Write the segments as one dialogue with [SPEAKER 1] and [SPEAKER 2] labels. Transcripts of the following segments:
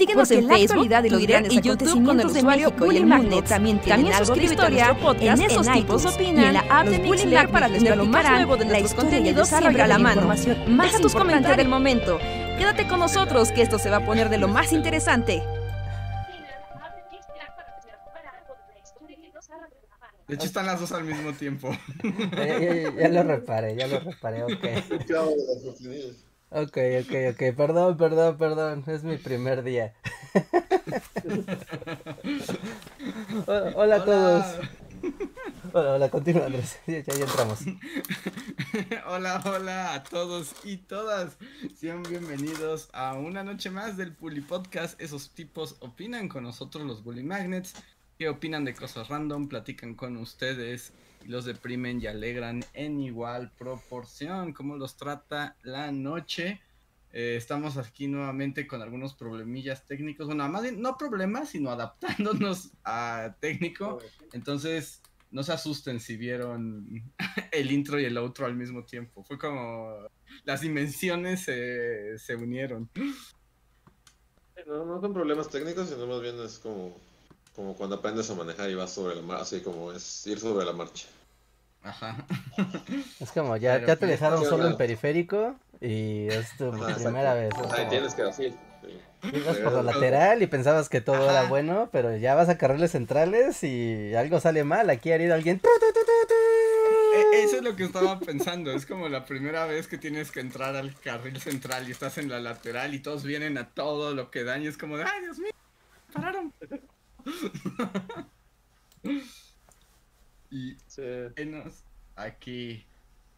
[SPEAKER 1] Síguenos en Facebook, Twitter y YouTube con el usuario Bully Magnet. También tienen algo de historia en esos tipos opinan y en la app de Bully para tener lo más nuevo de nuestros contenidos siempre a la mano. Más tus comentarios del momento. Quédate con nosotros que esto se va a poner de lo más interesante.
[SPEAKER 2] De hecho, están las dos al mismo tiempo.
[SPEAKER 3] ya, lo reparé, ya lo reparé, ok. Ok, ok, ok. Perdón, perdón, perdón. Es mi primer día. hola, a todos. Hola, hola, continúa Andrés. Ya, ya entramos.
[SPEAKER 2] hola, hola a todos y todas. Sean bienvenidos a una noche más del Bully Podcast. Esos tipos opinan con nosotros, los Bully Magnets qué opinan de cosas random, platican con ustedes y los deprimen y alegran en igual proporción. ¿Cómo los trata la noche? Eh, estamos aquí nuevamente con algunos problemillas técnicos. Bueno, más bien, no problemas, sino adaptándonos a técnico. Entonces, no se asusten si vieron el intro y el outro al mismo tiempo. Fue como las dimensiones se unieron.
[SPEAKER 4] No, no son problemas técnicos, sino más bien es como como cuando aprendes a manejar y vas sobre la marcha, así como es ir sobre la marcha.
[SPEAKER 2] Ajá.
[SPEAKER 3] Es como ya, ya te pues, dejaron solo en periférico y es tu primera vez.
[SPEAKER 4] Ahí tienes que así.
[SPEAKER 3] Ibas por la lateral y pensabas que todo era bueno, pero ya vas a carriles centrales y algo sale mal. Aquí ha herido alguien.
[SPEAKER 2] E, eso es lo que estaba pensando. Es como la primera vez que tienes que entrar al carril central y estás en la lateral y todos vienen a todo lo que dan y es como de, ay, Dios mío, pararon. y aquí.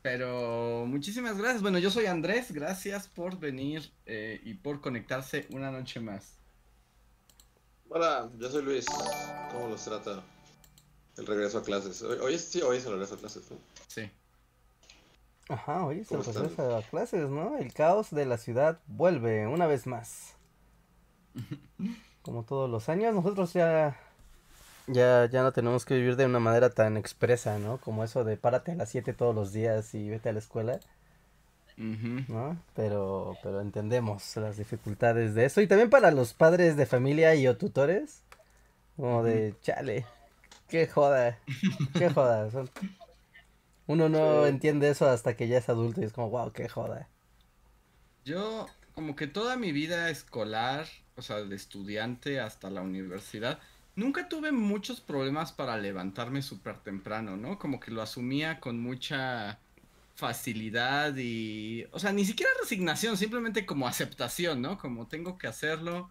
[SPEAKER 2] Pero muchísimas gracias. Bueno, yo soy Andrés. Gracias por venir eh, y por conectarse una noche más.
[SPEAKER 4] Hola, yo soy Luis. ¿Cómo los trata el regreso a clases? Hoy, sí, hoy es el regreso a clases, ¿no?
[SPEAKER 2] Sí.
[SPEAKER 3] Ajá, hoy es el regreso a clases, ¿no? El caos de la ciudad vuelve una vez más. como todos los años, nosotros ya, ya, ya no tenemos que vivir de una manera tan expresa, ¿no? Como eso de párate a las 7 todos los días y vete a la escuela. ¿no? Pero, pero entendemos las dificultades de eso. Y también para los padres de familia y o tutores, como de, chale, qué joda, qué joda. Uno no entiende eso hasta que ya es adulto y es como, wow, qué joda.
[SPEAKER 2] Yo, como que toda mi vida escolar o sea, de estudiante hasta la universidad, nunca tuve muchos problemas para levantarme súper temprano, ¿no? Como que lo asumía con mucha facilidad y, o sea, ni siquiera resignación, simplemente como aceptación, ¿no? Como tengo que hacerlo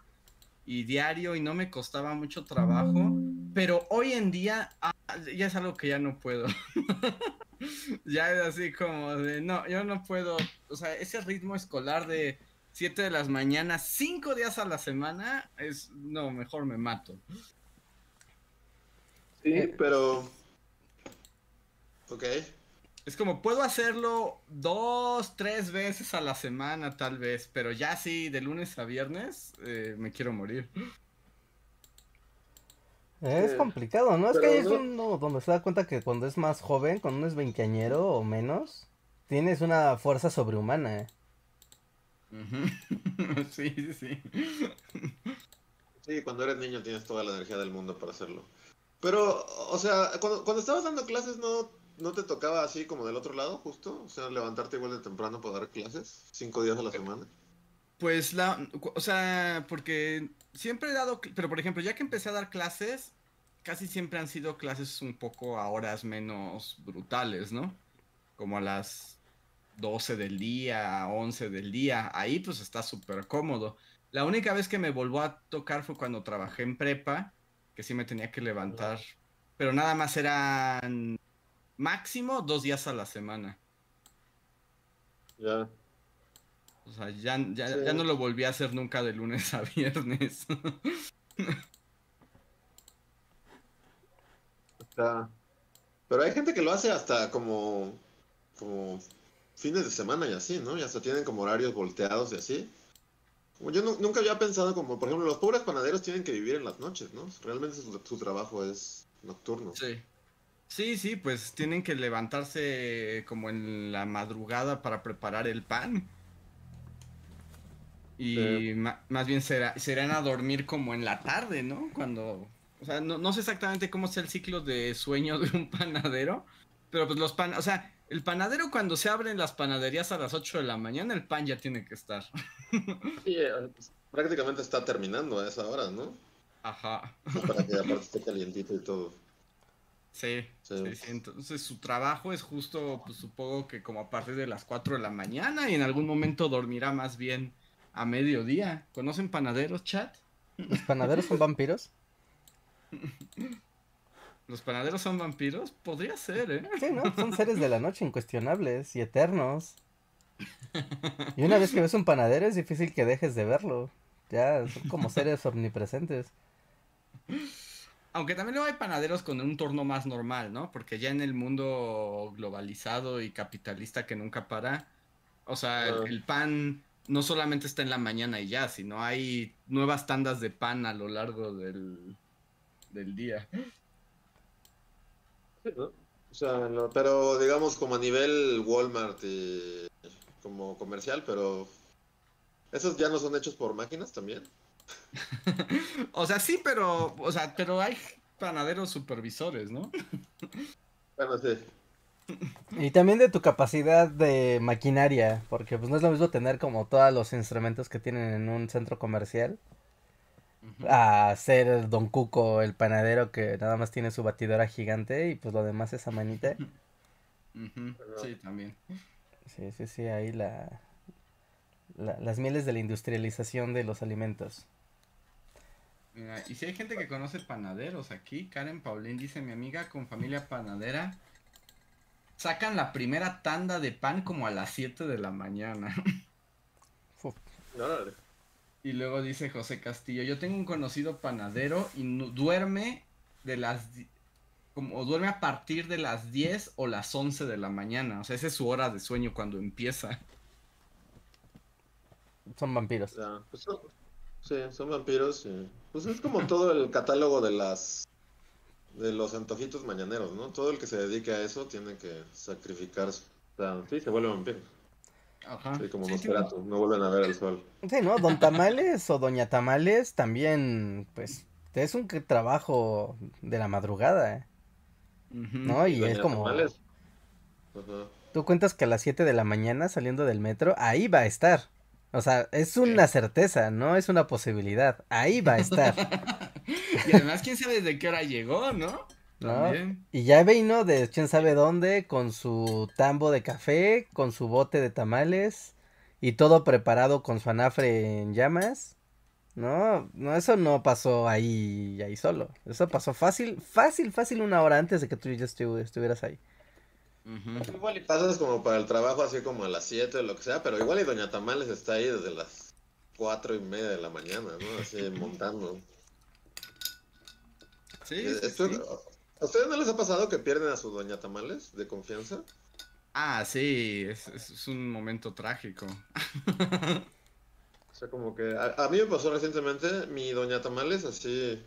[SPEAKER 2] y diario y no me costaba mucho trabajo, pero hoy en día ah, ya es algo que ya no puedo. ya es así como de, no, yo no puedo, o sea, ese ritmo escolar de 7 de las mañanas, 5 días a la semana, es, no, mejor me mato.
[SPEAKER 4] Sí, eh, pero... Ok.
[SPEAKER 2] Es como, puedo hacerlo dos, tres veces a la semana tal vez, pero ya sí, de lunes a viernes, eh, me quiero morir.
[SPEAKER 3] Es complicado, ¿no? Es que es uno donde se da cuenta que cuando es más joven, cuando uno es veinteañero o menos, tienes una fuerza sobrehumana.
[SPEAKER 2] sí, sí.
[SPEAKER 4] Sí, cuando eres niño tienes toda la energía del mundo para hacerlo. Pero, o sea, cuando, cuando estabas dando clases, ¿no, ¿no te tocaba así como del otro lado, justo? O sea, levantarte igual de temprano para dar clases, cinco días a la semana.
[SPEAKER 2] Pues la, o sea, porque siempre he dado, pero por ejemplo, ya que empecé a dar clases, casi siempre han sido clases un poco a horas menos brutales, ¿no? Como a las 12 del día, 11 del día, ahí pues está súper cómodo. La única vez que me volvió a tocar fue cuando trabajé en prepa, que sí me tenía que levantar, pero nada más eran máximo dos días a la semana.
[SPEAKER 4] Ya.
[SPEAKER 2] O sea, ya, ya, no lo volví a hacer nunca de lunes a viernes.
[SPEAKER 4] Pero hay gente que lo hace hasta como, como fines de semana y así, ¿no? Y hasta tienen como horarios volteados y así. Yo nunca había pensado como, por ejemplo, los pobres panaderos tienen que vivir en las noches, ¿no? Realmente su, trabajo es nocturno.
[SPEAKER 2] Sí. Sí, sí, pues tienen que levantarse como en la madrugada para preparar el pan. Y más bien será, serán a dormir como en la tarde, ¿no? Cuando. O sea, no, no sé exactamente cómo es el ciclo de sueño de un panadero. Pero pues los pan. O sea, el panadero cuando se abren las panaderías a las 8 de la mañana, el pan ya tiene que estar.
[SPEAKER 4] Sí, eh, prácticamente está terminando a esa hora, ¿no?
[SPEAKER 2] Ajá.
[SPEAKER 4] Para que aparte esté calientito y todo.
[SPEAKER 2] Sí, sí, sí, Entonces su trabajo es justo, pues supongo que como a partir de las 4 de la mañana y en algún momento dormirá más bien a mediodía. ¿Conocen panaderos, chat?
[SPEAKER 3] ¿Los panaderos son vampiros?
[SPEAKER 2] ¿Los panaderos son vampiros? Podría ser, ¿eh?
[SPEAKER 3] Sí, ¿no? Son seres de la noche incuestionables y eternos. Y una vez que ves un panadero es difícil que dejes de verlo. Ya, son como seres omnipresentes.
[SPEAKER 2] Aunque también luego hay panaderos con un torno más normal, ¿no? Porque ya en el mundo globalizado y capitalista que nunca para, o sea, el, pan no solamente está en la mañana y ya, sino hay nuevas tandas de pan a lo largo del, del día.
[SPEAKER 4] O sea, pero digamos como a nivel Walmart y como comercial, pero esos ya no son hechos por máquinas también.
[SPEAKER 2] o sea, sí, pero, o sea, pero hay panaderos supervisores, ¿no?
[SPEAKER 4] bueno, sí.
[SPEAKER 3] Y también de tu capacidad de maquinaria, porque pues no es lo mismo tener como todos los instrumentos que tienen en un centro comercial a ser Don Cuco, el panadero que nada más tiene su batidora gigante y pues lo demás es a manita.
[SPEAKER 2] Sí, también.
[SPEAKER 3] Sí, sí, sí, ahí la, las mieles de la industrialización de los alimentos.
[SPEAKER 2] Mira, y si hay gente que conoce panaderos aquí, Karen Paulín dice, mi amiga con familia panadera, sacan la primera tanda de pan como a las 7 de la mañana. Y luego dice José Castillo, yo tengo un conocido panadero y duerme de las como duerme a partir de las 10 o las 11 de la mañana, o sea, esa es su hora de sueño cuando empieza.
[SPEAKER 3] Son vampiros.
[SPEAKER 4] Pues sí, son vampiros. Pues es como todo el catálogo de las de los antojitos mañaneros, ¿no? Todo el que se dedique a eso tiene que sacrificarse. O sea, sí, se vuelve vampiro. Ajá. Sí, como sí, no vuelven a ver el sol.
[SPEAKER 3] Sí, ¿no? Don Tamales o Doña Tamales también, pues, es un trabajo de la madrugada, ¿eh? ¿no? Y es como... Tú cuentas que a las 7 de la mañana saliendo del metro, ahí va a estar. O sea, es una certeza, no es una posibilidad. Ahí va a estar.
[SPEAKER 2] y además, quién sabe desde qué hora llegó, ¿no?
[SPEAKER 3] ¿No? Y ya vino de quién sabe dónde, con su tambo de café, con su bote de tamales, y todo preparado con su anafre en llamas. No, no, eso no pasó ahí, ahí solo. Eso pasó fácil, fácil, fácil una hora antes de que tú ya estuvieras ahí.
[SPEAKER 4] Igual y pasas como para el trabajo así como a las 7 o lo que sea, pero igual y Doña Tamales está ahí desde las cuatro y media de la mañana, ¿no? Así montando.
[SPEAKER 2] Sí, eh,
[SPEAKER 4] ¿A ustedes no les ha pasado que pierden a su Doña Tamales de confianza?
[SPEAKER 2] Ah, sí, es, es un momento trágico.
[SPEAKER 4] o sea, como que a, a mí me pasó recientemente, mi Doña Tamales así,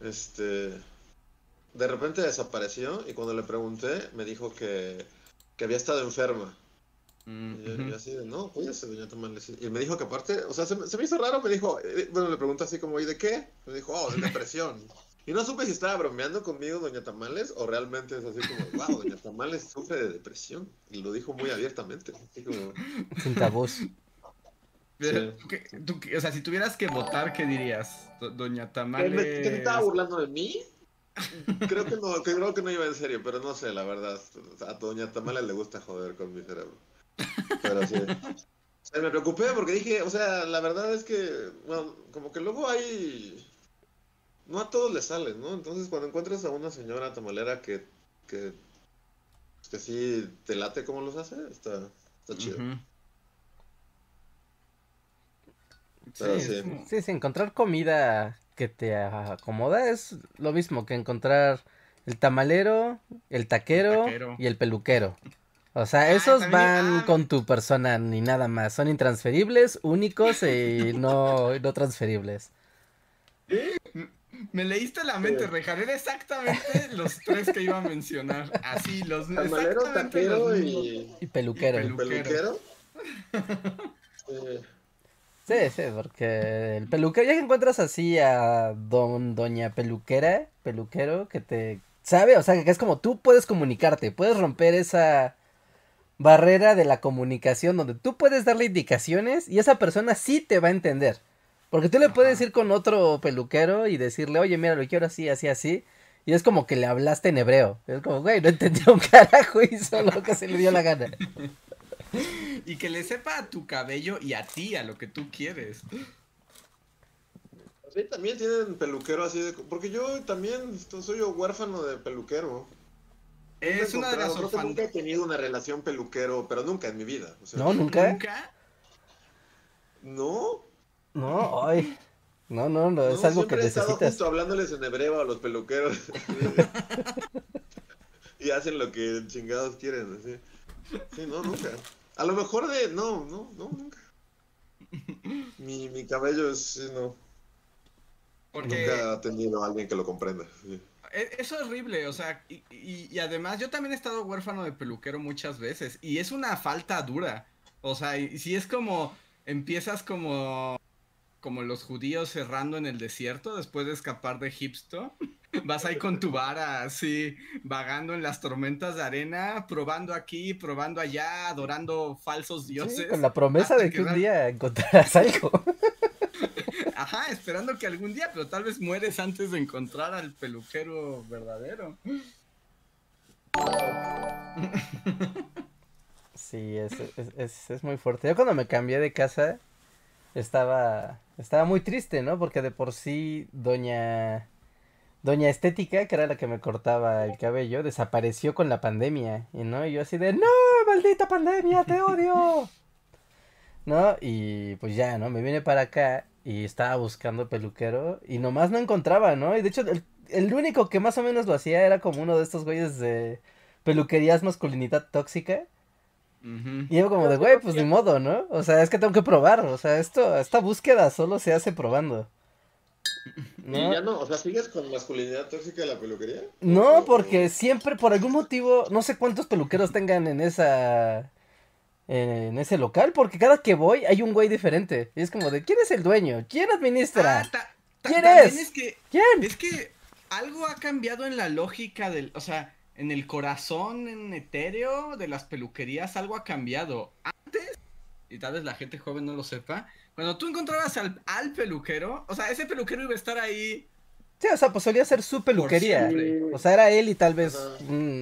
[SPEAKER 4] este de repente desapareció y cuando le pregunté me dijo que, que había estado enferma. y, así de, no, cuídese, doña Tamales. Y me dijo que aparte, o sea, se, me hizo raro, me dijo, eh, bueno, le pregunté así como, ¿y de qué? Me dijo, oh, de depresión. Y no supe si estaba bromeando conmigo doña Tamales o realmente es así como, wow, doña Tamales sufre de depresión. Y lo dijo muy abiertamente. Así como...
[SPEAKER 3] Sin tabús.
[SPEAKER 2] o sea, si tuvieras que votar, ¿qué dirías? Doña Tamales.
[SPEAKER 4] ¿Que me, estaba burlando de mí? Creo que no, creo que no iba en serio, pero no sé, la verdad. A Doña Tamala le gusta joder con mi cerebro. Pero sí. me preocupé porque dije, o sea, la verdad es que, bueno, como que luego hay. No a todos les sale, ¿no? Entonces, cuando encuentras a una señora tamalera que, que, que sí te late como los hace, está, está chido.
[SPEAKER 3] sí, sí, sí, encontrar comida que te acomoda es lo mismo que encontrar el tamalero, el taquero, y el peluquero. O sea, ah, esos van ah. con tu persona ni nada más. Son intransferibles, únicos y no, no transferibles.
[SPEAKER 2] Me leíste la mente, Rejar. Era exactamente los tres que iba a mencionar. Así, los
[SPEAKER 4] Tamalero, taquero y...
[SPEAKER 3] y... peluquero.
[SPEAKER 4] peluquero.
[SPEAKER 3] Sí, sí, porque el peluquero, ya que encuentras así a don, doña peluquera, peluquero, que te sabe, o sea, que es como tú puedes comunicarte, puedes romper esa barrera de la comunicación donde tú puedes darle indicaciones y esa persona sí te va a entender. Porque tú le puedes ir con otro peluquero y decirle, oye, mira, lo quiero así, así, así. Y es como que le hablaste en hebreo. Es como, güey, no entendió un carajo y hizo lo que se le dio la gana.
[SPEAKER 2] y que le sepa a tu cabello y a ti, a lo que tú quieres.
[SPEAKER 4] Sí, también tienen peluquero así de... Porque yo también soy huérfano de peluquero.
[SPEAKER 2] Es una de las
[SPEAKER 4] orfandades. Nunca he tenido una relación peluquero, pero nunca en mi vida.
[SPEAKER 3] no, nunca.
[SPEAKER 2] ¿Nunca?
[SPEAKER 4] No.
[SPEAKER 3] No, ay. No, no, no, es algo que necesitas. He estado
[SPEAKER 4] justo hablándoles en hebreo a los peluqueros. y hacen lo que chingados quieren. Así. Sí, no, nunca. A lo mejor de. No, no, no, nunca. Mi, mi cabello es. no. Nunca ha tenido a alguien que lo comprenda.
[SPEAKER 2] E, eso es horrible, o sea, y, y, además yo también he estado huérfano de peluquero muchas veces. Y es una falta dura. O sea, y, si es como. Empiezas como como los judíos cerrando en el desierto después de escapar de Egipto. Vas ahí con tu vara, así, vagando en las tormentas de arena, probando aquí, probando allá, adorando falsos dioses.
[SPEAKER 3] con la promesa de que, un día encontrarás algo.
[SPEAKER 2] Ajá, esperando que algún día, pero tal vez mueres antes de encontrar al peluquero verdadero.
[SPEAKER 3] Sí, es, es, es muy fuerte. Yo cuando me cambié de casa, estaba, estaba muy triste, ¿no? Porque de por sí doña, doña Estética, que era la que me cortaba el cabello, desapareció con la pandemia, y no, y yo así de, no, maldita pandemia, te odio. ¿No? Y pues ya, ¿no? Me vine para acá y estaba buscando peluquero y nomás no encontraba, ¿no? Y de hecho el, el único que más o menos lo hacía era como uno de estos güeyes de peluquerías masculinidad tóxica y yo como de, güey, pues ni modo, ¿no? O sea, es que tengo que probar, o sea, esto, esta búsqueda solo se hace probando.
[SPEAKER 4] ¿No? ¿Y ya no? O sea, ¿sigues con masculinidad tóxica de la peluquería?
[SPEAKER 3] No, porque siempre, por algún motivo, no sé cuántos peluqueros tengan en esa... En ese local, porque cada que voy hay un güey diferente. Y es como de, ¿quién es el dueño? ¿Quién administra? Ah, ¿Quién es? ¿Quién?
[SPEAKER 2] Es que algo ha cambiado en la lógica del, o sea, en el corazón en etéreo de las peluquerías algo ha cambiado. Antes, y tal vez la gente joven no lo sepa, cuando tú encontrabas al, al peluquero, o sea, ese peluquero iba a estar ahí.
[SPEAKER 3] Sí, o sea, pues solía ser su peluquería. O sea, era él y tal vez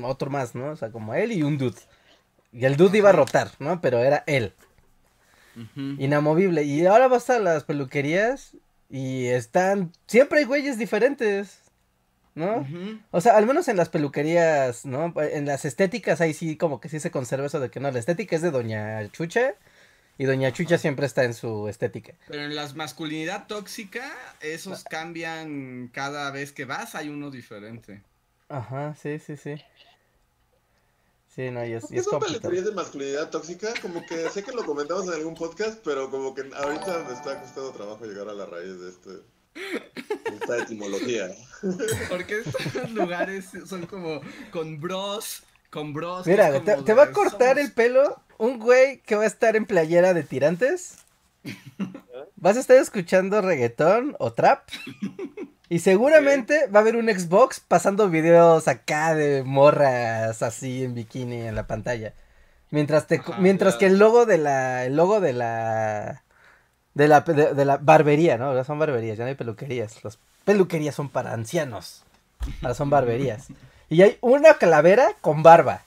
[SPEAKER 3] otro más, ¿no? O sea, como él y un dude. Y el dude iba a rotar, ¿no? Pero era él. Inamovible. Y ahora vas a las peluquerías y están. Siempre hay güeyes diferentes. ¿No? O sea, al menos en las peluquerías, ¿no? En las estéticas ahí sí como que sí se conserva eso de que no, la estética es de Doña Chucha y Doña Chucha siempre está en su estética.
[SPEAKER 2] Pero en la masculinidad tóxica, esos cambian cada vez que vas, hay uno diferente.
[SPEAKER 3] Ajá, sí, sí, sí. Sí, no, y es,
[SPEAKER 4] ¿Qué son peluquerías de masculinidad tóxica? Como que sé que lo comentamos en algún podcast, pero como que ahorita me está costando trabajo llegar a la raíz de este esta etimología.
[SPEAKER 2] Porque estos lugares son como con bros, con bros.
[SPEAKER 3] Mira, te, va a cortar el pelo un güey que va a estar en playera de tirantes. Vas a estar escuchando reggaetón o trap. Y seguramente va a haber un Xbox pasando videos acá de morras así en bikini en la pantalla. Mientras te mientras que el logo de la el logo de la de la, de, la barbería, ¿no? Son barberías, ya no hay peluquerías. Las peluquerías son para ancianos. Ahora son barberías. Y hay una calavera con barba.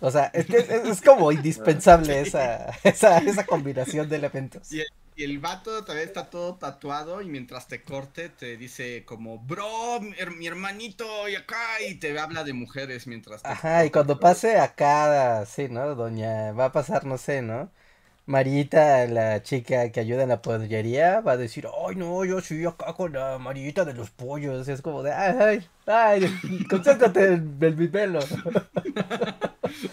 [SPEAKER 3] O sea, es, es, como indispensable esa, esa, esa, combinación de elementos.
[SPEAKER 2] Y el, y el, vato también está todo tatuado y mientras te corte te dice como, bro, mi, hermanito y acá y te habla de mujeres mientras
[SPEAKER 3] te Ajá, y cuando pase acá, sí, ¿no? Doña, va a pasar, no sé, ¿no? Marita, la chica que ayuda en la pollería, va a decir, ay no, yo soy acá con la Marita de los pollos. es como de, ay, ay, concéntrate en el pelo.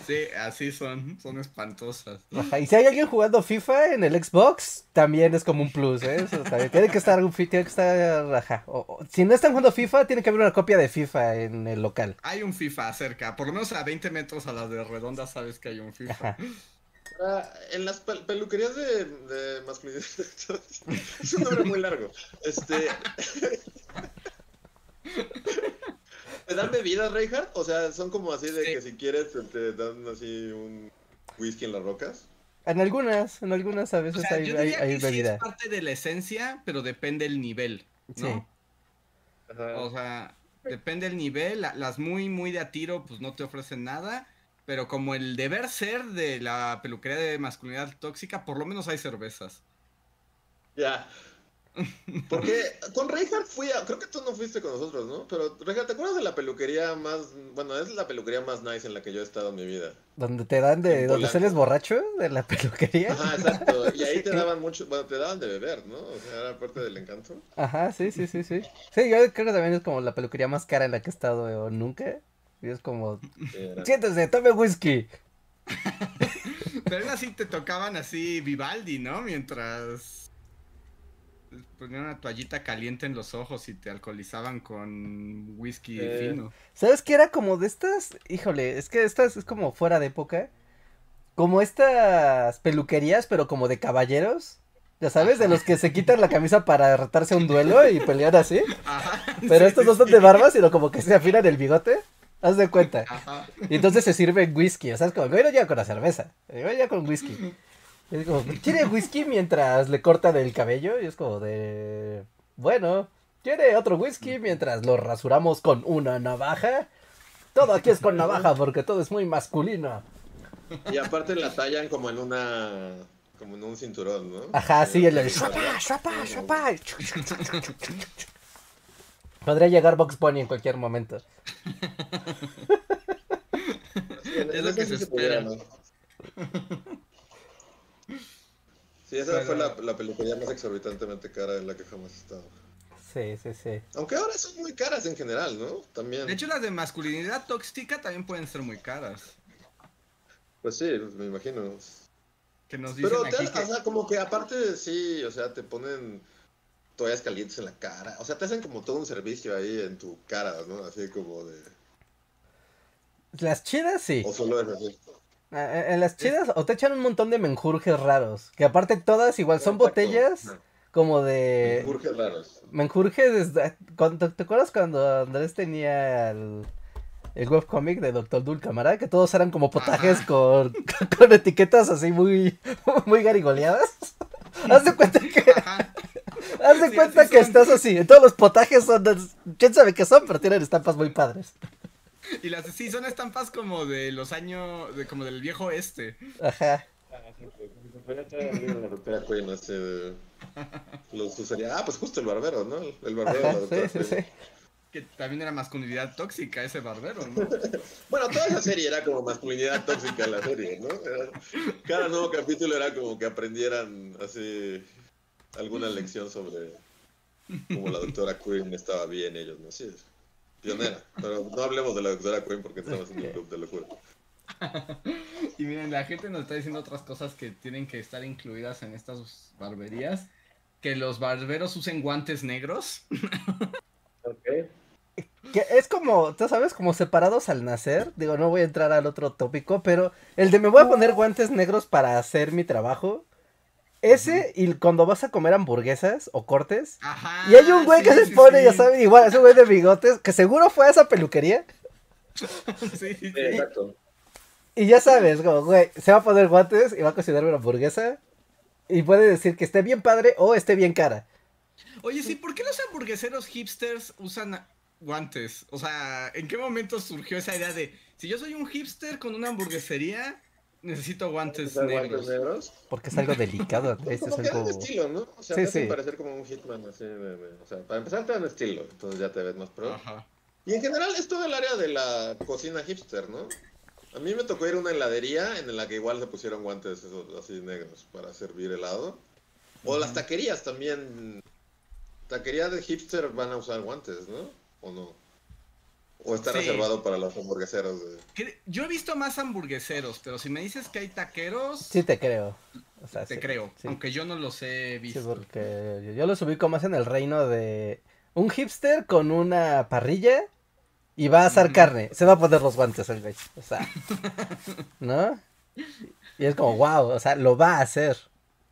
[SPEAKER 2] Sí, así son, son espantosas.
[SPEAKER 3] y si hay alguien jugando FIFA en el Xbox, también es como un plus, ¿eh? tiene que estar, tiene que estar, ajá. si no están jugando FIFA, tiene que haber una copia de FIFA en el local.
[SPEAKER 2] Hay un FIFA cerca, por lo menos a 20 metros a la de redonda sabes que hay un FIFA.
[SPEAKER 4] En las peluquerías de, de masculinidad. es un nombre muy largo. Este. ¿Te dan bebidas, Reinhardt? O sea, son como así de que si quieres te, dan así un whisky en las rocas.
[SPEAKER 3] En algunas, en algunas a veces hay, hay, hay bebida.
[SPEAKER 2] es parte de la esencia, pero depende el nivel, ¿no? Sí. O sea, depende el nivel. Las muy, muy de a tiro, pues no te ofrecen nada. Pero como el deber ser de la peluquería de masculinidad tóxica, por lo menos hay cervezas.
[SPEAKER 4] Ya. Porque con Reinhardt fui a. Creo que tú no fuiste con nosotros, ¿no? Pero, Reinhardt, ¿te acuerdas de la peluquería más. Bueno, es la peluquería más nice en la que yo he estado en mi vida?
[SPEAKER 3] ¿Donde te dan de. ¿Donde sales borracho de la peluquería?
[SPEAKER 4] Ajá, exacto. Y ahí te daban mucho. Bueno, te daban de beber, ¿no? O sea, era parte del encanto.
[SPEAKER 3] Ajá, sí, sí, sí, sí. Sí, yo creo que también es como la peluquería más cara en la que he estado nunca. Y es como, siéntese, tome whisky.
[SPEAKER 2] Pero aún así te tocaban así Vivaldi, ¿no? Mientras ponían una toallita caliente en los ojos y te alcoholizaban con whisky fino.
[SPEAKER 3] ¿Sabes qué era como de estas? Híjole, es que estas es como fuera de época. Como estas peluquerías, pero como de caballeros. Ya sabes, de los que se quitan la camisa para retarse a un duelo y pelear así. pero estos no son de barba, sino como que se afinan el bigote. Haz de cuenta. Y entonces se sirve whisky. O sea, es como, güey, no llega con la cerveza. Güey, ya con whisky. Y es como, ¿quiere whisky mientras le cortan el cabello? Y es como de. Bueno, ¿quiere otro whisky mientras lo rasuramos con una navaja? Todo aquí es con navaja porque todo es muy masculino.
[SPEAKER 4] Y aparte la tallan como en una. como en un cinturón, ¿no?
[SPEAKER 3] Ajá, sí, el de. Podría llegar Box Bunny en cualquier momento.
[SPEAKER 2] es lo que se espera.
[SPEAKER 4] Sí, esa fue la, la, peluquería más exorbitantemente cara en la que jamás he estado.
[SPEAKER 3] Sí, sí, sí.
[SPEAKER 4] Aunque ahora son muy caras en general, ¿no? También.
[SPEAKER 2] De hecho, las de masculinidad tóxica también pueden ser muy caras.
[SPEAKER 4] Pues sí, me imagino.
[SPEAKER 2] Que nos dicen
[SPEAKER 4] Pero te, o sea, como que aparte sí, o sea, te ponen toallas calientes en la cara. O sea, te hacen como todo un servicio ahí en tu cara, ¿no? Así como de.
[SPEAKER 3] Las chidas sí.
[SPEAKER 4] O solo es así.
[SPEAKER 3] Ah, en las chidas o te echan un montón de menjurjes raros. Que aparte todas igual son botellas como de.
[SPEAKER 4] Menjurjes raros.
[SPEAKER 3] Menjurjes. ¿Te acuerdas cuando Andrés tenía el, el webcomic de Doctor Dulcamara? Que todos eran como potajes con, con, etiquetas así muy, muy garigoleadas. Haz de cuenta que. Haz de cuenta que estás así. Todos los potajes son. ¿Quién sabe qué son? Pero tienen estampas muy padres.
[SPEAKER 2] Y las sí son estampas como de los años. De, como del viejo este.
[SPEAKER 3] Ajá.
[SPEAKER 4] Los usaría. Ah, pues justo el barbero, ¿no? El barbero.
[SPEAKER 3] sí, sí, sí.
[SPEAKER 2] Que también era masculinidad tóxica ese barbero, ¿no?
[SPEAKER 4] bueno, toda esa serie era como masculinidad tóxica la serie, ¿no? Cada nuevo capítulo era como que aprendieran así alguna lección sobre cómo la doctora Quinn estaba bien, ellos, ¿no? Sí, es pionera. Pero no hablemos de la doctora Quinn porque estamos en un club de locura.
[SPEAKER 2] y miren, la gente nos está diciendo otras cosas que tienen que estar incluidas en estas barberías. Que los barberos usen guantes negros.
[SPEAKER 4] ok.
[SPEAKER 3] Que es como, tú sabes, como separados al nacer. Digo, no voy a entrar al otro tópico, pero el de me voy a poner guantes negros para hacer mi trabajo ese y cuando vas a comer hamburguesas o cortes. y hay un güey que se pone, ya saben, igual, ese güey de bigotes, que seguro fue a esa peluquería.
[SPEAKER 2] sí, sí,
[SPEAKER 4] exacto.
[SPEAKER 3] Y ya sabes, como, güey, se va a poner guantes y va a cocinar una hamburguesa. Y puede decir que esté bien padre o esté bien cara.
[SPEAKER 2] Oye, sí, ¿por qué los hamburgueseros hipsters usan guantes? O sea, ¿en qué momento surgió esa idea de si yo soy un hipster con una hamburguesería, Necesito guantes negros.
[SPEAKER 3] Porque es algo delicado.
[SPEAKER 4] es como que algo... estilo, ¿no? O sea, sí, sí. parecer como un hitman así. o sea, para empezar te dan estilo, entonces ya te ves más pro. Ajá. Y en general es todo el área de la cocina hipster, ¿no? A mí me tocó ir a una heladería en la que igual se pusieron guantes esos, así negros para servir helado. O las taquerías también. Taquerías de hipster van a usar guantes, ¿no? ¿O no? ¿O está reservado para los hamburgueseros?
[SPEAKER 2] Yo he visto más hamburgueseros, pero si me dices que hay taqueros...
[SPEAKER 3] Sí, te creo.
[SPEAKER 2] O sea, te creo, aunque yo no los he visto.
[SPEAKER 3] Sí, porque yo los ubico más en el reino de un hipster con una parrilla y va a asar carne. Se va a poner los guantes el güey. O sea, ¿no? Y es como, wow, o sea, lo va a hacer.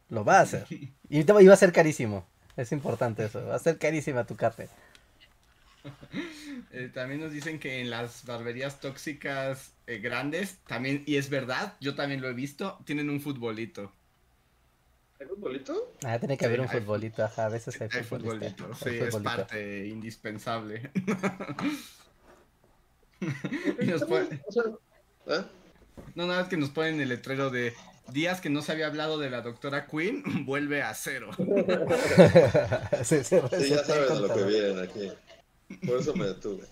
[SPEAKER 3] Lo va a hacer. Y iba a ser carísimo. Es importante eso. Va a ser carísima tu café.
[SPEAKER 2] Eh, también nos dicen que en las barberías tóxicas eh, grandes, también, y es verdad, yo también lo he visto, tienen un futbolito.
[SPEAKER 4] ¿Hay futbolito?
[SPEAKER 3] Ah, tiene que haber un futbolito, ajá, a veces hay,
[SPEAKER 2] hay futbolito. Sí, es parte indispensable. y nos. ¿eh? No, nada, es que nos ponen el letrero de días que no se había hablado de la doctora Queen, vuelve a cero.
[SPEAKER 4] sí, ya sabes a lo que vienen aquí. Por eso me detuve.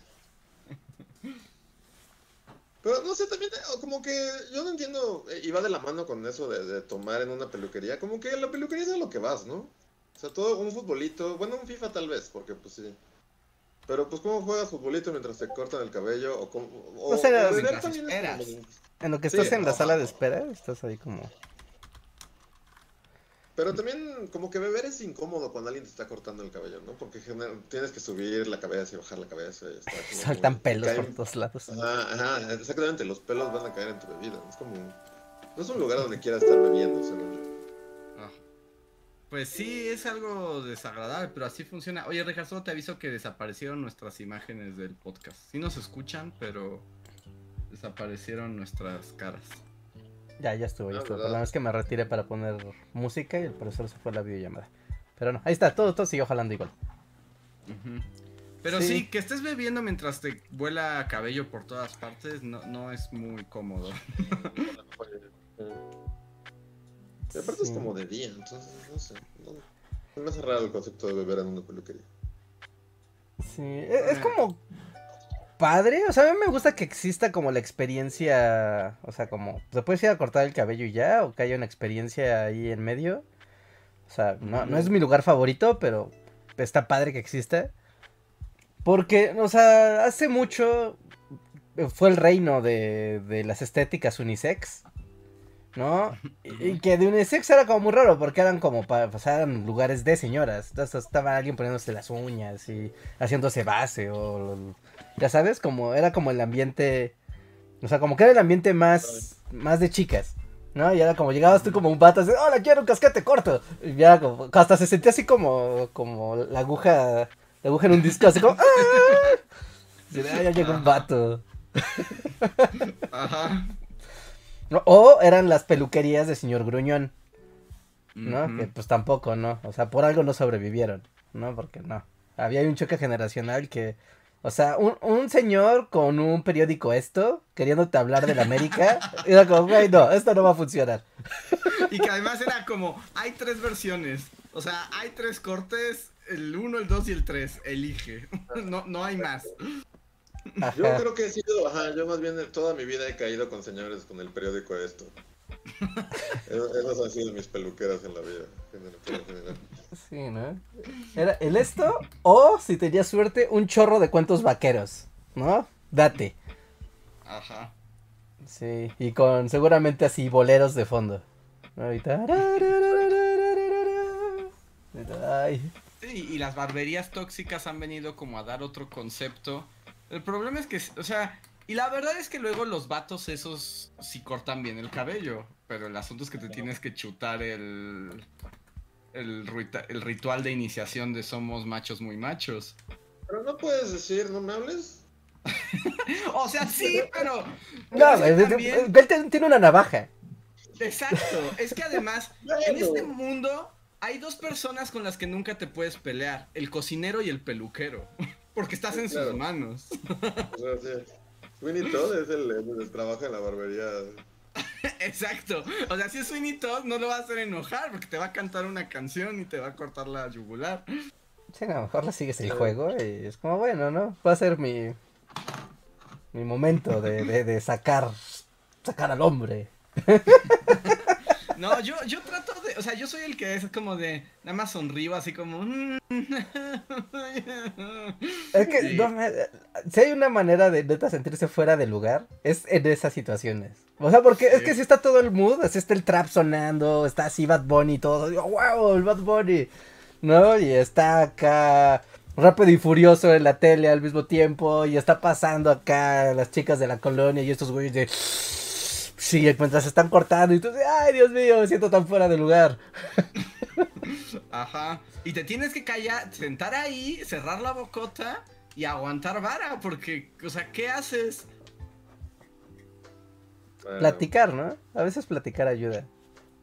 [SPEAKER 4] Pero no sé, también como que yo no entiendo, eh, y va de la mano con eso de, tomar en una peluquería, como que la peluquería es a lo que vas, ¿no? O sea, todo un futbolito, bueno, un FIFA tal vez, porque pues sí. Pero pues cómo juegas futbolito mientras te cortan el cabello o cómo... O,
[SPEAKER 3] sea, en lo que estás en la sala de espera, estás ahí como...
[SPEAKER 4] Pero también como que beber es incómodo cuando alguien te está cortando el cabello, ¿no? Porque tienes que subir la cabeza y bajar la cabeza. Y
[SPEAKER 3] Saltan pelos por todos lados.
[SPEAKER 4] Ajá, ajá, exactamente, los pelos van a caer en tu bebida. Es como... No es un lugar donde quieras estar bebiendo, ah.
[SPEAKER 2] Pues sí, es algo desagradable, pero así funciona. Oye, Reja, solo te aviso que desaparecieron nuestras imágenes del podcast. Sí nos escuchan, pero desaparecieron nuestras caras.
[SPEAKER 3] Ya, ya estuvo, ya estuvo. Por es que me retiré para poner música y el profesor se fue a la videollamada. Pero no, ahí está, todo, todo siguió jalando igual.
[SPEAKER 2] Pero sí. que estés bebiendo mientras te vuela cabello por todas partes no, no es muy cómodo.
[SPEAKER 4] y aparte es como de día, entonces no sé. No, me hace raro el concepto de beber en una peluquería.
[SPEAKER 3] Sí, es, es como padre. O sea, a mí me gusta que exista como la experiencia. O sea, como. ¿Se puede ir a cortar el cabello ya? O que haya una experiencia ahí en medio. O sea, no, no es mi lugar favorito, pero está padre que exista. Porque, o sea, hace mucho fue el reino de, de las estéticas unisex. ¿No? Y, que de unisex era como muy raro porque eran como para, o eran lugares de señoras. Entonces estaba alguien poniéndose las uñas y haciéndose base o ya sabes, como era como el ambiente, o sea, como que era el ambiente más, más de chicas. ¿no? Y era como llegabas tú como un pato, así, hola, quiero un casquete corto. Y ya como, hasta se sentía así como, como la aguja, la aguja en un disco, así como, ¡ah! ya llegó un vato. Ajá. O eran las peluquerías de señor Gruñón, ¿no? Que pues tampoco, ¿no? O sea, por algo no sobrevivieron, ¿no? Porque no. Había un choque generacional que o sea, un, un, señor con un periódico esto, queriéndote hablar de la América, era como, güey, no, esto no va a funcionar.
[SPEAKER 2] Y que además era como, hay tres versiones. O sea, hay tres cortes, el 1, el 2 y el 3. Elige. No, no hay más.
[SPEAKER 4] Yo creo que he sido, ajá, yo más bien toda mi vida he caído con señores con el periódico esto. Esas han sido mis peluqueras en la vida.
[SPEAKER 3] Sí, ¿no? Era el esto o, si tenías suerte, un chorro de cuentos vaqueros, ¿no? Date.
[SPEAKER 2] Ajá.
[SPEAKER 3] Sí, y con seguramente así boleros de fondo. Ahorita.
[SPEAKER 2] Sí, y las barberías tóxicas han venido como a dar otro concepto. El problema es que, o sea, y la verdad es que luego los vatos esos sí cortan bien el cabello. Pero el asunto es que te tienes que chutar el, el, ritual de iniciación de somos machos muy machos.
[SPEAKER 4] Pero no puedes decir, no me hables.
[SPEAKER 2] o sea, sí, pero.
[SPEAKER 3] No, él tiene una navaja.
[SPEAKER 2] Exacto. Es que además, en este mundo hay dos personas con las que nunca te puedes pelear: el cocinero y el peluquero. Porque estás en sus manos.
[SPEAKER 4] Winnie Todd es el, que trabaja en la barbería.
[SPEAKER 2] Exacto. O sea, si es Winnie Todd, no lo va a hacer enojar porque te va a cantar una canción y te va a cortar la yugular.
[SPEAKER 3] Sí, a lo mejor le sigues el juego y es como, bueno, ¿no? Va a ser mi. Mi momento de, de, de sacar. Sacar al hombre.
[SPEAKER 2] No, yo, yo trato de, o sea, yo soy el que es como de, nada más sonrío así como... Mm".
[SPEAKER 3] Es que, si hay una manera de neta sentirse fuera de lugar, es en esas situaciones. O sea, porque es que si está todo el mood, así está el trap sonando, está así Bad Bunny y todo, digo, wow, el Bad Bunny, ¿no? Y está acá rápido y furioso en la tele al mismo tiempo, y está pasando acá las chicas de la colonia y estos güeyes de Sí, mientras se están cortando y tú dices, ay, Dios mío, me siento tan fuera de lugar.
[SPEAKER 2] Ajá. Y te tienes que callar, sentar ahí, cerrar la bocota y aguantar vara, porque, o sea, ¿qué haces?
[SPEAKER 3] Platicar, ¿no? A veces platicar ayuda.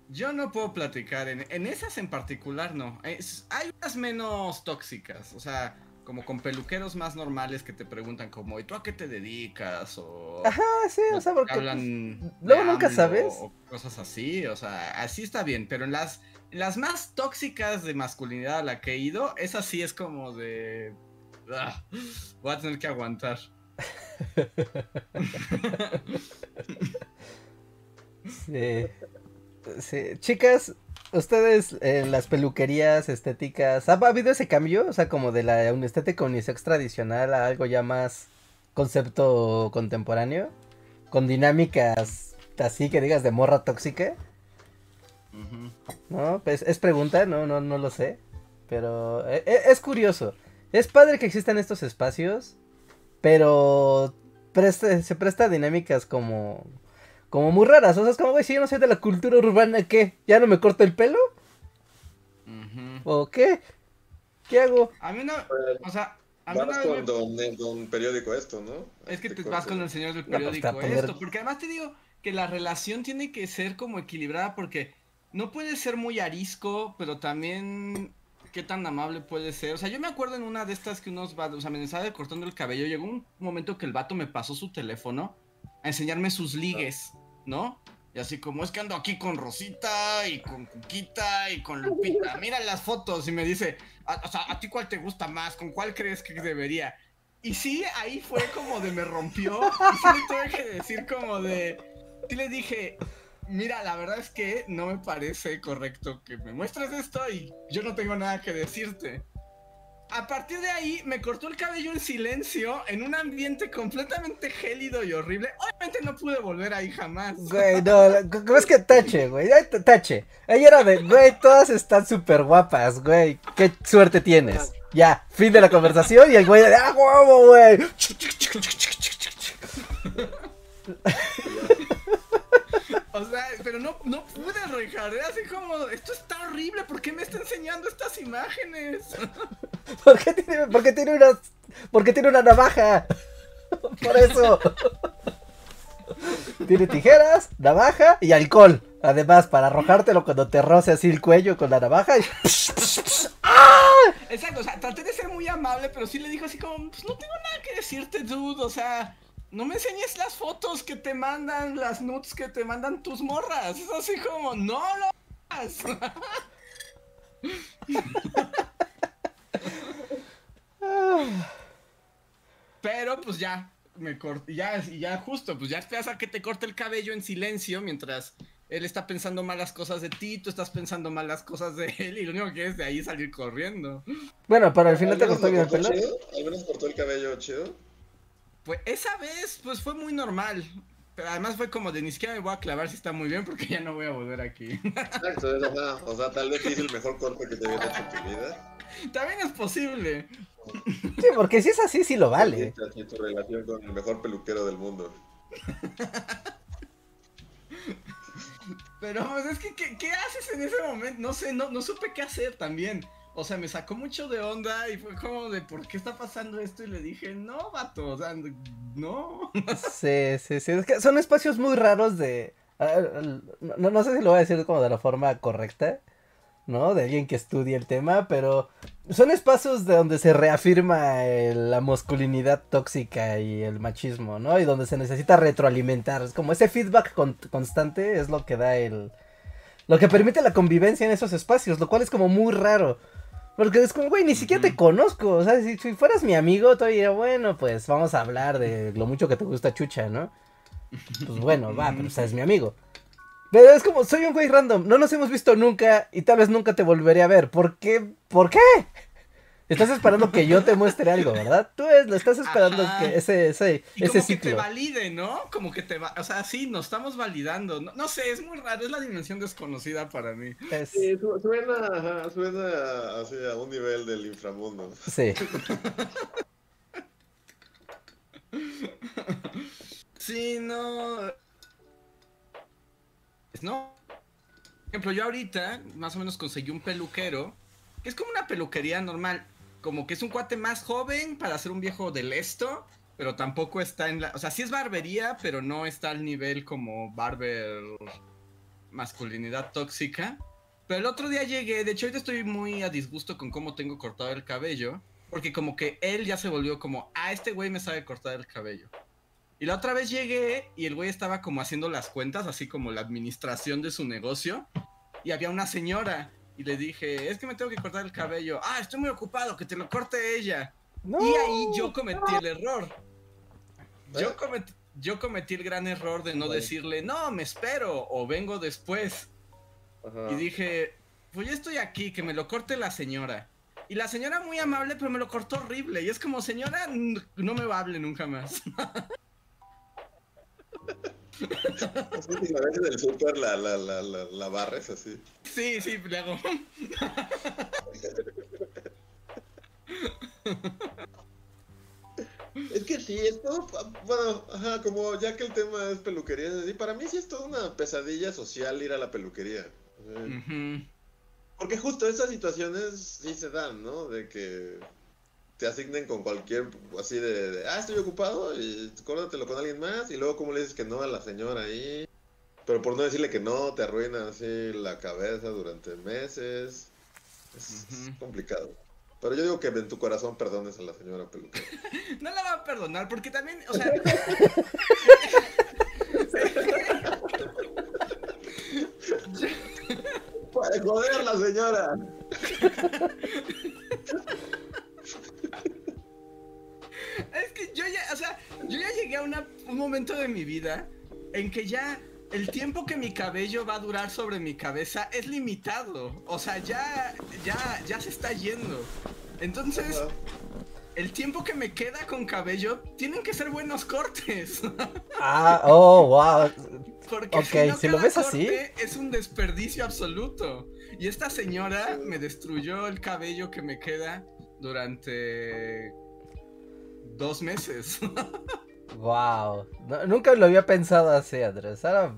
[SPEAKER 2] Yo no puedo platicar, en, en esas en particular no. hay unas menos tóxicas, o sea, como con peluqueros más normales que te preguntan como, ¿y tú a qué te dedicas? O,
[SPEAKER 3] Ajá, sí, o sea, porque
[SPEAKER 2] hablan
[SPEAKER 3] luego nunca sabes.
[SPEAKER 2] O cosas así, o sea, así está bien, pero en las, las más tóxicas de masculinidad a la que he ido, esa sí es como de... Ah, voy a tener que aguantar.
[SPEAKER 3] sí. sí. Chicas, ustedes en las peluquerías estéticas, ¿ha habido ese cambio? O sea, como de la estética unisex tradicional a algo ya más concepto contemporáneo, con dinámicas así que digas de morra tóxica. No, pues es pregunta, no, no, no lo sé, pero e, e, es, curioso. Es padre que existan estos espacios, pero se presta a dinámicas como como muy raras. O sea, es como, güey, si yo no soy de la cultura urbana, ¿qué? ¿Ya no me corto el pelo? ¿O qué? ¿Qué hago?
[SPEAKER 2] A mí no, o sea... A
[SPEAKER 4] mí vas con don, periódico esto, ¿no?
[SPEAKER 2] Es que te vas con el señor del pues, periódico esto, porque además te digo que la relación tiene que ser como equilibrada porque no puede ser muy arisco, pero también qué tan amable puede ser. O sea, yo me acuerdo en una de estas que unos vatos, o sea, me estaba cortando el cabello, llegó un momento que el vato me pasó su teléfono a enseñarme sus ligues. ¿No? Y así como es que ando aquí con Rosita y con Cuquita y con Lupita. Mira las fotos y me dice, o sea, ¿a ti cuál te gusta más? ¿Con cuál crees que debería? Y sí, ahí fue como de me rompió. Y sí le tuve que decir como de... Sí le dije, mira, la verdad es que no me parece correcto que me muestres esto y yo no tengo nada que decirte a partir de ahí me cortó el cabello en silencio, en un ambiente completamente gélido y horrible. Obviamente no pude volver ahí jamás.
[SPEAKER 3] Güey, no, es que tache, güey? Tache. Ella era de, güey, todas están súper guapas, güey. Qué suerte tienes. Ya, fin de la conversación y el güey de, ah, huevo, güey.
[SPEAKER 2] O sea, pero no, no pude, Richard. Era así como, esto está horrible, ¿por qué me está enseñando estas imágenes?
[SPEAKER 3] ¿Por qué tiene, por qué tiene una, por qué tiene una navaja? Por eso. Tiene tijeras, navaja y alcohol. Además, para arrojártelo cuando te roce así el cuello con la navaja. Y...
[SPEAKER 2] Exacto, o sea, traté de ser muy amable, pero sí le dijo así como, pues no tengo nada que decirte, dude. O sea, no me enseñes las fotos que te mandan, las nudes que te mandan tus morras. Es así como, no lo hagas. Pero pues ya, me corté, ya, ya justo, pues ya esperas a que te corte el cabello en silencio mientras él está pensando malas cosas de ti, tú estás pensando malas cosas de él y lo único que quieres de ahí es salir corriendo.
[SPEAKER 3] Bueno, para el final te cortó
[SPEAKER 4] el pelo. ¿Al menos cortó el cabello chido?
[SPEAKER 2] Pues esa vez, pues fue muy normal. Pero además fue como de ni siquiera me voy a clavar si está muy bien porque ya no voy a volver aquí.
[SPEAKER 4] Exacto, o sea, tal vez hice el mejor corte que te había hecho en tu vida.
[SPEAKER 2] También es posible.
[SPEAKER 3] Sí, porque si es así, sí lo vale.
[SPEAKER 4] Sí, tu relación con el mejor peluquero del mundo.
[SPEAKER 2] Pero pues es que, ¿qué, ¿qué, haces en ese momento? No sé, no, no supe qué hacer también o sea, me sacó mucho de onda y fue como de, ¿por qué está pasando esto? Y le dije, no, vato, o sea, no.
[SPEAKER 3] Sí, sí, sí, es que son espacios muy raros de... No, no sé si lo voy a decir como de la forma correcta, ¿no? De alguien que estudie el tema, pero son espacios de donde se reafirma la masculinidad tóxica y el machismo, ¿no? Y donde se necesita retroalimentar. Es como ese feedback constante es lo que da el... Lo que permite la convivencia en esos espacios, lo cual es como muy raro. Porque es como, güey, ni siquiera te conozco. O sea, si, fueras mi amigo, te diría, bueno, pues vamos a hablar de lo mucho que te gusta Chucha, ¿no? Pues bueno, va, pero o sea, es mi amigo. Pero es como, soy un güey random, no nos hemos visto nunca y tal vez nunca te volveré a ver. ¿Por qué? ¿Por qué? Estás esperando que yo te muestre algo, ¿verdad? Tú es, lo estás esperando que ese, ese,
[SPEAKER 2] y como que te valide, ¿no? Como que te va, o sea, sí, nos estamos validando. No, sé, es muy raro, es la dimensión desconocida para mí.
[SPEAKER 4] Sí, suena, suena así a un nivel del inframundo.
[SPEAKER 3] Sí.
[SPEAKER 2] sí, no. edades, ¿no? Por ejemplo, yo ahorita más o menos conseguí un peluquero, que es como una peluquería normal, como que es un cuate más joven para ser un viejo del esto, pero tampoco está en la, o sea, sí es barbería, pero no está al nivel como barber masculinidad tóxica. Pero el otro día llegué, de hecho ahorita estoy muy a disgusto con cómo tengo cortado el cabello, porque como que él ya se volvió como, ah, este güey me sabe cortar el cabello. Y la otra vez llegué y el güey estaba como haciendo las cuentas, así como la administración de su negocio, y había una señora y le dije, es que me tengo que cortar el cabello. Ah, estoy muy ocupado, que te lo corte ella. Y ahí yo cometí el error. Yo cometí, yo cometí el gran error de no decirle, no, me espero o vengo después. Y dije, pues ya estoy aquí, que me lo corte la señora. Y la señora muy amable, pero me lo cortó horrible. Y es como, señora, no me va a hablar nunca más.
[SPEAKER 4] Así, a veces del súper la, la, la, la, la barres así.
[SPEAKER 2] Sí, sí, le hago.
[SPEAKER 4] Es que sí, es todo, bueno, ajá, como ya que el tema es peluquería, así, para mí sí es toda una pesadilla social ir a la peluquería. Porque justo esas situaciones sí se dan, ¿no? De que te asignen con cualquier, así de, ah, estoy ocupado, y córdatelo con alguien más, y luego como le dices que no a la señora ahí, pero por no decirle que no, te arruina así la cabeza durante meses, es, complicado. Pero yo digo que en tu corazón perdones a la señora peluquera.
[SPEAKER 2] no la va a perdonar, porque también, o sea...
[SPEAKER 4] Puede joder la señora.
[SPEAKER 2] llegué a un momento de mi vida en que ya el tiempo que mi cabello va a durar sobre mi cabeza es limitado. O sea, ya, ya, ya se está yendo. Entonces, el tiempo que me queda con cabello tienen que ser buenos cortes.
[SPEAKER 3] Ah, oh, wow.
[SPEAKER 2] Porque si, lo ves así, es un desperdicio absoluto. Y esta señora me destruyó el cabello que me queda durante dos meses.
[SPEAKER 3] Wow, nunca lo había pensado así, Andrés. Ahora,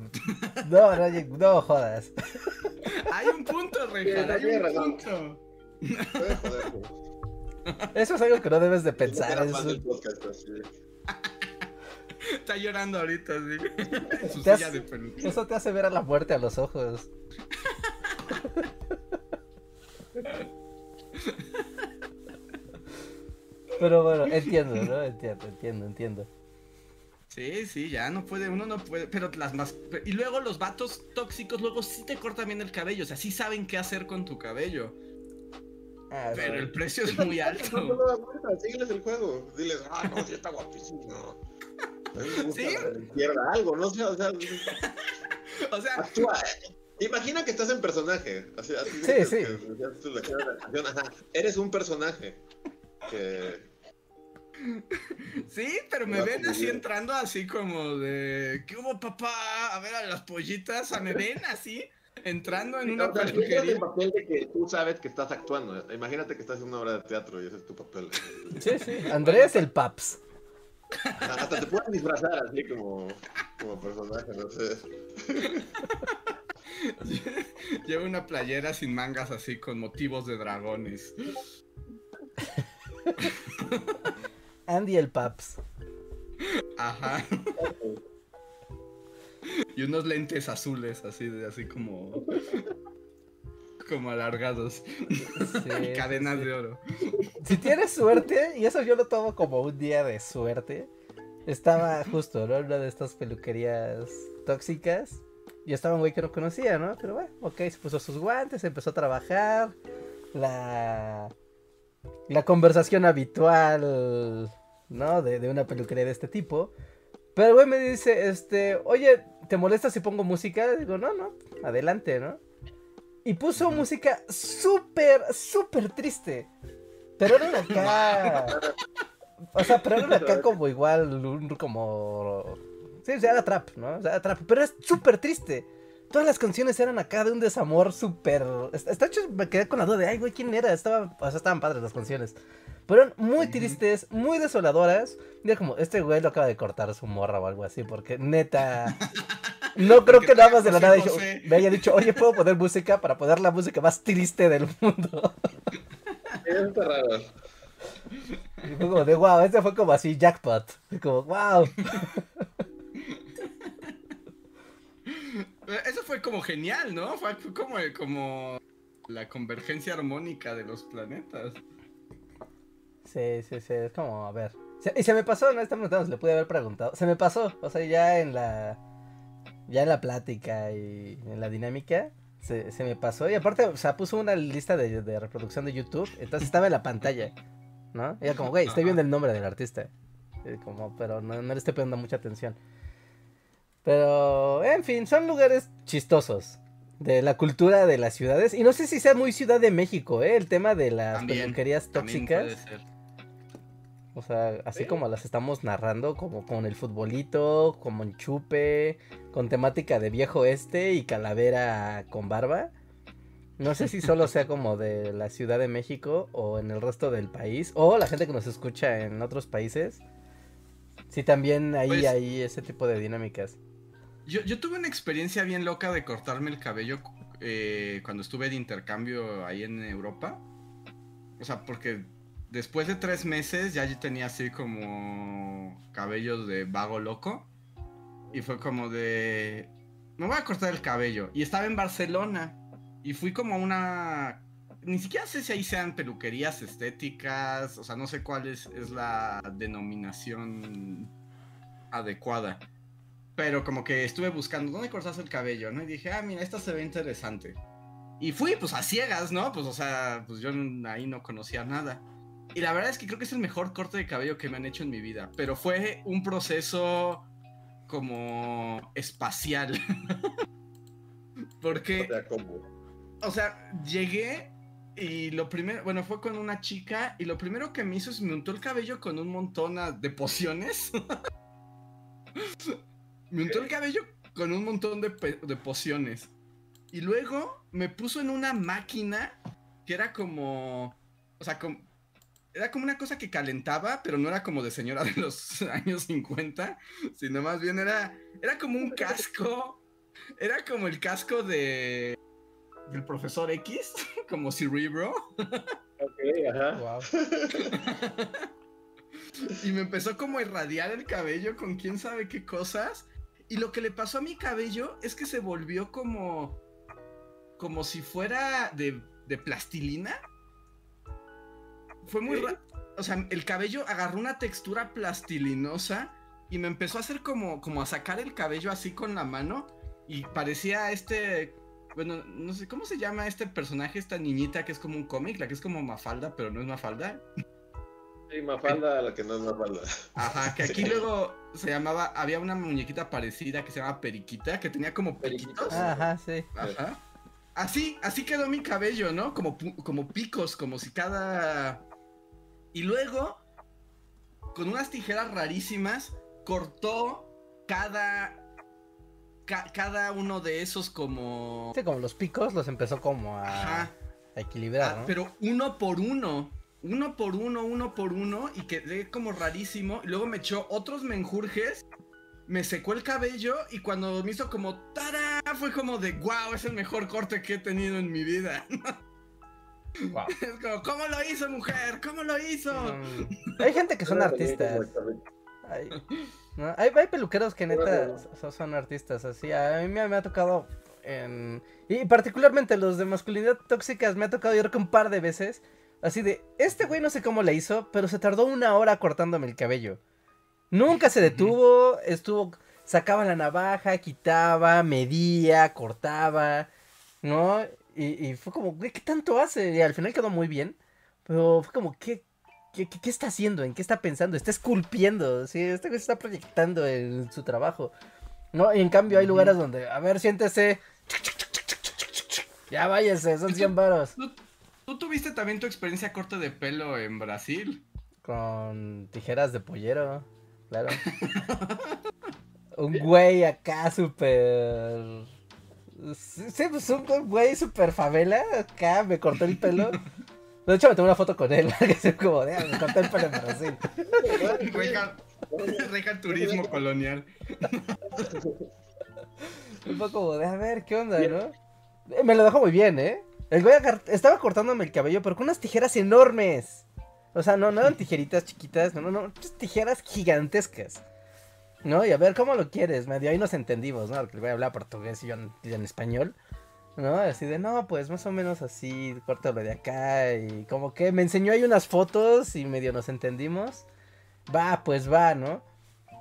[SPEAKER 3] no, no, no jodas.
[SPEAKER 2] Hay un punto, Rejan, hay un punto.
[SPEAKER 3] Eso es algo que no debes de pensar.
[SPEAKER 2] Está llorando ahorita, sí.
[SPEAKER 3] Eso te hace ver a la muerte a los ojos. Pero bueno, entiendo, ¿no? Entiendo, entiendo, entiendo.
[SPEAKER 2] Sí, sí, ya no puede, uno no puede, pero las más... Y luego los vatos tóxicos luego sí te cortan bien el cabello, o sea, sí saben qué hacer con tu cabello. Ah, pero el precio es muy alto. No, no,
[SPEAKER 4] no, sígueles el juego. Diles, ah, no, sí está guapísimo. ¿Sí? Pierda algo, ¿no? O sea, o sea, o sea actúa. Imagina que estás en personaje. Así, así
[SPEAKER 3] sí, sí.
[SPEAKER 4] Eres un personaje.
[SPEAKER 2] Sí, pero me ven así entrando así como de ¿qué hubo papá? A ver a las pollitas, me ven así entrando en una
[SPEAKER 4] peluquería. el papel de que tú sabes que estás actuando. Imagínate que estás en una obra de teatro y ese es tu papel.
[SPEAKER 3] Sí, sí. Andrés el Paps.
[SPEAKER 4] Hasta te pueden disfrazar así como, como personaje, no sé.
[SPEAKER 2] Llevo una playera sin mangas así con motivos de dragones.
[SPEAKER 3] Andy el Paps.
[SPEAKER 2] Ajá. Y unos lentes azules, así, así como. Como alargados. Cadenas de oro.
[SPEAKER 3] Si tienes suerte, y eso yo lo tomo como un día de suerte. Estaba justo, ¿no? En una de estas peluquerías tóxicas. Y estaba un güey que no conocía, ¿no? Pero bueno, ok, se puso sus guantes, empezó a trabajar. La la conversación habitual, ¿no? De, una peluquería de este tipo. Pero el güey me dice, este, oye, ¿te molesta si pongo música? Digo, no, no, adelante, ¿no? Y puso música súper, súper triste. Pero era acá. O sea, pero era acá como igual, como. Sí, o sea, era trap, ¿no? O sea, era trap. Pero es súper triste todas las canciones eran acá de un desamor súper. Está hecho, me quedé con la duda de, ay, güey, ¿quién era? Estaba, o sea, estaban padres las canciones. Pero eran muy tristes, muy desoladoras. Mira, como, este güey lo acaba de cortar su morra o algo así, porque neta. no creo que nada más de la nada me haya dicho, oye, ¿puedo poner música para poner la música más triste del mundo?
[SPEAKER 4] Es raro.
[SPEAKER 3] Y fue como de, wow, este fue como así, jackpot. Como, wow.
[SPEAKER 2] Eso fue como genial, ¿no? Fue como, como la convergencia armónica de los planetas.
[SPEAKER 3] Sí, sí, sí, es como, a ver. y se me pasó, no está preguntando, se le pude haber preguntado. Se me pasó, o sea, ya en la. Ya en la plática y en la dinámica. Se, se me pasó. Y aparte, o sea, puso una lista de, de reproducción de YouTube. Entonces estaba en la pantalla. ¿No? Y era como, güey, estoy viendo el nombre del artista. como, pero no, no le estoy poniendo mucha atención. Pero, en fin, son lugares chistosos de la cultura de las ciudades. Y no sé si sea muy Ciudad de México, ¿eh? El tema de las peluquerías tóxicas. O sea, así como las estamos narrando, como con el futbolito, como en chupe, con temática de viejo este y calavera con barba. No sé si solo sea como de la Ciudad de México o en el resto del país, o la gente que nos escucha en otros países. Si también ahí pues hay ese tipo de dinámicas.
[SPEAKER 2] Yo, tuve una experiencia bien loca de cortarme el cabello eh, cuando estuve de intercambio ahí en Europa. O sea, porque después de tres meses ya yo tenía así como cabello de vago loco. Y fue como de... Me voy a cortar el cabello. Y estaba en Barcelona. Y fui como una... Ni siquiera sé si ahí sean peluquerías estéticas. O sea, no sé cuál es, es la denominación adecuada. Pero como que estuve buscando dónde cortas el cabello, ¿no? Y dije, ah, mira, esta se ve interesante. Y fui, pues a ciegas, ¿no? Pues, o sea, pues yo ahí no conocía nada. Y la verdad es que creo que es el mejor corte de cabello que me han hecho en mi vida. Pero fue un proceso como espacial. Porque. O sea, llegué y lo primero, bueno, fue con una chica y lo primero que me hizo es me untó el cabello con un montón de pociones. Me untó el cabello con un montón de, pociones. Y luego me puso en una máquina que era como. O sea, como, era como una cosa que calentaba, pero no era como de señora de los años 50, sino más bien era, era como un casco. Era como el casco de del profesor X, como Cerebro. Ok, ajá. Wow. y me empezó como a irradiar el cabello con quién sabe qué cosas. Y lo que le pasó a mi cabello es que se volvió como. como si fuera de, de plastilina. Fue muy raro. O sea, el cabello agarró una textura plastilinosa y me empezó a hacer como, como a sacar el cabello así con la mano. Y parecía este. Bueno, no sé, ¿cómo se llama este personaje, esta niñita que es como un cómic? La que es como Mafalda, pero no es Mafalda.
[SPEAKER 4] Sí, Mafalda, la que no es Mafalda.
[SPEAKER 2] Ajá, que aquí luego se llamaba, había una muñequita parecida que se llamaba Periquita, que tenía como periquitos.
[SPEAKER 3] Ajá, sí.
[SPEAKER 2] Ajá. Así, así quedó mi cabello, ¿no? Como, como picos, como si cada... Y luego, con unas tijeras rarísimas, cortó cada... cada uno de esos como...
[SPEAKER 3] Sí, como los picos los empezó como a, a equilibrar, ah, ¿no?
[SPEAKER 2] Pero uno por uno uno por uno, uno por uno, y quedé como rarísimo. Luego me echó otros menjurjes, me secó el cabello, y cuando me hizo como ¡Tara! Fue como de ¡Wow! Es el mejor corte que he tenido en mi vida. Wow. Es como, ¿cómo lo hizo, mujer? ¿Cómo lo hizo?
[SPEAKER 3] Mm, hay gente que son artistas. Hay, hay, peluqueros que neta son, artistas, así. A mí me, ha tocado en... Y particularmente los de masculinidad tóxicas me ha tocado ir un par de veces Así de, este güey no sé cómo le hizo, pero se tardó una hora cortándome el cabello. Nunca se detuvo, estuvo, sacaba la navaja, quitaba, medía, cortaba, ¿no? Y, fue como, güey, ¿qué tanto hace? Y al final quedó muy bien, pero fue como, ¿qué, qué, qué está haciendo? ¿En qué está pensando? Está esculpiendo, ¿sí? Este güey se está proyectando en su trabajo, ¿no? Y en cambio hay lugares donde, a ver, siéntese. Ya váyase, son 100 varos.
[SPEAKER 2] ¿Tú tuviste también tu experiencia corta de pelo en Brasil?
[SPEAKER 3] Con tijeras de pollero, claro. un güey acá súper... Sí, pues un güey súper favela, acá me cortó el pelo. De hecho, me tomé una foto con él, que se como, de, me cortó el pelo en Brasil.
[SPEAKER 2] Reja, turismo colonial.
[SPEAKER 3] Un poco como de, a ver, ¿qué onda, no? Me lo dejó muy bien, ¿eh? El güey estaba cortándome el cabello, pero con unas tijeras enormes. O sea, no, no eran tijeritas chiquitas, no, no, no, tijeras gigantescas. ¿No? Y a ver, ¿cómo lo quieres? Medio ahí nos entendimos, ¿no? Porque el güey hablaba portugués y yo en, español. ¿No? Así de, no, pues más o menos así, córtalo de acá. Y como que me enseñó ahí unas fotos y medio nos entendimos. Va, pues va, ¿no?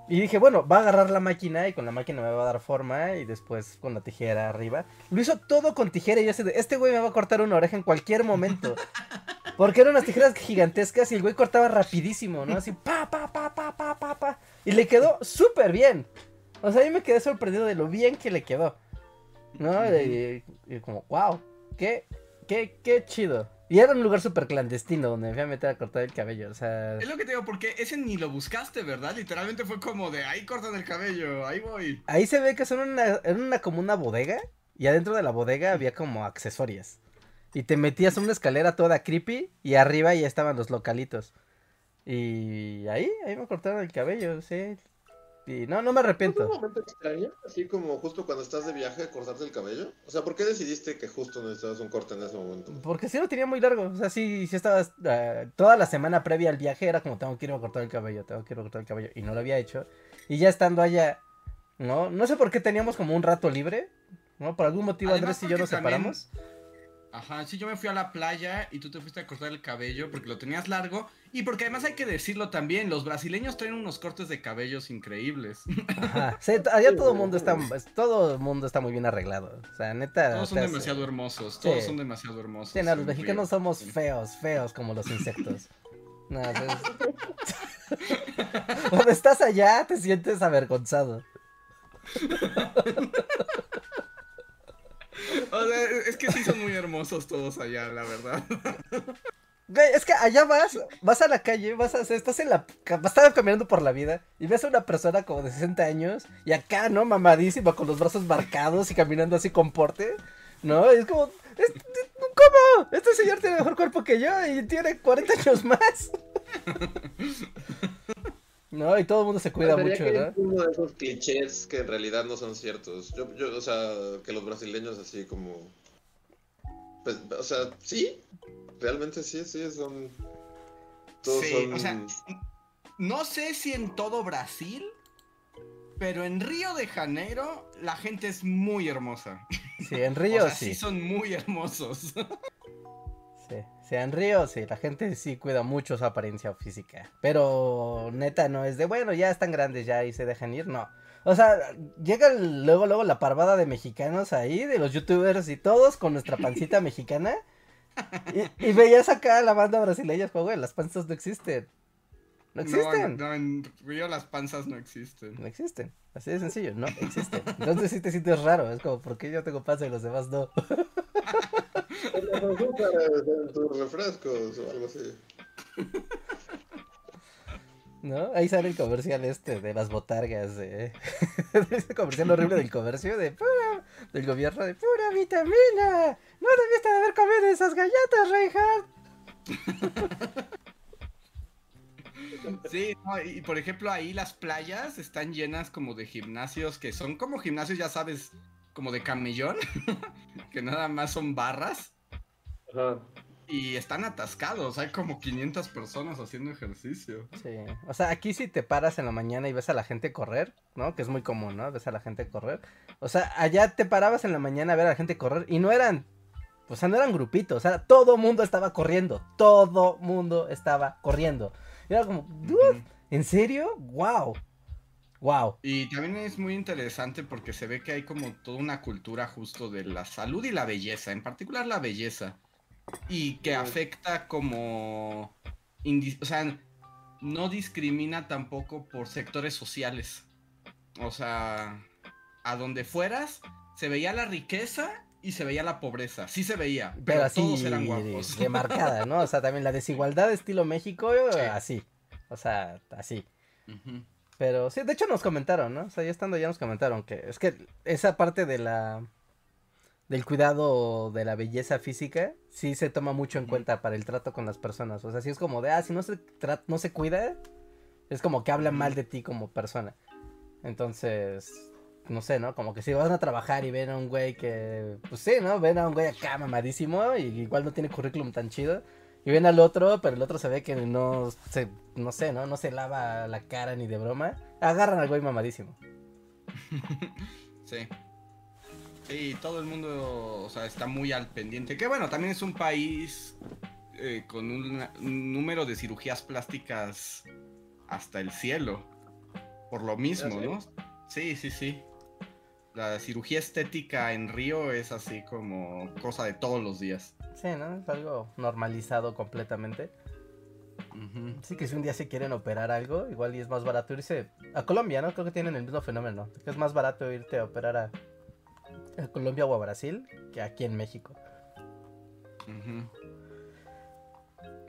[SPEAKER 3] Y dije, bueno, va a agarrar la máquina y con la máquina me va a dar forma y después con la tijera arriba. Lo hizo todo con tijera y yo sé, este güey me va a cortar una oreja en cualquier momento. Porque eran unas tijeras gigantescas y el güey cortaba rapidísimo, ¿no? Así, pa, pa, pa, pa, pa, pa, pa. Y le quedó súper bien. O sea, yo me quedé sorprendido de lo bien que le quedó. ¿No? Y, y como, wow, qué, qué, qué chido. Y era un lugar súper clandestino donde me fui a meter a cortar el cabello, o sea...
[SPEAKER 2] Es lo que te digo, porque ese ni lo buscaste, ¿verdad? Literalmente fue como de, ahí cortan el cabello, ahí voy.
[SPEAKER 3] Ahí se ve que son una, era una como una bodega, y adentro de la bodega había como accesorios. Y te metías en una escalera toda creepy, y arriba ya estaban los localitos. Y ahí, ahí me cortaron el cabello, sí. Y no, no me arrepiento.
[SPEAKER 4] un momento extraño? Así como justo cuando estás de viaje, cortarte el cabello. O sea, ¿por qué decidiste que justo necesitabas un corte en ese momento?
[SPEAKER 3] Porque sí lo tenía muy largo. O sea, sí, sí estabas. Uh, toda la semana previa al viaje era como, tengo que irme a cortar el cabello, tengo que irme a cortar el cabello. Y no lo había hecho. Y ya estando allá, ¿no? No sé por qué teníamos como un rato libre. ¿No? Por algún motivo Andrés y yo nos separamos.
[SPEAKER 2] Ajá, sí, yo me fui a la playa y tú te fuiste a cortar el cabello porque lo tenías largo y porque además hay que decirlo también, los brasileños traen unos cortes de cabellos increíbles.
[SPEAKER 3] Ajá, sí, allá todo el mundo está, todo el mundo está muy bien arreglado, o sea, neta.
[SPEAKER 2] Todos son demasiado hermosos, todos son demasiado hermosos.
[SPEAKER 3] Sí, no, los mexicanos somos feos, feos como los insectos. No, Cuando estás allá te sientes avergonzado.
[SPEAKER 2] O sea, es que sí son muy hermosos todos allá, la verdad.
[SPEAKER 3] es que allá vas, vas a la calle, vas a, estás en la, estás caminando por la vida y ves a una persona como de 60 años y acá, ¿no? Mamadísima, con los brazos marcados y caminando así con porte, ¿no? Y es como, ¿cómo? Este señor tiene mejor cuerpo que yo y tiene 40 años más. No, y todo el mundo se cuida mucho, ¿no?
[SPEAKER 4] uno de esos clichés que en realidad no son ciertos. Yo, yo, o sea, que los brasileños así como... Pues, o sea, sí, realmente sí, sí, son...
[SPEAKER 2] Todos sí, o sea, no sé si en todo Brasil, pero en Río de Janeiro la gente es muy hermosa.
[SPEAKER 3] Sí, en Río
[SPEAKER 2] sí. Sí, son muy hermosos.
[SPEAKER 3] Sí, en Río sí, la gente sí cuida mucho su apariencia física. Pero neta no es de, bueno, ya están grandes ya y se dejan ir, no. O sea, llega luego, luego la parvada de mexicanos ahí, de los youtubers y todos con nuestra pancita mexicana. Y, veías acá a la banda brasileña, pues, güey, las panzas no existen. No existen.
[SPEAKER 2] No, en Río las panzas no existen.
[SPEAKER 3] No existen. Así de sencillo, no existen. Entonces sí te sientes raro. Es como, ¿por qué yo tengo panza y los demás no?
[SPEAKER 4] en tus refrescos o algo así.
[SPEAKER 3] ¿No? Ahí sale el comercial este de las botargas, de... ese comercial horrible del comercio de pura, del gobierno de pura vitamina. No debiste de haber comido esas galletas,
[SPEAKER 2] Reinhardt. Sí, y por ejemplo ahí las playas están llenas como de gimnasios que son como gimnasios, ya sabes, como de camellón, que nada más son barras. Ajá. Y están atascados, hay como 500 personas haciendo ejercicio.
[SPEAKER 3] Sí, o sea, aquí si te paras en la mañana y ves a la gente correr, ¿no? Que es muy común, ¿no? Ves a la gente correr. O sea, allá te parabas en la mañana a ver a la gente correr y no eran, o sea, no eran grupitos, o sea, todo mundo estaba corriendo, todo mundo estaba corriendo. Y era como, ¿en serio? ¡Wow! Wow.
[SPEAKER 2] Y también es muy interesante porque se ve que hay como toda una cultura justo de la salud y la belleza, en particular la belleza. Y que afecta como... O sea, no discrimina tampoco por sectores sociales. O sea, a donde fueras, se veía la riqueza y se veía la pobreza. Sí se veía, pero, todos eran guapos.
[SPEAKER 3] Demarcada, ¿no? O sea, también la desigualdad de estilo México, así. O sea, así. Pero sí, de hecho nos comentaron, ¿no? O sea, ya estando ya nos comentaron que es que esa parte de la del cuidado de la belleza física sí se toma mucho en cuenta para el trato con las personas. O sea, sí es como de, ah, si no se no se cuida, es como que habla mal de ti como persona. Entonces, no sé, ¿no? Como que si van a trabajar y ven a un güey que, pues sí, ¿no? Ven a un güey acá mamadísimo y igual no tiene currículum tan chido. Y ven al otro, pero el otro se ve que no se, no sé, ¿no? No se lava la cara ni de broma. Agarran al güey mamadísimo.
[SPEAKER 2] sí. Sí, todo el mundo, o sea, está muy al pendiente. Que bueno, también es un país eh, con un, número de cirugías plásticas hasta el cielo. Por lo mismo, ¿no? Sí, sí, sí. La cirugía estética en Río es así como cosa de todos los días.
[SPEAKER 3] Sí, ¿no? Es algo normalizado completamente. Sí que si un día se quieren operar algo, igual y es más barato irse a Colombia, ¿no? Creo que tienen el mismo fenómeno. Que es más barato irte a operar a, Colombia o a Brasil que aquí en México.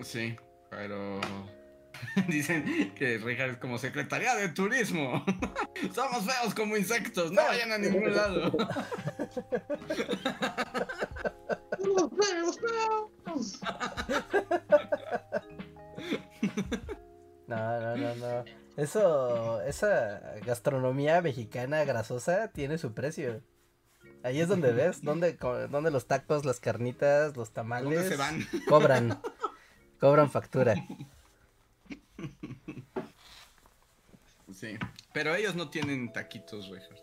[SPEAKER 2] Sí, pero dicen que Richard es como secretaría de turismo. Somos feos como insectos, no vayan a ningún lado.
[SPEAKER 3] No, no, no, no. Eso, esa gastronomía mexicana grasosa tiene su precio. Ahí es donde ves, donde, donde los tacos, las carnitas, los tamales
[SPEAKER 2] se van?
[SPEAKER 3] cobran, cobran factura.
[SPEAKER 2] Sí, pero ellos no tienen taquitos, Richard.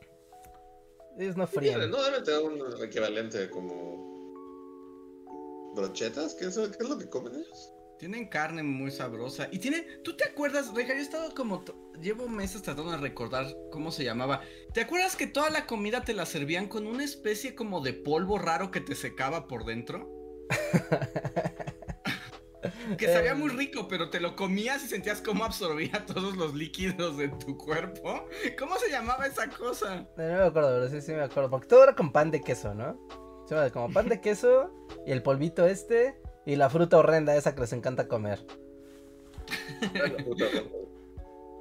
[SPEAKER 3] Ellos no fríen.
[SPEAKER 4] No deben tener un equivalente como brochetas, ¿qué es, ¿qué es lo que comen ellos?
[SPEAKER 2] Tienen carne muy sabrosa. Y tiene. ¿Tú te acuerdas, Reja? Yo he estado como. Llevo meses tratando de recordar cómo se llamaba. ¿Te acuerdas que toda la comida te la servían con una especie como de polvo raro que te secaba por dentro? que sabía muy rico, pero te lo comías y sentías cómo absorbía todos los líquidos de tu cuerpo. ¿Cómo se llamaba esa cosa?
[SPEAKER 3] No, me acuerdo, pero sí, sí me acuerdo. Porque todo era con pan de queso, ¿no? como pan de queso y el polvito este y la fruta horrenda esa que les encanta comer.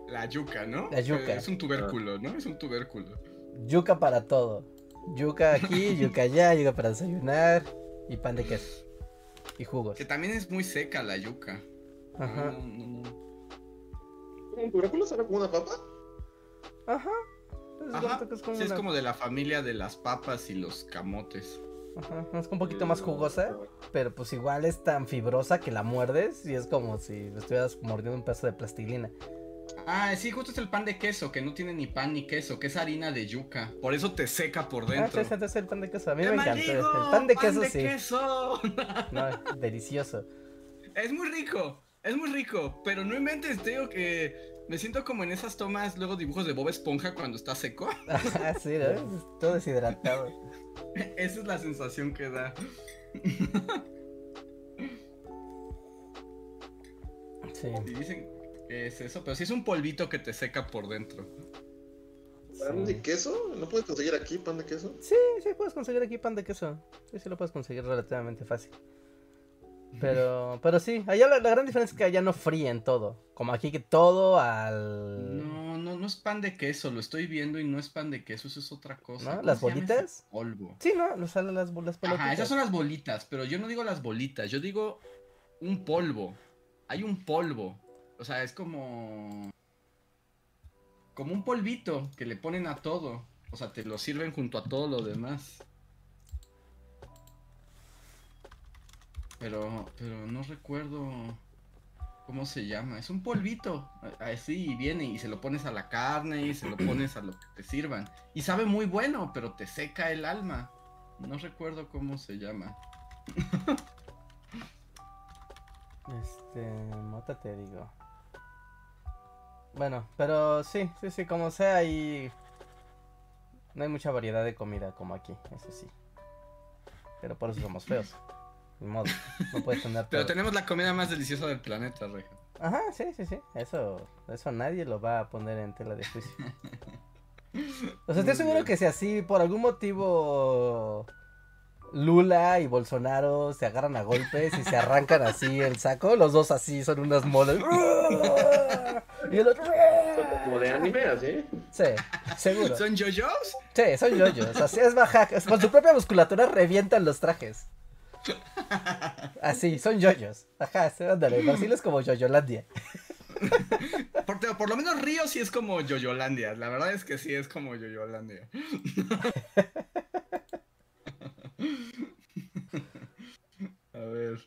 [SPEAKER 2] La yuca, ¿no?
[SPEAKER 3] La yuca.
[SPEAKER 2] Es un tubérculo, ¿no? Es un tubérculo.
[SPEAKER 3] Yuca para todo. Yuca aquí, yuca allá, yuca para desayunar y pan de queso. Y jugos.
[SPEAKER 2] Que también es muy seca la yuca. Ajá.
[SPEAKER 4] ¿Un tubérculo sabe como una papa?
[SPEAKER 3] Ajá.
[SPEAKER 2] Ajá. Es como, sí, es como de la familia de las papas y los camotes.
[SPEAKER 3] Ajá, es un poquito más jugosa, pero pues igual es tan fibrosa que la muerdes y es como si estuvieras mordiendo un pedazo de plastilina.
[SPEAKER 2] Ah, sí, justo es el pan de queso, que no tiene ni pan ni queso, que es harina de yuca. Por eso te seca por ah, dentro.
[SPEAKER 3] Ah, sí, es el pan de queso. A mí me encanta. El pan de queso, sí. Queso. no, delicioso.
[SPEAKER 2] Es muy rico, es muy rico, pero no inventes, te digo que me siento como en esas tomas, luego dibujos de Bob Esponja cuando está seco.
[SPEAKER 3] Ah, sí, ¿no? Todo deshidratado.
[SPEAKER 2] Esa es la sensación que da.
[SPEAKER 3] Sí.
[SPEAKER 2] Y dicen es eso, pero sí es un polvito que te seca por dentro.
[SPEAKER 4] ¿Pan de queso? ¿No puedes conseguir aquí pan de queso?
[SPEAKER 3] Sí, sí puedes conseguir aquí pan de queso. Sí, sí lo puedes conseguir relativamente fácil. Pero, pero sí, allá la, gran diferencia es que allá no fríen todo. Como aquí que todo al.
[SPEAKER 2] No, no, no es pan de queso, lo estoy viendo y no es pan de queso, eso es otra cosa.
[SPEAKER 3] ¿No? ¿Las bolitas?
[SPEAKER 2] Polvo.
[SPEAKER 3] Sí, no, lo salen las, las
[SPEAKER 2] Ajá, esas son las bolitas, pero yo no digo las bolitas, yo digo un polvo. Hay un polvo. O sea, es como. Como un polvito que le ponen a todo. O sea, te lo sirven junto a todo lo demás. Pero, pero no recuerdo cómo se llama. Es un polvito. Así viene y se lo pones a la carne y se lo pones a lo que te sirvan. Y sabe muy bueno, pero te seca el alma. No recuerdo cómo se llama.
[SPEAKER 3] este, mota te digo. Bueno, pero sí, sí, sí, como sea, y no hay mucha variedad de comida como aquí, eso sí. Pero por eso somos feos modo, no puedes tener
[SPEAKER 2] Pero tenemos la comida más deliciosa del planeta, Reja.
[SPEAKER 3] Ajá, sí, sí, sí. Eso, eso nadie lo va a poner en tela de juicio. o sea, estoy seguro que si así, por algún motivo, Lula y Bolsonaro se agarran a golpes y se arrancan así el saco, los dos así son unas modas.
[SPEAKER 4] y el otro. Como de anime, así.
[SPEAKER 3] Sí, seguro.
[SPEAKER 2] ¿Son yoyos?
[SPEAKER 3] Sí, son yoyos. Así es baja. Con su propia musculatura revientan los trajes. Así, son yoyos. Ajá, ándale, Brasil es como yoyolandia.
[SPEAKER 2] por, por, lo menos Río sí es como Yoyolandia. La verdad es que sí es como Yoyolandia. a ver.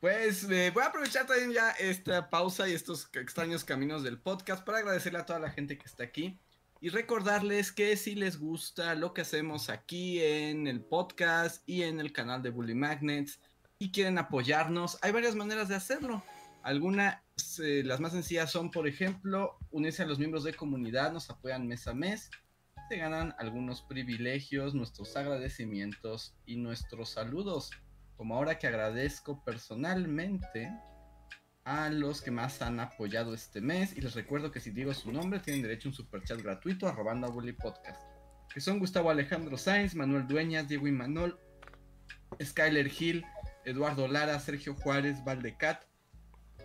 [SPEAKER 2] Pues eh, voy a aprovechar también ya esta pausa y estos extraños caminos del podcast para agradecerle a toda la gente que está aquí y recordarles que si les gusta lo que hacemos aquí en el podcast y en el canal de Bully Magnets y quieren apoyarnos, hay varias maneras de hacerlo. Algunas, eh, las más sencillas son, por ejemplo, unirse a los miembros de comunidad, nos apoyan mes a mes, se ganan algunos privilegios, nuestros agradecimientos y nuestros saludos. Como ahora que agradezco personalmente a los que más han apoyado este mes. Y les recuerdo que si digo su nombre, tienen derecho a un superchat gratuito a Robando a Bully Podcast. Que son Gustavo Alejandro Sainz, Manuel Dueñas, Diego Imanol, Skyler Hill, Eduardo Lara, Sergio Juárez, Valdecat,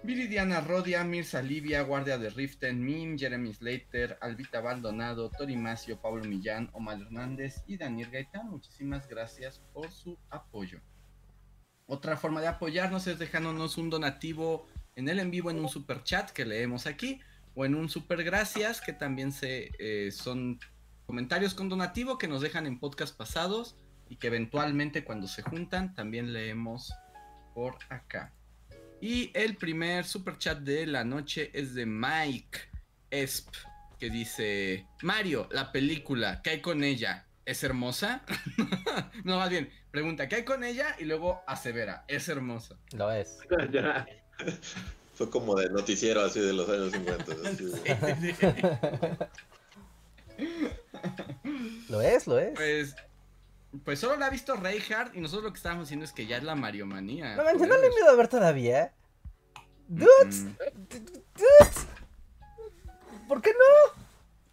[SPEAKER 2] Viridiana Rodia, Mirza Livia, Guardia de Riften, Min, Jeremy Slater, Albita Baldonado, Tori Macio, Pablo Millán, Omar Hernández y Daniel Gaitán. Muchísimas gracias por su apoyo. Otra forma de apoyarnos es dejándonos un donativo en el en vivo en un super chat que leemos aquí o en un super gracias que también se eh, son comentarios con donativo que nos dejan en podcast pasados y que eventualmente cuando se juntan también leemos por acá. Y el primer super chat de la noche es de Mike Esp que dice Mario, la película, ¿qué hay con ella? ¿Es hermosa? no, más bien, pregunta, ¿qué hay con ella? Y luego asevera, ¿es hermosa?
[SPEAKER 3] Lo es.
[SPEAKER 4] Fue como de noticiero así de los años 50.
[SPEAKER 3] lo es, lo es.
[SPEAKER 2] Pues, pues solo la ha visto Reinhardt y nosotros lo que estábamos diciendo es que ya es la Mariomanía.
[SPEAKER 3] No manches, no le ido a ver todavía. Dudes, dudes, ¿por qué no?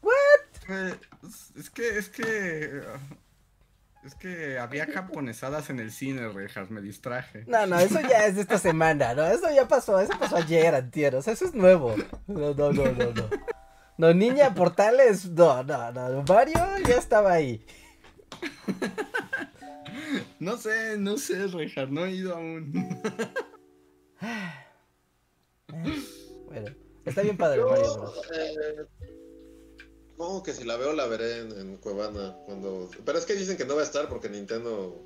[SPEAKER 3] What?
[SPEAKER 2] Pues, es que, es que es que había japonesadas en el cine, Rejas, me distraje.
[SPEAKER 3] No, no, eso ya es de esta semana, ¿no? Eso ya pasó, eso pasó ayer, antier, o sea, eso es nuevo. No, no, no, no, no. No, Niña Portales, no, no, no, Mario ya estaba ahí.
[SPEAKER 2] No sé, no sé, Rejas, no he ido aún.
[SPEAKER 3] bueno, está bien padre Mario Bros.
[SPEAKER 4] No, que si la veo la veré en, Cuevana cuando. Pero es que dicen que no va a estar porque Nintendo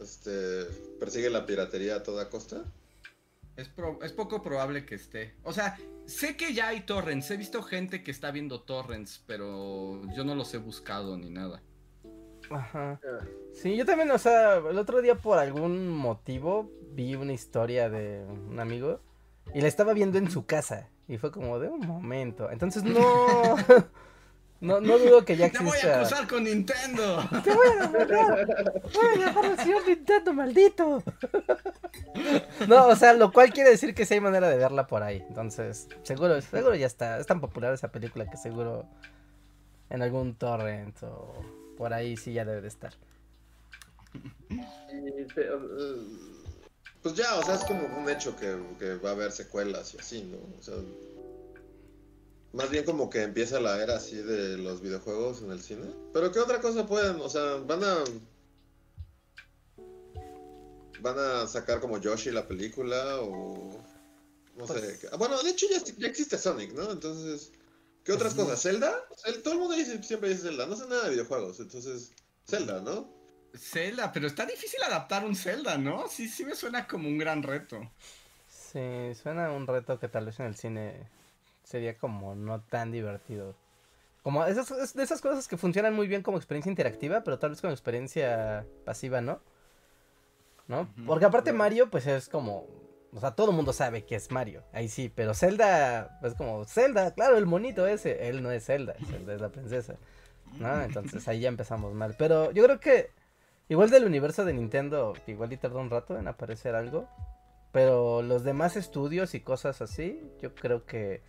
[SPEAKER 4] este persigue la piratería a toda costa.
[SPEAKER 2] Es, es poco probable que esté. O sea, sé que ya hay torrents. He visto gente que está viendo torrents, pero yo no los he buscado ni nada.
[SPEAKER 3] Ajá. Sí, yo también, o sea, el otro día por algún motivo vi una historia de un amigo y la estaba viendo en su casa. Y fue como de un momento. Entonces no. No, no dudo que ya exista.
[SPEAKER 2] Te voy a acusar con Nintendo.
[SPEAKER 3] Te voy a matar. Voy a llamar al señor Nintendo, maldito. No, o sea, lo cual quiere decir que sí hay manera de verla por ahí. Entonces, seguro, seguro ya está. Es tan popular esa película que seguro en algún torrent o por ahí sí ya debe de estar.
[SPEAKER 4] Pues ya, o sea, es como un hecho que, va a haber secuelas y así, ¿no? O sea, más bien como que empieza la era así de los videojuegos en el cine. Pero ¿qué otra cosa pueden? O sea, van a... Van a sacar como Yoshi la película o... No sé. Pues ah, bueno, de hecho ya, existe Sonic, ¿no? Entonces... ¿Qué otras cosas? ¿Zelda? todo el mundo dice, siempre dice Zelda. No sé nada de videojuegos, entonces... Zelda, ¿no?
[SPEAKER 2] Zelda, pero está difícil adaptar un Zelda, ¿no? Sí, sí me suena como un gran reto.
[SPEAKER 3] Sí, suena un reto que tal vez en el cine sería como no tan divertido. Como esas, de esas cosas que funcionan muy bien como experiencia interactiva, pero tal vez como experiencia pasiva, ¿no? ¿No? Porque aparte Mario, pues es como. O sea, todo el mundo sabe que es Mario. Ahí sí, pero Zelda es como Zelda, claro, el monito ese. Él no es Zelda, Zelda es la princesa. ¿No? Entonces ahí ya empezamos mal. Pero yo creo que Igual del universo de Nintendo, igual y tardó un rato en aparecer algo. Pero los demás estudios y cosas así, yo creo que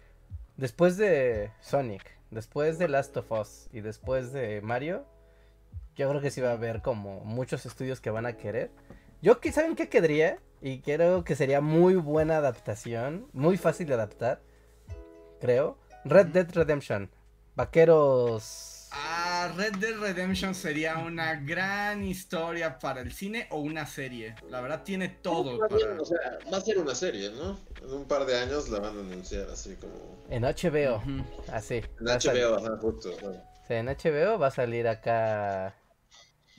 [SPEAKER 3] después de Sonic, después de Last of Us y después de Mario, yo creo que sí va a haber como muchos estudios que van a querer. Yo, ¿saben qué querría? Y creo que sería muy buena adaptación, muy fácil de adaptar, creo. Red Dead Redemption. Vaqueros
[SPEAKER 2] Ah, sea, Red Dead Redemption sería una gran historia para el cine o una serie. La verdad tiene todo.
[SPEAKER 4] O sea, va a ser una serie, ¿no? En un par de años la van a anunciar así como...
[SPEAKER 3] En HBO, así.
[SPEAKER 4] En HBO, ajá, justo.
[SPEAKER 3] Sí, en HBO va a salir acá...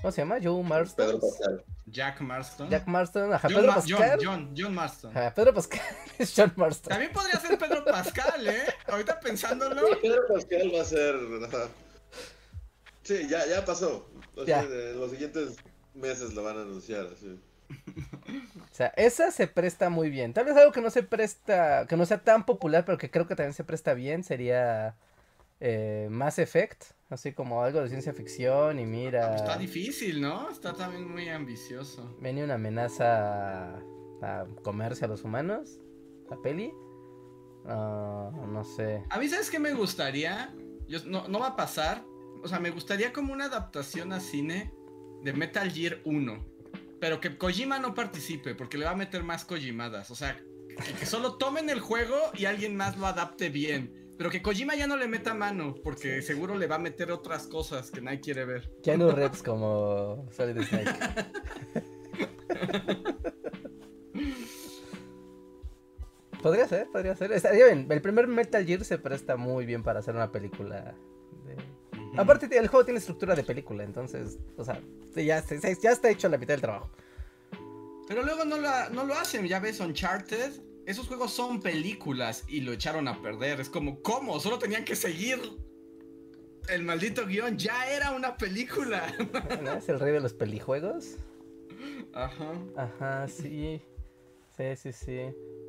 [SPEAKER 3] ¿Cómo se llama? Joe Marston.
[SPEAKER 4] Pedro Pascal.
[SPEAKER 2] Jack Marston.
[SPEAKER 3] Jack Marston, ajá,
[SPEAKER 2] John
[SPEAKER 3] Pedro
[SPEAKER 2] Ma-
[SPEAKER 3] Pascal.
[SPEAKER 2] John, John, John Marston.
[SPEAKER 3] Ajá, Pedro Pascal es John Marston.
[SPEAKER 2] También podría ser Pedro Pascal, ¿eh? Ahorita pensándolo.
[SPEAKER 4] Sí, Pedro Pascal va a ser. Sí, ya, ya pasó. O sea,
[SPEAKER 3] Ya.
[SPEAKER 4] los siguientes meses lo van a anunciar. Así.
[SPEAKER 3] O sea, esa se presta muy bien. Tal vez algo que no se presta, que no sea tan popular, pero que creo que también se presta bien, sería eh, Mass Effect. Así como algo de ciencia ficción y mira,
[SPEAKER 2] Está difícil, ¿no? Está también muy ambicioso.
[SPEAKER 3] viene una amenaza a, a comerse a los humanos, la peli. Ah, no sé.
[SPEAKER 2] A mí, ¿sabes qué me gustaría? Yo, no, no va a pasar. O sea, me gustaría como una adaptación a cine de Metal Gear 1. Pero que Kojima no participe, porque le va a meter más Kojimadas. O sea, que, que solo tomen el juego y alguien más lo adapte bien. Pero que Kojima ya no le meta mano, porque seguro le va a meter otras cosas que nadie quiere ver.
[SPEAKER 3] Keanu Reeves como Solid Snake. Podría ser, podría ser. Estaría bien. El primer Metal Gear se presta muy bien para hacer una película. Aparte, el juego tiene estructura de película, entonces, o sea, ya, ya está hecho la mitad del trabajo.
[SPEAKER 2] Pero luego no, la- no lo hacen, ya ves, Uncharted. Esos juegos son películas y lo echaron a perder. Es como, ¿cómo? Solo tenían que seguir el maldito guion. Ya era una película.
[SPEAKER 3] ¿No? Es el rey de los pelijuegos.
[SPEAKER 2] Ajá.
[SPEAKER 3] Ajá, sí. Sí, sí, sí.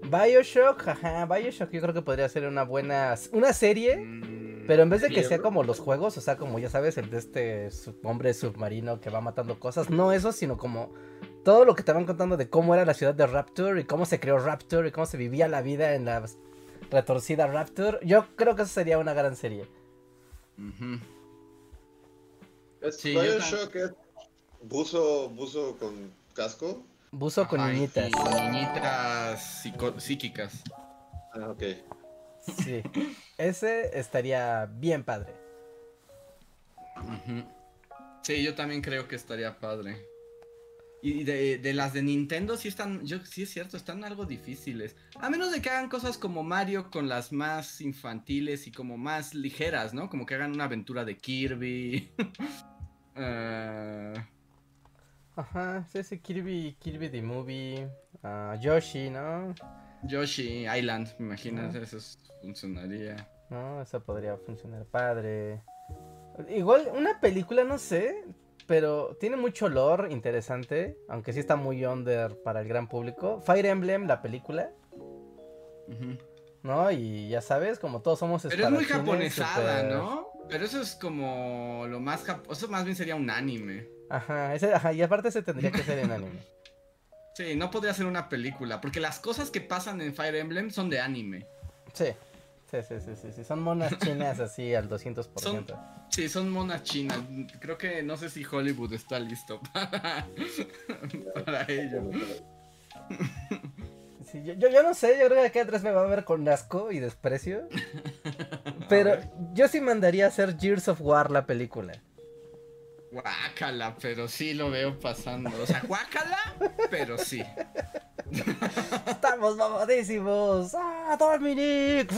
[SPEAKER 3] Bioshock, ajá, Bioshock yo creo que podría ser una buena... Una serie,
[SPEAKER 2] Mm,
[SPEAKER 3] pero en vez de que sea como los juegos, o sea, como ya sabes, el de este sub- hombre submarino que va matando cosas, no eso, sino como todo lo que te van contando de cómo era la ciudad de Rapture y cómo se creó Rapture y cómo se vivía la vida en la retorcida Rapture, yo creo que eso sería una gran serie.
[SPEAKER 2] ujú.
[SPEAKER 4] Es,
[SPEAKER 2] Sí, yo
[SPEAKER 4] Bioshock es buzo, buzo con casco.
[SPEAKER 3] Buzo con
[SPEAKER 2] Ajá,
[SPEAKER 3] niñitas.
[SPEAKER 2] y niñitas psíquicas.
[SPEAKER 4] Ah, ok.
[SPEAKER 3] Sí. Ese estaría bien padre.
[SPEAKER 2] Sí, yo también creo que estaría padre. Y de, de las de Nintendo sí están, yo sí es cierto, están algo difíciles. A menos de que hagan cosas como Mario con las más infantiles y como más ligeras, ¿no? Como que hagan una aventura de Kirby. Eh,
[SPEAKER 3] Ajá, sí, sí, Kirby, Kirby the Movie, ah, Yoshi, ¿no?
[SPEAKER 2] Yoshi Island, me imaginas, eso es- funcionaría.
[SPEAKER 3] No, eso podría funcionar padre. Igual, una película, no sé, pero tiene mucho lore interesante, aunque sí está muy under para el gran público. Fire Emblem, la película,
[SPEAKER 2] Ujú.
[SPEAKER 3] ¿no? Y ya sabes, como todos somos
[SPEAKER 2] Pero es muy japonesada, ¿no? Pero eso es como lo más Eso más bien sería un anime.
[SPEAKER 3] Ajá, ese, ajá, y aparte ese tendría que ser en anime.
[SPEAKER 2] Sí, no podría ser una película, porque las cosas que pasan en Fire Emblem son de anime.
[SPEAKER 3] Sí, sí, sí, sí, sí, sí, son monas chinas así al 200%.
[SPEAKER 2] Son- Sí, son monas chinas. Creo que no sé si Hollywood está listo para, para ello.
[SPEAKER 3] Sí, yo, yo, yo no sé, yo creo que acá atrás me va a ver con asco y desprecio. Pero yo sí mandaría a hacer Gears of War la película.
[SPEAKER 2] Guácala, pero sí lo veo pasando. O sea, guácala, pero sí.
[SPEAKER 3] ¡Estamos mamadísimos! ¡Ah, Dominic!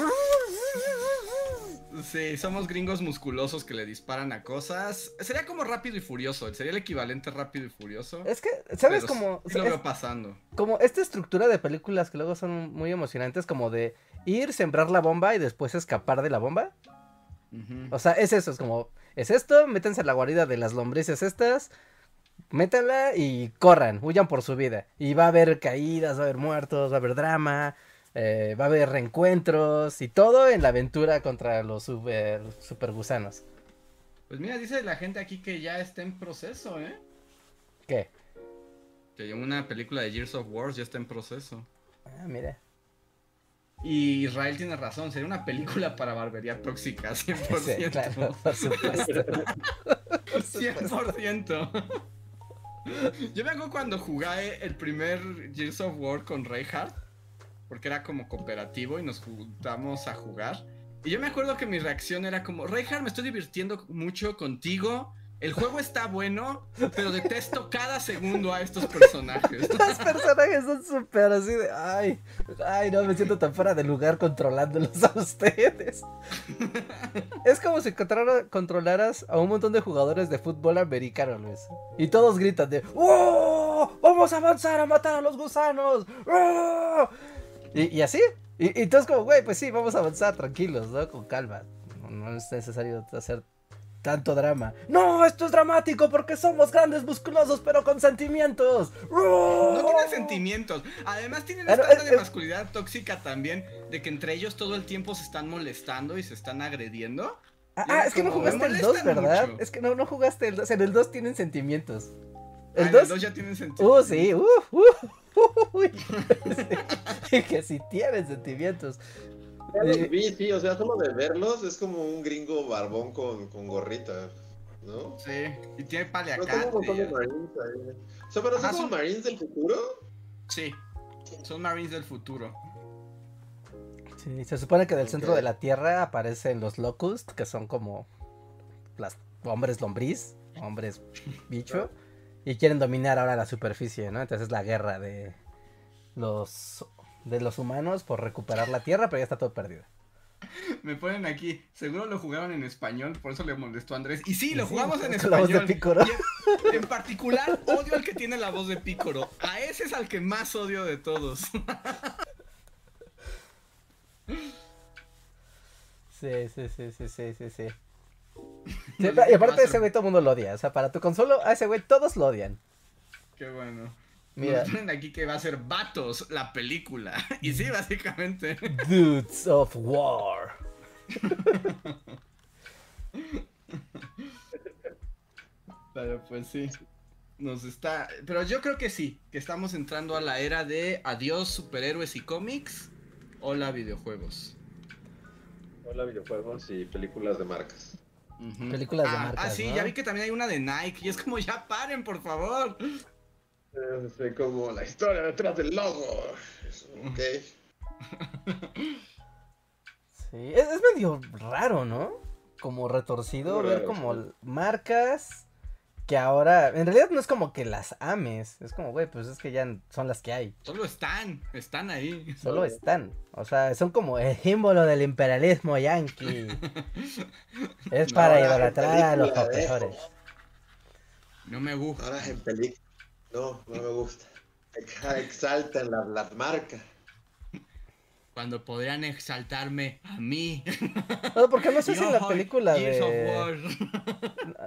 [SPEAKER 2] Sí, somos gringos musculosos que le disparan a cosas. Sería como rápido y furioso. Sería el equivalente rápido y furioso.
[SPEAKER 3] Es que, ¿sabes cómo?
[SPEAKER 2] sí lo
[SPEAKER 3] es-
[SPEAKER 2] veo pasando.
[SPEAKER 3] como esta estructura de películas que luego son muy emocionantes, como de ir, sembrar la bomba y después escapar de la bomba. O sea, es eso, es como, es esto, métanse a la guarida de las lombrices estas, métanla y corran, huyan por su vida. Y va a haber caídas, va a haber muertos, va a haber drama, eh, va a haber reencuentros y todo en la aventura contra los super, super gusanos.
[SPEAKER 2] Pues mira, dice la gente aquí que ya está en proceso, ¿eh?
[SPEAKER 3] ¿Qué?
[SPEAKER 2] Que una película de Gears of War ya está en proceso.
[SPEAKER 3] Ah, mira.
[SPEAKER 2] Y Israel tiene razón, sería una película para barbería tóxica, 100%.
[SPEAKER 3] Sí, claro, por supuesto.
[SPEAKER 2] 100%. Yo me acuerdo cuando jugué el primer Gears of War con Reinhardt, porque era como cooperativo y nos juntamos a jugar. Y yo me acuerdo que mi reacción era como, Reinhardt, me estoy divirtiendo mucho contigo. El juego está bueno, pero detesto cada segundo a estos personajes.
[SPEAKER 3] Los personajes son súper así de, ay, ay, no, me siento tan fuera de lugar controlándolos a ustedes. es como si controlaras a un montón de jugadores de fútbol americano, Luis. Y todos gritan de, ¡Oh! ¡Vamos a avanzar a matar a los gusanos! ¡Oh! Y, así. Y, y entonces como, güey, pues sí, vamos a avanzar tranquilos, ¿no? Con calma. no es necesario hacer tanto drama. No, esto es dramático porque somos grandes musculosos pero con sentimientos.
[SPEAKER 2] No tienen sentimientos. Además tienen esta de masculinidad tóxica también de que entre ellos todo el tiempo se están molestando y se están agrediendo.
[SPEAKER 3] Ah, ah es que no jugaste el 2, ¿verdad? Es que no, no jugaste el 2. En el 2 tienen sentimientos.
[SPEAKER 2] El 2 ah, ya tienen sentimientos.
[SPEAKER 3] Uh, sí, uh, uh, uh que sí tienen sentimientos.
[SPEAKER 4] Sí, sí, o sea, solo de verlos es como un gringo barbón con, con gorrita, ¿no?
[SPEAKER 2] Sí, y tiene paliacate.
[SPEAKER 4] O sea, pero son como Marines del futuro.
[SPEAKER 2] Sí, son Marines del futuro.
[SPEAKER 3] Sí, se supone que del centro de la Tierra aparecen los Locust, que son como las hombres lombriz, hombres bicho, y quieren dominar ahora la superficie, ¿no? Entonces es la guerra de los de los humanos por recuperar la tierra, pero ya está todo perdido.
[SPEAKER 2] Me ponen aquí, seguro lo jugaron en español, por eso le molestó a Andrés. Y sí, lo jugamos en español. De Pícoro. En, particular, odio al que tiene la voz de Pícoro. A ese es al que más odio de todos.
[SPEAKER 3] Sí, sí, sí, sí, sí, sí, sí. y aparte de ese güey todo el mundo lo odia. O sea, para tu consola, a ese güey todos lo odian.
[SPEAKER 2] Qué bueno. Mira. Nos aquí que va a ser Vatos la película. Y sí, básicamente.
[SPEAKER 3] Dudes of War.
[SPEAKER 2] Pero pues sí. Nos está. Pero yo creo que sí. Que estamos entrando a la era de adiós superhéroes y cómics. Hola videojuegos.
[SPEAKER 4] Hola videojuegos y películas de marcas.
[SPEAKER 3] Películas de ah, marcas.
[SPEAKER 2] Ah, sí, ya vi que también hay una de Nike. Y es como, ya paren, por favor.
[SPEAKER 4] Es como la historia detrás del logo. Ok.
[SPEAKER 3] Sí, es, medio raro, ¿no? Como retorcido ver como marcas que ahora, en realidad no es como que las ames, es como, güey, pues es que ya son las que hay.
[SPEAKER 2] Solo están, están ahí.
[SPEAKER 3] Solo están, o sea, son como el símbolo del imperialismo yankee. es para idolatrar a los opresores.
[SPEAKER 2] No me gusta.
[SPEAKER 4] Ahora en película no, no me gusta. Exaltan la, la marca.
[SPEAKER 2] Cuando podrían exaltarme a mí.
[SPEAKER 3] No, porque no sé si en la película de...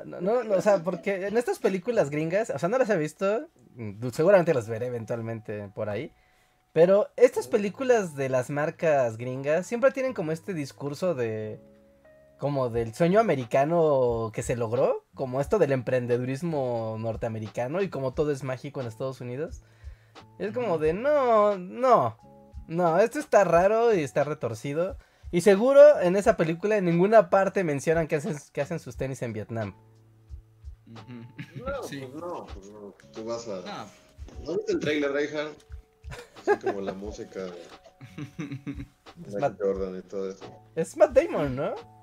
[SPEAKER 3] No, no, o sea, porque en estas películas gringas, o sea, no las he visto, seguramente las veré eventualmente por ahí, pero estas películas de las marcas gringas siempre tienen como este discurso de como del sueño americano que se logró, como esto del emprendedurismo norteamericano y como todo es mágico en Estados Unidos. Es como de, no, no, no, esto está raro y está retorcido. Y seguro en esa película en ninguna parte mencionan que hacen, que hacen sus tenis en Vietnam.
[SPEAKER 4] No, pues no, pues no, tú vas a... Ah. ¿No viste el trailer, Reinhardt? Así como la música de Matt Jordan y todo eso.
[SPEAKER 3] Es Matt Damon, ¿no?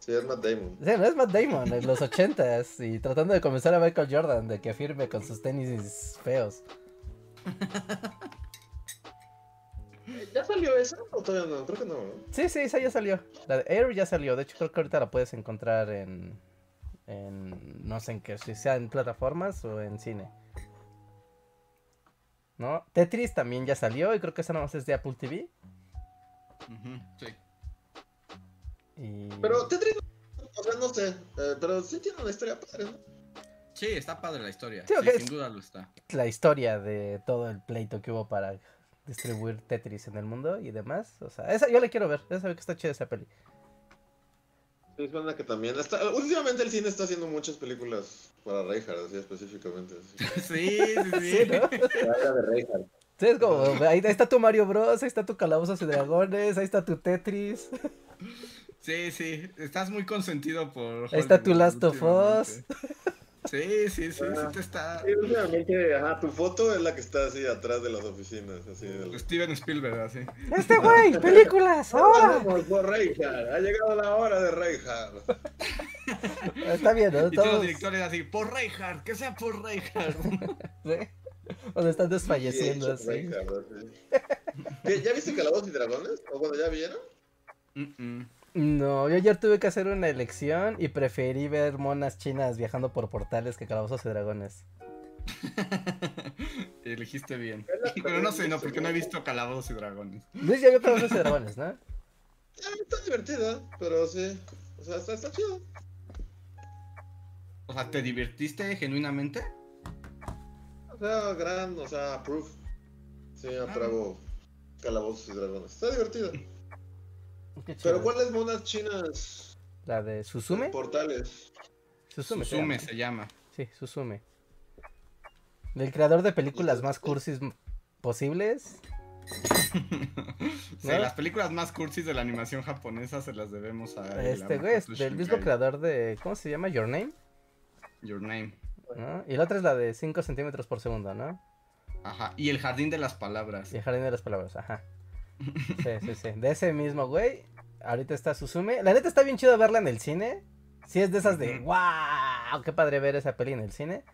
[SPEAKER 4] Sí, es Matt Damon. Sí,
[SPEAKER 3] no es Matt Damon, en los ochentas. Y tratando de convencer a Michael Jordan de que firme con sus tenis feos.
[SPEAKER 4] ¿Ya salió esa? ¿O todavía no? Creo que no.
[SPEAKER 3] Sí, sí, esa ya salió. La de Air ya salió. De hecho, creo que ahorita la puedes encontrar en. en no sé en qué, si sea en plataformas o en cine. ¿No? Tetris también ya salió y creo que esa nada más es de Apple TV.
[SPEAKER 2] sí.
[SPEAKER 4] Pero Tetris, o sea, no sé, eh, pero sí tiene una historia padre, ¿no?
[SPEAKER 2] Sí, está padre la historia. Sí, sin duda lo está.
[SPEAKER 3] La historia de todo el pleito que hubo para distribuir Tetris en el mundo y demás. O sea, esa yo la quiero ver. Ya sabe que está chida esa peli.
[SPEAKER 4] Sí, es verdad que también está. Últimamente el cine está haciendo muchas películas para Reinhardt, así específicamente.
[SPEAKER 2] Sí, sí, sí. sí ¿no?
[SPEAKER 4] de
[SPEAKER 3] Sí, es como, ahí, está tu Mario Bros, ahí está tu Calabozos y Dragones, ahí está tu Tetris.
[SPEAKER 2] Sí, sí, estás muy consentido por.
[SPEAKER 3] Ahí está tu Last of Us.
[SPEAKER 2] Sí, sí, sí, sí
[SPEAKER 4] Ah,
[SPEAKER 2] te está.
[SPEAKER 4] Sí, últimamente, ajá, tu foto es la que está así atrás de las oficinas, así. del-
[SPEAKER 2] Steven Spielberg, así.
[SPEAKER 3] Este güey, películas, ahora.
[SPEAKER 4] Vamos por Reinhardt, ha llegado la hora de Reinhardt.
[SPEAKER 3] Está bien, ¿no?
[SPEAKER 2] Y todos los directores así, por Reinhardt, que sea por Reinhardt.
[SPEAKER 3] ¿sí? Cuando están desfalleciendo
[SPEAKER 4] Sí,
[SPEAKER 3] así.
[SPEAKER 4] Reinhardt, así. ¿Qué, ¿Ya viste Calabozos y Dragones? ¿O bueno, ya vieron?
[SPEAKER 2] Mm-mm.
[SPEAKER 3] No, yo ayer tuve que hacer una elección y preferí ver monas chinas viajando por portales que calabozos y dragones.
[SPEAKER 2] Elegiste bien. Pero no sé, no, porque no he visto Calabozos y Dragones.
[SPEAKER 3] Luis ya vio calabozos y dragones, ¿no?
[SPEAKER 4] Ah, está divertida, pero sí. O sea, está, está chido.
[SPEAKER 2] O sea, ¿te divertiste genuinamente?
[SPEAKER 4] O sea, gran, o sea, approve. Sí,
[SPEAKER 2] Ah.
[SPEAKER 4] apruebo Calabozos y Dragones. Está divertida. Pero ¿cuáles monas chinas?
[SPEAKER 3] La de Susume.
[SPEAKER 4] Portales.
[SPEAKER 3] Susume. se
[SPEAKER 2] Susume
[SPEAKER 3] llama.
[SPEAKER 2] se llama.
[SPEAKER 3] Sí, Susume. Del creador de películas más cursis m- posibles.
[SPEAKER 2] Sí,
[SPEAKER 3] ¿No?
[SPEAKER 2] las películas más cursis de la animación japonesa se las debemos a
[SPEAKER 3] Este güey es del mismo creador de. ¿Cómo se llama? Your Name.
[SPEAKER 2] Your Name.
[SPEAKER 3] ¿no? Y la otra es la de 5 centímetros por segundo, ¿no?
[SPEAKER 2] Ajá. Y el jardín de las palabras.
[SPEAKER 3] Y el jardín de las palabras, ajá. Sí, sí, sí. De ese mismo güey. Ahorita está Susume. La neta está bien chido verla en el cine. Sí, es de esas de wow, qué padre ver esa peli en el cine.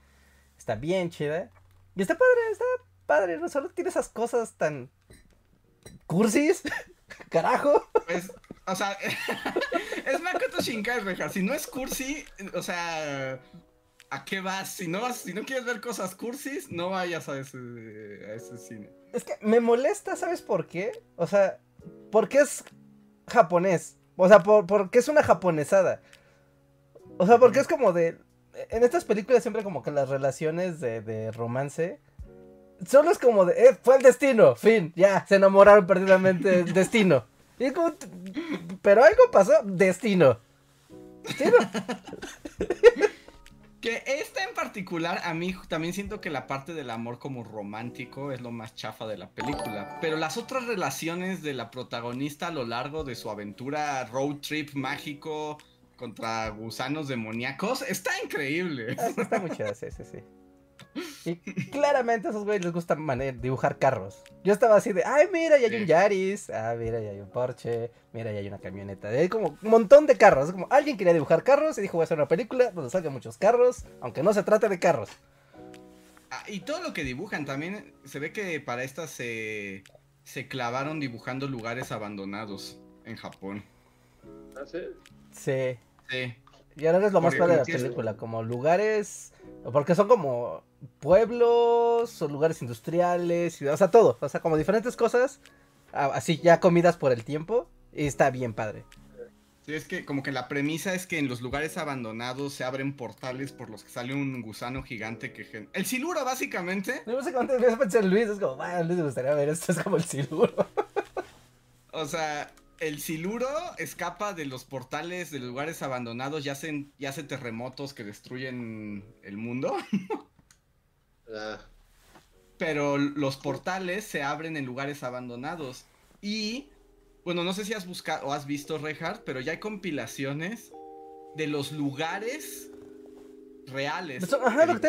[SPEAKER 3] Está bien chida. Y está padre, está padre. No solo tiene esas cosas tan cursis. Carajo.
[SPEAKER 2] Pues, o sea, es Makoto Shinkai, reja. Si no es cursi, o sea, ¿a qué vas? Si no vas, si no quieres ver cosas cursis, no vayas a ese, a ese cine.
[SPEAKER 3] Es que me molesta, ¿sabes por qué? O sea, porque es japonés. O sea, por, porque es una japonesada. O sea, porque es como de... En estas películas siempre como que las relaciones de, de romance... Solo es como de... eh, fue el destino, fin, ya, se enamoraron perdidamente, destino. Y como... Pero algo pasó, destino. Destino.
[SPEAKER 2] Que esta en particular, a mí también siento que la parte del amor como romántico es lo más chafa de la película. Pero las otras relaciones de la protagonista a lo largo de su aventura road trip mágico contra gusanos demoníacos está increíble.
[SPEAKER 3] Ah, está muy chida, sí, sí, sí. Y claramente a esos güeyes les gusta dibujar carros. Yo estaba así de, ay, mira, ya hay un. Yaris, ah, mira, ya hay un Porsche, mira, ya hay una camioneta. Y hay como un montón de carros. Es como, alguien quería dibujar carros y dijo, voy a hacer una película donde salgan muchos carros, aunque no se trate de carros.
[SPEAKER 2] Ah, y todo lo que dibujan también, se ve que para esta se, se clavaron dibujando lugares abandonados en Japón.
[SPEAKER 4] ¿Ah, sí?
[SPEAKER 3] Sí.
[SPEAKER 2] Sí.
[SPEAKER 3] Y ahora es lo más padre de la película, como lugares, porque son como pueblos o lugares industriales, ciudades, o sea, todo, o sea, como diferentes cosas, así ya comidas por el tiempo, y está bien padre.
[SPEAKER 2] Sí, es que como que la premisa es que en los lugares abandonados se abren portales por los que sale un gusano gigante que... gen- El siluro, básicamente.
[SPEAKER 3] No veces pensé en Luis, es como, bueno, Luis me gustaría ver esto, es como el siluro.
[SPEAKER 2] O sea, el siluro escapa de los portales de lugares abandonados y hacen, y hace terremotos que destruyen el mundo.
[SPEAKER 4] Ya.
[SPEAKER 2] Pero los portales se abren en lugares abandonados. Y, bueno, no sé si has buscado o has visto, Reinhardt, pero ya hay compilaciones de los lugares reales.
[SPEAKER 3] Ajá, lo que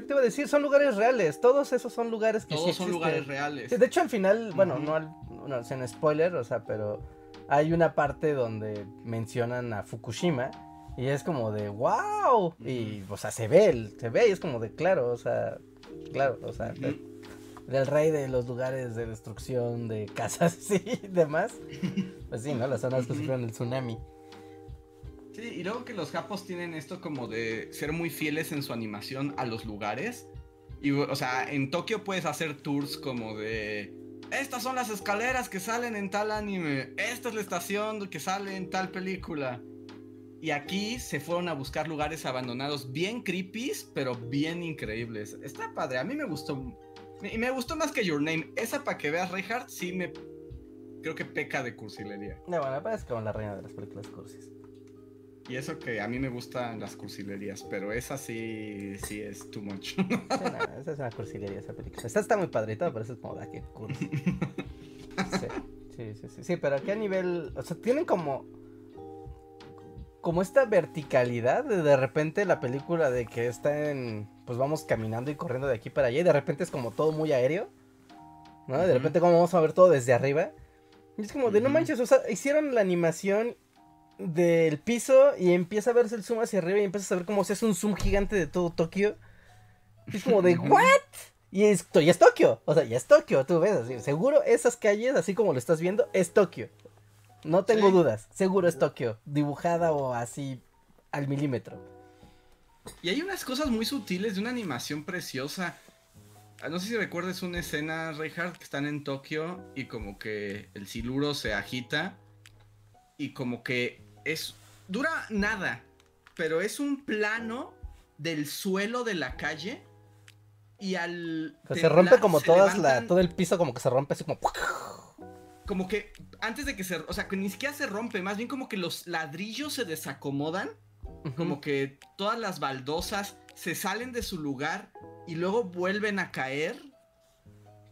[SPEAKER 3] te, iba a decir, son lugares reales, todos esos son lugares que sí
[SPEAKER 2] Todos son
[SPEAKER 3] existen.
[SPEAKER 2] lugares reales.
[SPEAKER 3] Sí, de hecho, al final, bueno,
[SPEAKER 2] Ujú.
[SPEAKER 3] no, al, no sin spoiler, o sea, pero hay una parte donde mencionan a Fukushima y es como de wow, y, o sea, se ve, el- se ve y es como de claro, o sea, claro, o sea, del, del rey de los lugares de destrucción de casas y demás. Pues sí, ¿no? Las zonas que sufrieron el tsunami.
[SPEAKER 2] Sí, y luego que los japos tienen esto como de ser muy fieles en su animación a los lugares. Y, o sea, en Tokio puedes hacer tours como de... Estas son las escaleras que salen en tal anime. Esta es la estación que sale en tal película. Y aquí se fueron a buscar lugares abandonados bien creepy, pero bien increíbles. Está padre, a mí me gustó. Y me gustó más que Your Name. Esa para que veas, Reinhardt, sí me... Creo que peca de cursilería.
[SPEAKER 3] No, bueno, parece como la reina de las películas cursis.
[SPEAKER 2] Y eso que a mí me gustan las cursilerías, pero esa sí, sí es too much.
[SPEAKER 3] Sí, no, esa es una cursilería esa película. Esta está muy todo, pero eso es como da que cursi. Sí, sí, sí, sí, sí, pero ¿a qué nivel? O sea, tienen como como esta verticalidad de de repente la película de que está en pues vamos caminando y corriendo de aquí para allá y de repente es como todo muy aéreo. ¿No? De repente como vamos a ver todo desde arriba. Y es como de no manches, o sea, hicieron la animación del piso y empieza a verse el zoom hacia arriba y empiezas a ver como se hace un zoom gigante de todo Tokio. Y es como de ¿what? Y esto ya es Tokio, o sea, ya es Tokio, tú ves, así, seguro esas calles, así como lo estás viendo, es Tokio. No tengo dudas, seguro es Tokio, dibujada o así al milímetro.
[SPEAKER 2] Y hay unas cosas muy sutiles de una animación preciosa. Ah, no sé si recuerdes una escena, Reinhardt, que están en Tokio y como que el siluro se agita y como que es... dura nada, pero es un plano del suelo de la calle y al...
[SPEAKER 3] se rompe como todas la, todo el piso como que se rompe así como
[SPEAKER 2] como que antes de que se, o sea, que ni siquiera se rompe, más bien como que los ladrillos se desacomodan, como que todas las baldosas se salen de su lugar y luego vuelven a caer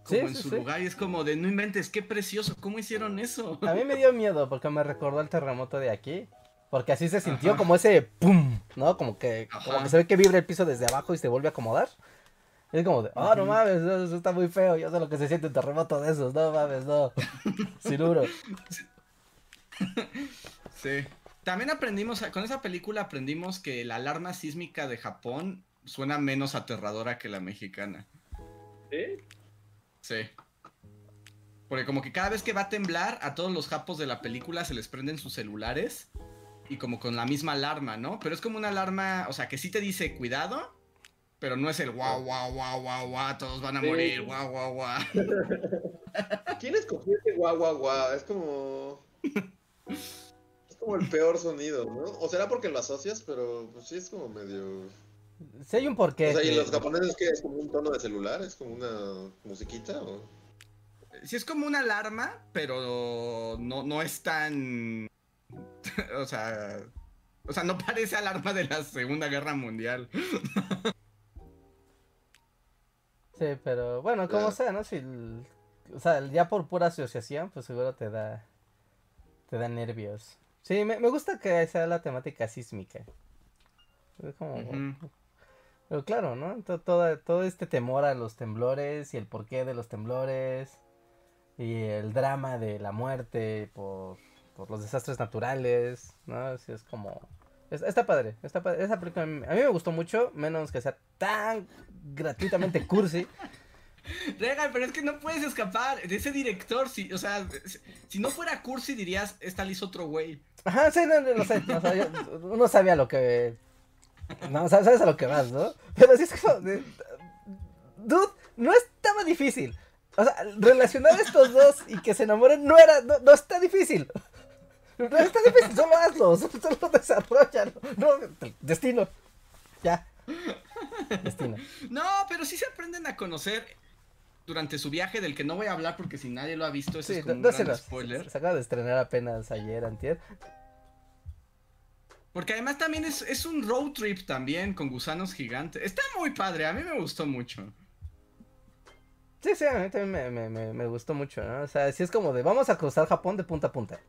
[SPEAKER 2] como en su lugar y es como de no inventes, qué precioso, ¿cómo hicieron eso?
[SPEAKER 3] A mí me dio miedo porque me recordó el terremoto de aquí. Porque así se sintió como ese pum, ¿no? Como que, como que se ve que vibra el piso desde abajo y se vuelve a acomodar. Es como de, oh, no mames, eso está muy feo. Yo sé lo que se siente un terremoto de esos. No mames, no. Sinuro.
[SPEAKER 2] Sí. También aprendimos, con esa película aprendimos que la alarma sísmica de Japón suena menos aterradora que la mexicana.
[SPEAKER 4] ¿Sí?
[SPEAKER 2] Sí. Porque como que cada vez que va a temblar, a todos los japos de la película se les prenden sus celulares. Y como con la misma alarma, ¿no? Pero es como una alarma, o sea, que sí te dice cuidado, pero no es el guau, guau, guau, guau, guau, todos van a morir, guau, guau, guau.
[SPEAKER 4] ¿Quién escogió ese guau, guau, guau? Es como. Es como el peor sonido, ¿no? O será porque lo asocias, pero pues sí es como medio.
[SPEAKER 3] Sí, hay un porqué.
[SPEAKER 4] O sea, ¿y los japoneses qué? ¿Es como un tono de celular? ¿Es como una musiquita? O...
[SPEAKER 2] Sí, es como una alarma, pero no, no es tan. o sea. O sea, no parece alarma de la Segunda Guerra Mundial.
[SPEAKER 3] Sí, pero bueno, como sea, ¿no? Si, o sea, ya por pura asociación, pues seguro te da, te da nervios. Sí, me, me gusta que sea la temática sísmica. Es como... Pero claro, ¿no? Todo, todo, este temor a los temblores y el porqué de los temblores y el drama de la muerte por, por los desastres naturales, ¿no? Así es como Está padre, está padre. Esa película a mí me gustó mucho, menos que sea tan gratuitamente cursi.
[SPEAKER 2] Regal, pero es que no puedes escapar de ese director. Si, o sea, si no fuera cursi, dirías, esta hizo otro güey.
[SPEAKER 3] Ajá, sí, no, no, sé. uno sabía lo que. No, sabes a lo que vas, ¿no? Pero sí es como. Dude, no estaba difícil. O sea, relacionar estos dos y que se enamoren no era. no está difícil. No está difícil, solo hazlo, solo desarrollalo. No, destino. Ya. Destino.
[SPEAKER 2] No, pero sí se aprenden a conocer durante su viaje del que no voy a hablar porque si nadie lo ha visto, eso es como un gran spoiler.
[SPEAKER 3] Se acaba de estrenar apenas ayer, antier.
[SPEAKER 2] Porque además también es, es un road trip también con gusanos gigantes. Está muy padre, a mí me gustó mucho.
[SPEAKER 3] Sí, sí, a mí también me, me, me, gustó mucho, ¿no? O sea, si es como de vamos a cruzar Japón de punta a punta.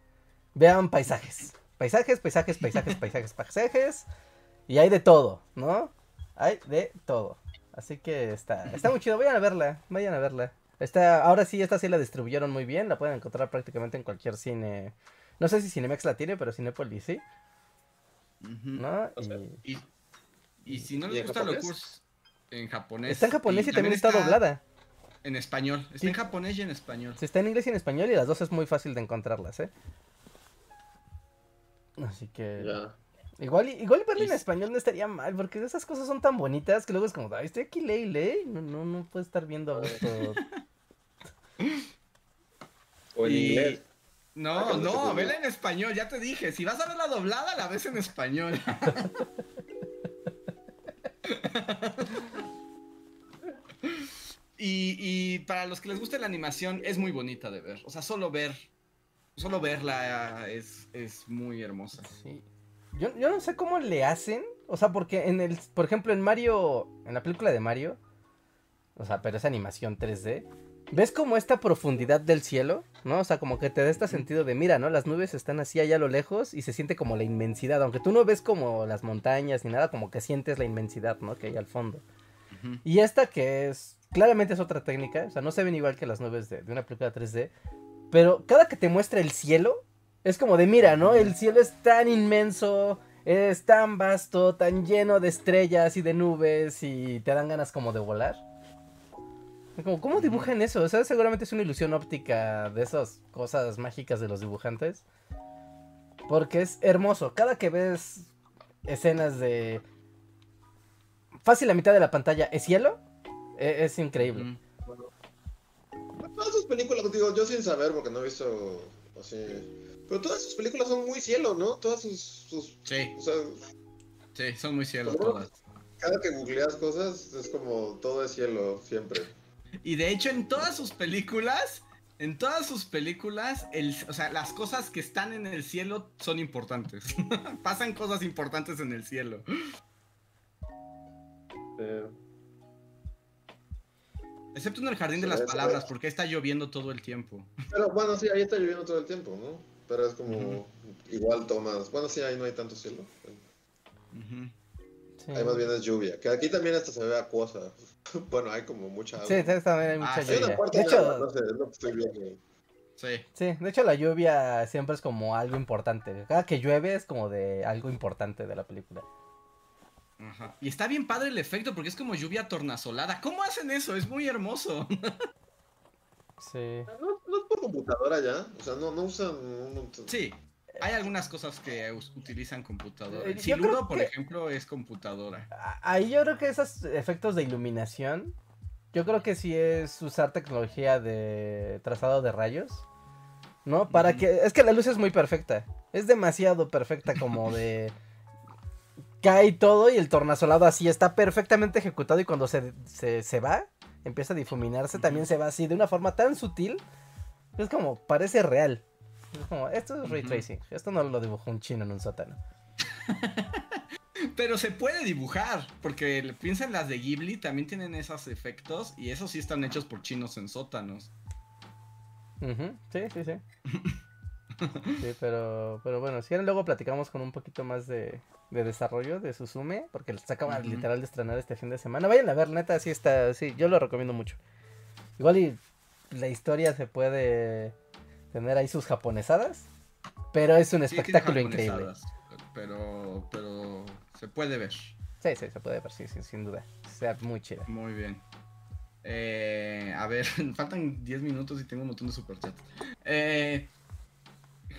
[SPEAKER 3] Vean paisajes. Paisajes, paisajes, paisajes, paisajes, paisajes. Y hay de todo, ¿no? Hay de todo. Así que está, está muy chido. Vayan a verla, vayan a verla. Está, ahora sí, esta sí la distribuyeron muy bien. La pueden encontrar prácticamente en cualquier cine. No sé si Cinemex la tiene, pero Cinepolis sí. ¿No?
[SPEAKER 2] y... y... si no les gusta los cursos en japonés.
[SPEAKER 3] Está en japonés y, también está, doblada.
[SPEAKER 2] En español. Está en japonés y en español.
[SPEAKER 3] Sí, está en inglés y en español y las dos es muy fácil de encontrarlas, ¿eh? Así que. Igual, igual verla en español no estaría mal, porque esas cosas son tan bonitas que luego es como, ay, estoy aquí, ley, ley. No, no, no puedo estar viendo esto.
[SPEAKER 4] o en inglés.
[SPEAKER 2] No, ah, no, vela en español, ya te dije. Si vas a ver la doblada, la ves en español. y, y para los que les guste la animación, es muy bonita de ver. O sea, solo ver solo verla es, es muy hermosa.
[SPEAKER 3] Sí. Yo, yo, no sé cómo le hacen. O sea, porque en el. Por ejemplo, en Mario. En la película de Mario. O sea, pero es animación 3D. ves como esta profundidad del cielo, ¿no? O sea, como que te da este sentido de, mira, ¿no? Las nubes están así allá a lo lejos y se siente como la inmensidad, aunque tú no ves como las montañas ni nada, como que sientes la inmensidad, ¿no? Que hay al fondo. Y esta que es, claramente es otra técnica, o sea, no se ven igual que las nubes de, de una película 3D, pero cada que te muestra el cielo, es como de, mira, ¿no? El cielo es tan inmenso, es tan vasto, tan lleno de estrellas y de nubes y te dan ganas como de volar. Como, ¿Cómo dibujan eso? O sea, seguramente es una ilusión óptica de esas cosas mágicas de los dibujantes. Porque es hermoso. Cada que ves escenas de... Fácil la mitad de la pantalla es cielo. E, es, increíble.
[SPEAKER 4] Todas sus películas, digo, yo sin saber porque no he visto así... Pero todas sus películas son muy cielo, ¿no? Todas sus...
[SPEAKER 2] sí. sí, son muy cielo todas.
[SPEAKER 4] Cada que googleas cosas es como todo es cielo, siempre.
[SPEAKER 2] Y de hecho en todas sus películas, en todas sus películas, el, o sea, las cosas que están en el cielo son importantes. Pasan cosas importantes en el cielo. Excepto en el jardín de las palabras, porque ahí está lloviendo todo el tiempo.
[SPEAKER 4] Pero bueno, sí, ahí está lloviendo todo el tiempo, ¿no? Pero es como igual tomas. Bueno, sí, ahí no hay tanto cielo. Ahí más bien es lluvia. Que aquí también hasta se ve acuosa. bueno, hay como mucha agua.
[SPEAKER 3] Sí, también hay mucha ah, lluvia. de hecho, no sé, es lo que estoy viendo. Sí. sí, de hecho la lluvia siempre es como algo importante. Cada que llueve es como de algo importante de la película.
[SPEAKER 2] Ajá. Y está bien padre el efecto porque es como lluvia tornasolada. ¿Cómo hacen eso? Es muy hermoso.
[SPEAKER 3] sí.
[SPEAKER 4] No, no es por computadora ya. O sea, no, no usan.
[SPEAKER 2] Sí, hay algunas cosas que utilizan computadora. Eh, Siluro, por ejemplo, es computadora.
[SPEAKER 3] Ahí yo creo que esos efectos de iluminación, yo creo que sí es usar tecnología de trazado de rayos. ¿No? Para que. Es que la luz es muy perfecta. Es demasiado perfecta como de. Cae todo y el tornasolado así está perfectamente ejecutado y cuando se, se va, empieza a difuminarse, también se va así de una forma tan sutil. Es como, parece real esto es ray tracing. Esto no lo dibujó un chino en un sótano.
[SPEAKER 2] Pero se puede dibujar, porque piensa en las de Ghibli, también tienen esos efectos y esos sí están hechos por chinos en sótanos.
[SPEAKER 3] Sí, sí, sí. sí, pero, pero bueno, si luego platicamos con un poquito más de, desarrollo de Susume, porque se acaba literal de estrenar este fin de semana. Vayan a ver, neta, sí está, sí, yo lo recomiendo mucho. Igual y la historia se puede tener ahí sus japonesadas. Pero es un espectáculo increíble.
[SPEAKER 2] Pero, pero se puede ver.
[SPEAKER 3] Sí, sí, se puede ver, sí, sin duda. Sea muy chida.
[SPEAKER 2] Muy bien. Eh, a ver, faltan 10 minutos y tengo un montón de superchats. Eh,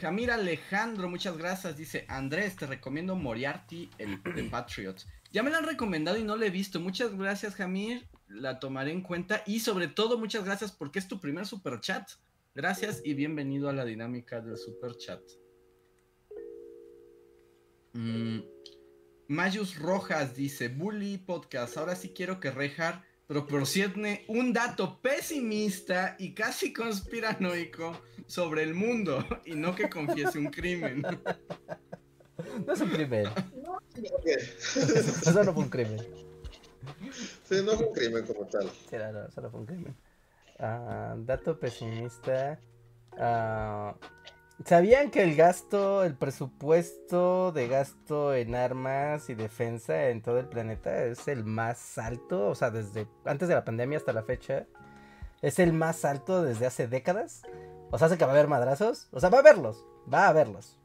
[SPEAKER 2] Jamir Alejandro, muchas gracias. Dice, Andrés, te recomiendo Moriarty, el de Patriot. Ya me lo han recomendado y no lo he visto. Muchas gracias, Jamir. La tomaré en cuenta. Y sobre todo, muchas gracias porque es tu primer superchat. Gracias y bienvenido a la dinámica del super chat. Mm, Mayus Rojas dice, Bully Podcast, ahora sí quiero que Rejar proporcione un dato pesimista y casi conspiranoico sobre el mundo y no que confiese un crimen.
[SPEAKER 3] No es un crimen. Eso no fue un crimen.
[SPEAKER 4] Sí, no fue un crimen como tal.
[SPEAKER 3] Sí, no, no, eso no fue un crimen. Ah, dato pesimista. Ah, ¿Sabían que el gasto, el presupuesto de gasto en armas y defensa en todo el planeta es el más alto? O sea, desde antes de la pandemia hasta la fecha. Es el más alto desde hace décadas. O sea, hace que va a haber madrazos. O sea, va a haberlos. Va a haberlos.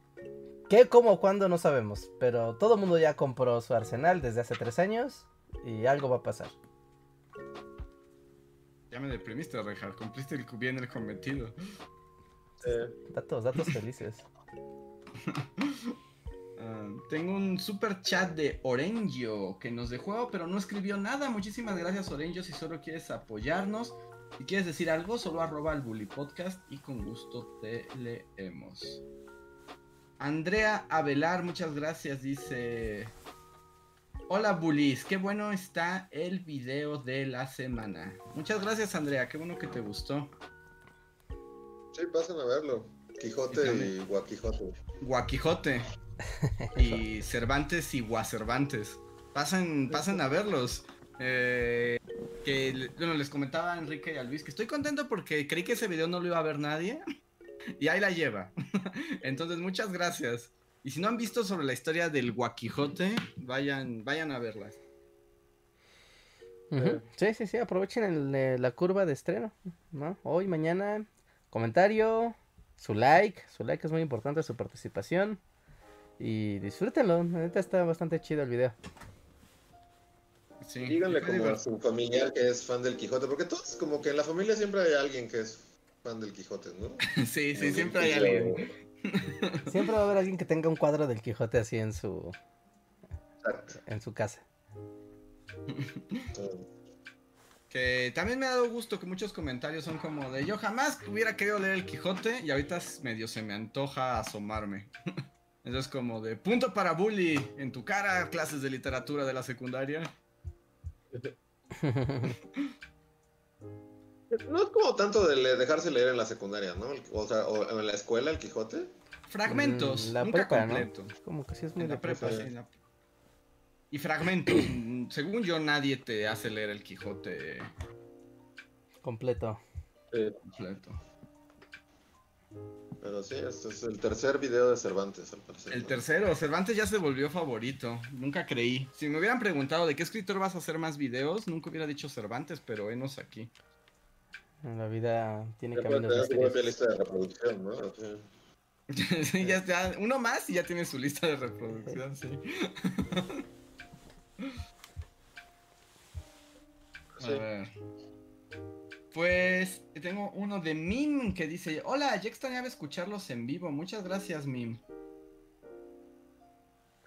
[SPEAKER 3] ¿Qué, cómo, cuándo? No sabemos. Pero todo mundo ya compró su arsenal desde hace tres años. Y algo va a pasar.
[SPEAKER 2] Ya me deprimiste, Rejar. Cumpliste el, bien el cometido.
[SPEAKER 3] Datos, datos felices.
[SPEAKER 2] Ah, tengo un super chat de Orengio que nos dejó, pero no escribió nada. Muchísimas gracias, Orengio. Si solo quieres apoyarnos, si quieres decir algo, solo arroba el Bully Podcast y con gusto te leemos. Andrea Avelar, muchas gracias. Dice: Hola Bullies, qué bueno está el video de la semana. Muchas gracias Andrea, qué bueno que te gustó.
[SPEAKER 4] Sí, pasen a verlo. Quijote y, Guaquijote.
[SPEAKER 2] Guaquijote. y Cervantes y Guacervantes. Pasen, pasen a verlos. Eh, que bueno, les comentaba a Enrique y a Luis que estoy contento porque creí que ese video no lo iba a ver nadie y ahí la lleva. Entonces, muchas gracias. Y si no han visto sobre la historia del Guaquijote, vayan, vayan a verla.
[SPEAKER 3] Sí, sí, sí, aprovechen eh, la curva de estreno, ¿no? Hoy, mañana, comentario, su like, su like es muy importante, su participación. Y disfrútenlo, neta está bastante chido el video.
[SPEAKER 4] Sí, Díganle como a su familiar que es fan del Quijote, porque todos, como que en la familia siempre hay alguien que es fan del Quijote, ¿no?
[SPEAKER 2] sí, sí, siempre hay alguien.
[SPEAKER 3] Siempre va a haber alguien que tenga un cuadro del Quijote así en su en su casa.
[SPEAKER 2] Que también me ha dado gusto que muchos comentarios son como de yo jamás hubiera querido leer el Quijote y ahorita medio se me antoja asomarme. Entonces como de punto para bully en tu cara, clases de literatura de la secundaria.
[SPEAKER 4] No es como tanto de dejarse leer en la secundaria, ¿no? O sea, o en la escuela el Quijote.
[SPEAKER 2] Fragmentos, mm, la nunca completo.
[SPEAKER 3] Como que sí es muy en
[SPEAKER 2] la prepa, Y fragmentos. Según yo, nadie te hace leer el Quijote
[SPEAKER 3] completo.
[SPEAKER 2] Completo.
[SPEAKER 4] Pero sí, este es el tercer video de Cervantes, al parecer.
[SPEAKER 2] El tercero, Cervantes ya se volvió favorito. Nunca creí. Si me hubieran preguntado de qué escritor vas a hacer más videos, nunca hubiera dicho Cervantes, pero enos aquí.
[SPEAKER 3] La vida tiene
[SPEAKER 4] caminos de lista de reproducción, ¿no?
[SPEAKER 2] Sí. ya está. Uno más y ya tiene su lista de reproducción, sí. A ver. Pues tengo uno de Mim que dice, hola, ya extrañaba escucharlos en vivo. Muchas gracias, Mim.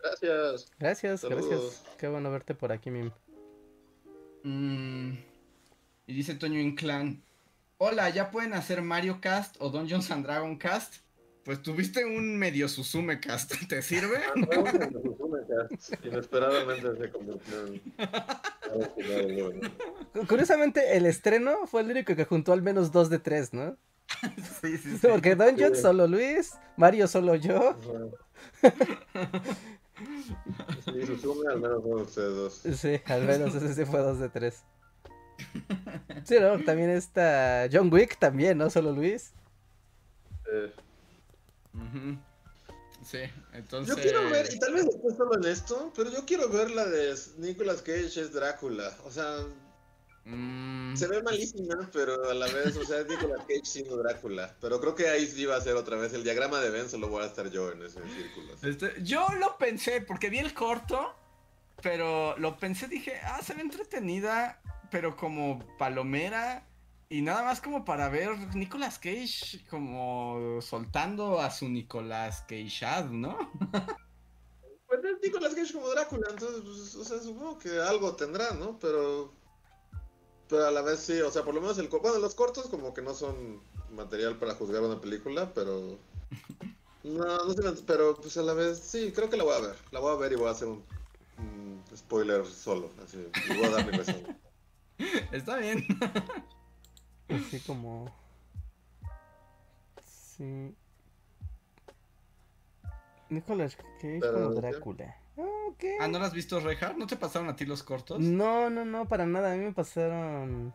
[SPEAKER 4] Gracias.
[SPEAKER 3] Gracias, gracias. Qué bueno verte por aquí, Mim.
[SPEAKER 2] Mm, y dice Toño Inclán, hola, ¿ya pueden hacer Mario Cast o Dungeons and Dragon Cast? Pues tuviste un medio Susume Cast, ¿te sirve?
[SPEAKER 4] Inesperadamente se convirtió en...
[SPEAKER 3] Curiosamente, el estreno fue el único que juntó al menos dos de tres, ¿no?
[SPEAKER 2] Sí, sí,
[SPEAKER 3] sí. Porque Dungeon solo Luis, Mario solo yo.
[SPEAKER 4] Sí, Susume al menos fue ustedes dos.
[SPEAKER 3] Sí, al menos ese fue dos de tres. Sí, ¿no? También está John Wick también, ¿no? Solo Luis.
[SPEAKER 2] Sí, entonces.
[SPEAKER 4] Yo quiero ver, y tal vez después solo en esto, pero yo quiero ver la de Nicolas Cage es Drácula. O sea, mm. se ve malísima, pero a la vez, o sea, es Nicolas Cage siendo Drácula. Pero creo que ahí sí va a ser otra vez el diagrama de Ben, solo voy a estar yo en ese círculo.
[SPEAKER 2] Este, yo lo pensé, porque vi el corto, pero lo pensé, dije, ah, se ve entretenida, pero como palomera. Y nada más como para ver Nicolas Cage como soltando a su Nicolas Cage, ¿no?
[SPEAKER 4] pues es Nicolas Cage como Drácula, entonces, pues, o sea, supongo que algo tendrá, ¿no? Pero. Pero a la vez sí, o sea, por lo menos el. Bueno, los cortos como que no son material para juzgar una película, pero. No, no sé, pero pues a la vez sí, creo que la voy a ver. La voy a ver y voy a hacer un, spoiler solo, así. Y voy a dar mi.
[SPEAKER 2] Está bien.
[SPEAKER 3] Así como. Sí. Nicolas Cage como Drácula.
[SPEAKER 2] Ah, ¿no lo has visto, Rejar? ¿No te pasaron a ti los cortos?
[SPEAKER 3] No, no, no, para nada. A mí me pasaron.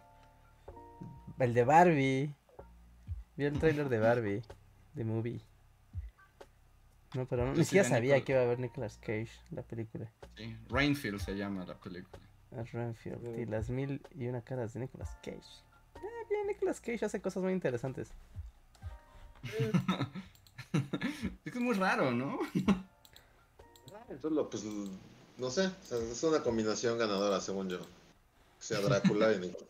[SPEAKER 3] El de Barbie. Vi el trailer de Barbie. De movie. No, pero no, ni siquiera sabía que iba a haber Nicolas Cage, la película.
[SPEAKER 2] Sí, Rainfield se llama la película.
[SPEAKER 3] Ah, Rainfield, y las mil y una caras de Nicolas Cage. Nicolas Cage hace cosas muy interesantes.
[SPEAKER 2] es que es muy raro, ¿no?
[SPEAKER 4] Entonces, pues, no sé, es una combinación ganadora, según yo. sea Drácula y Nicolas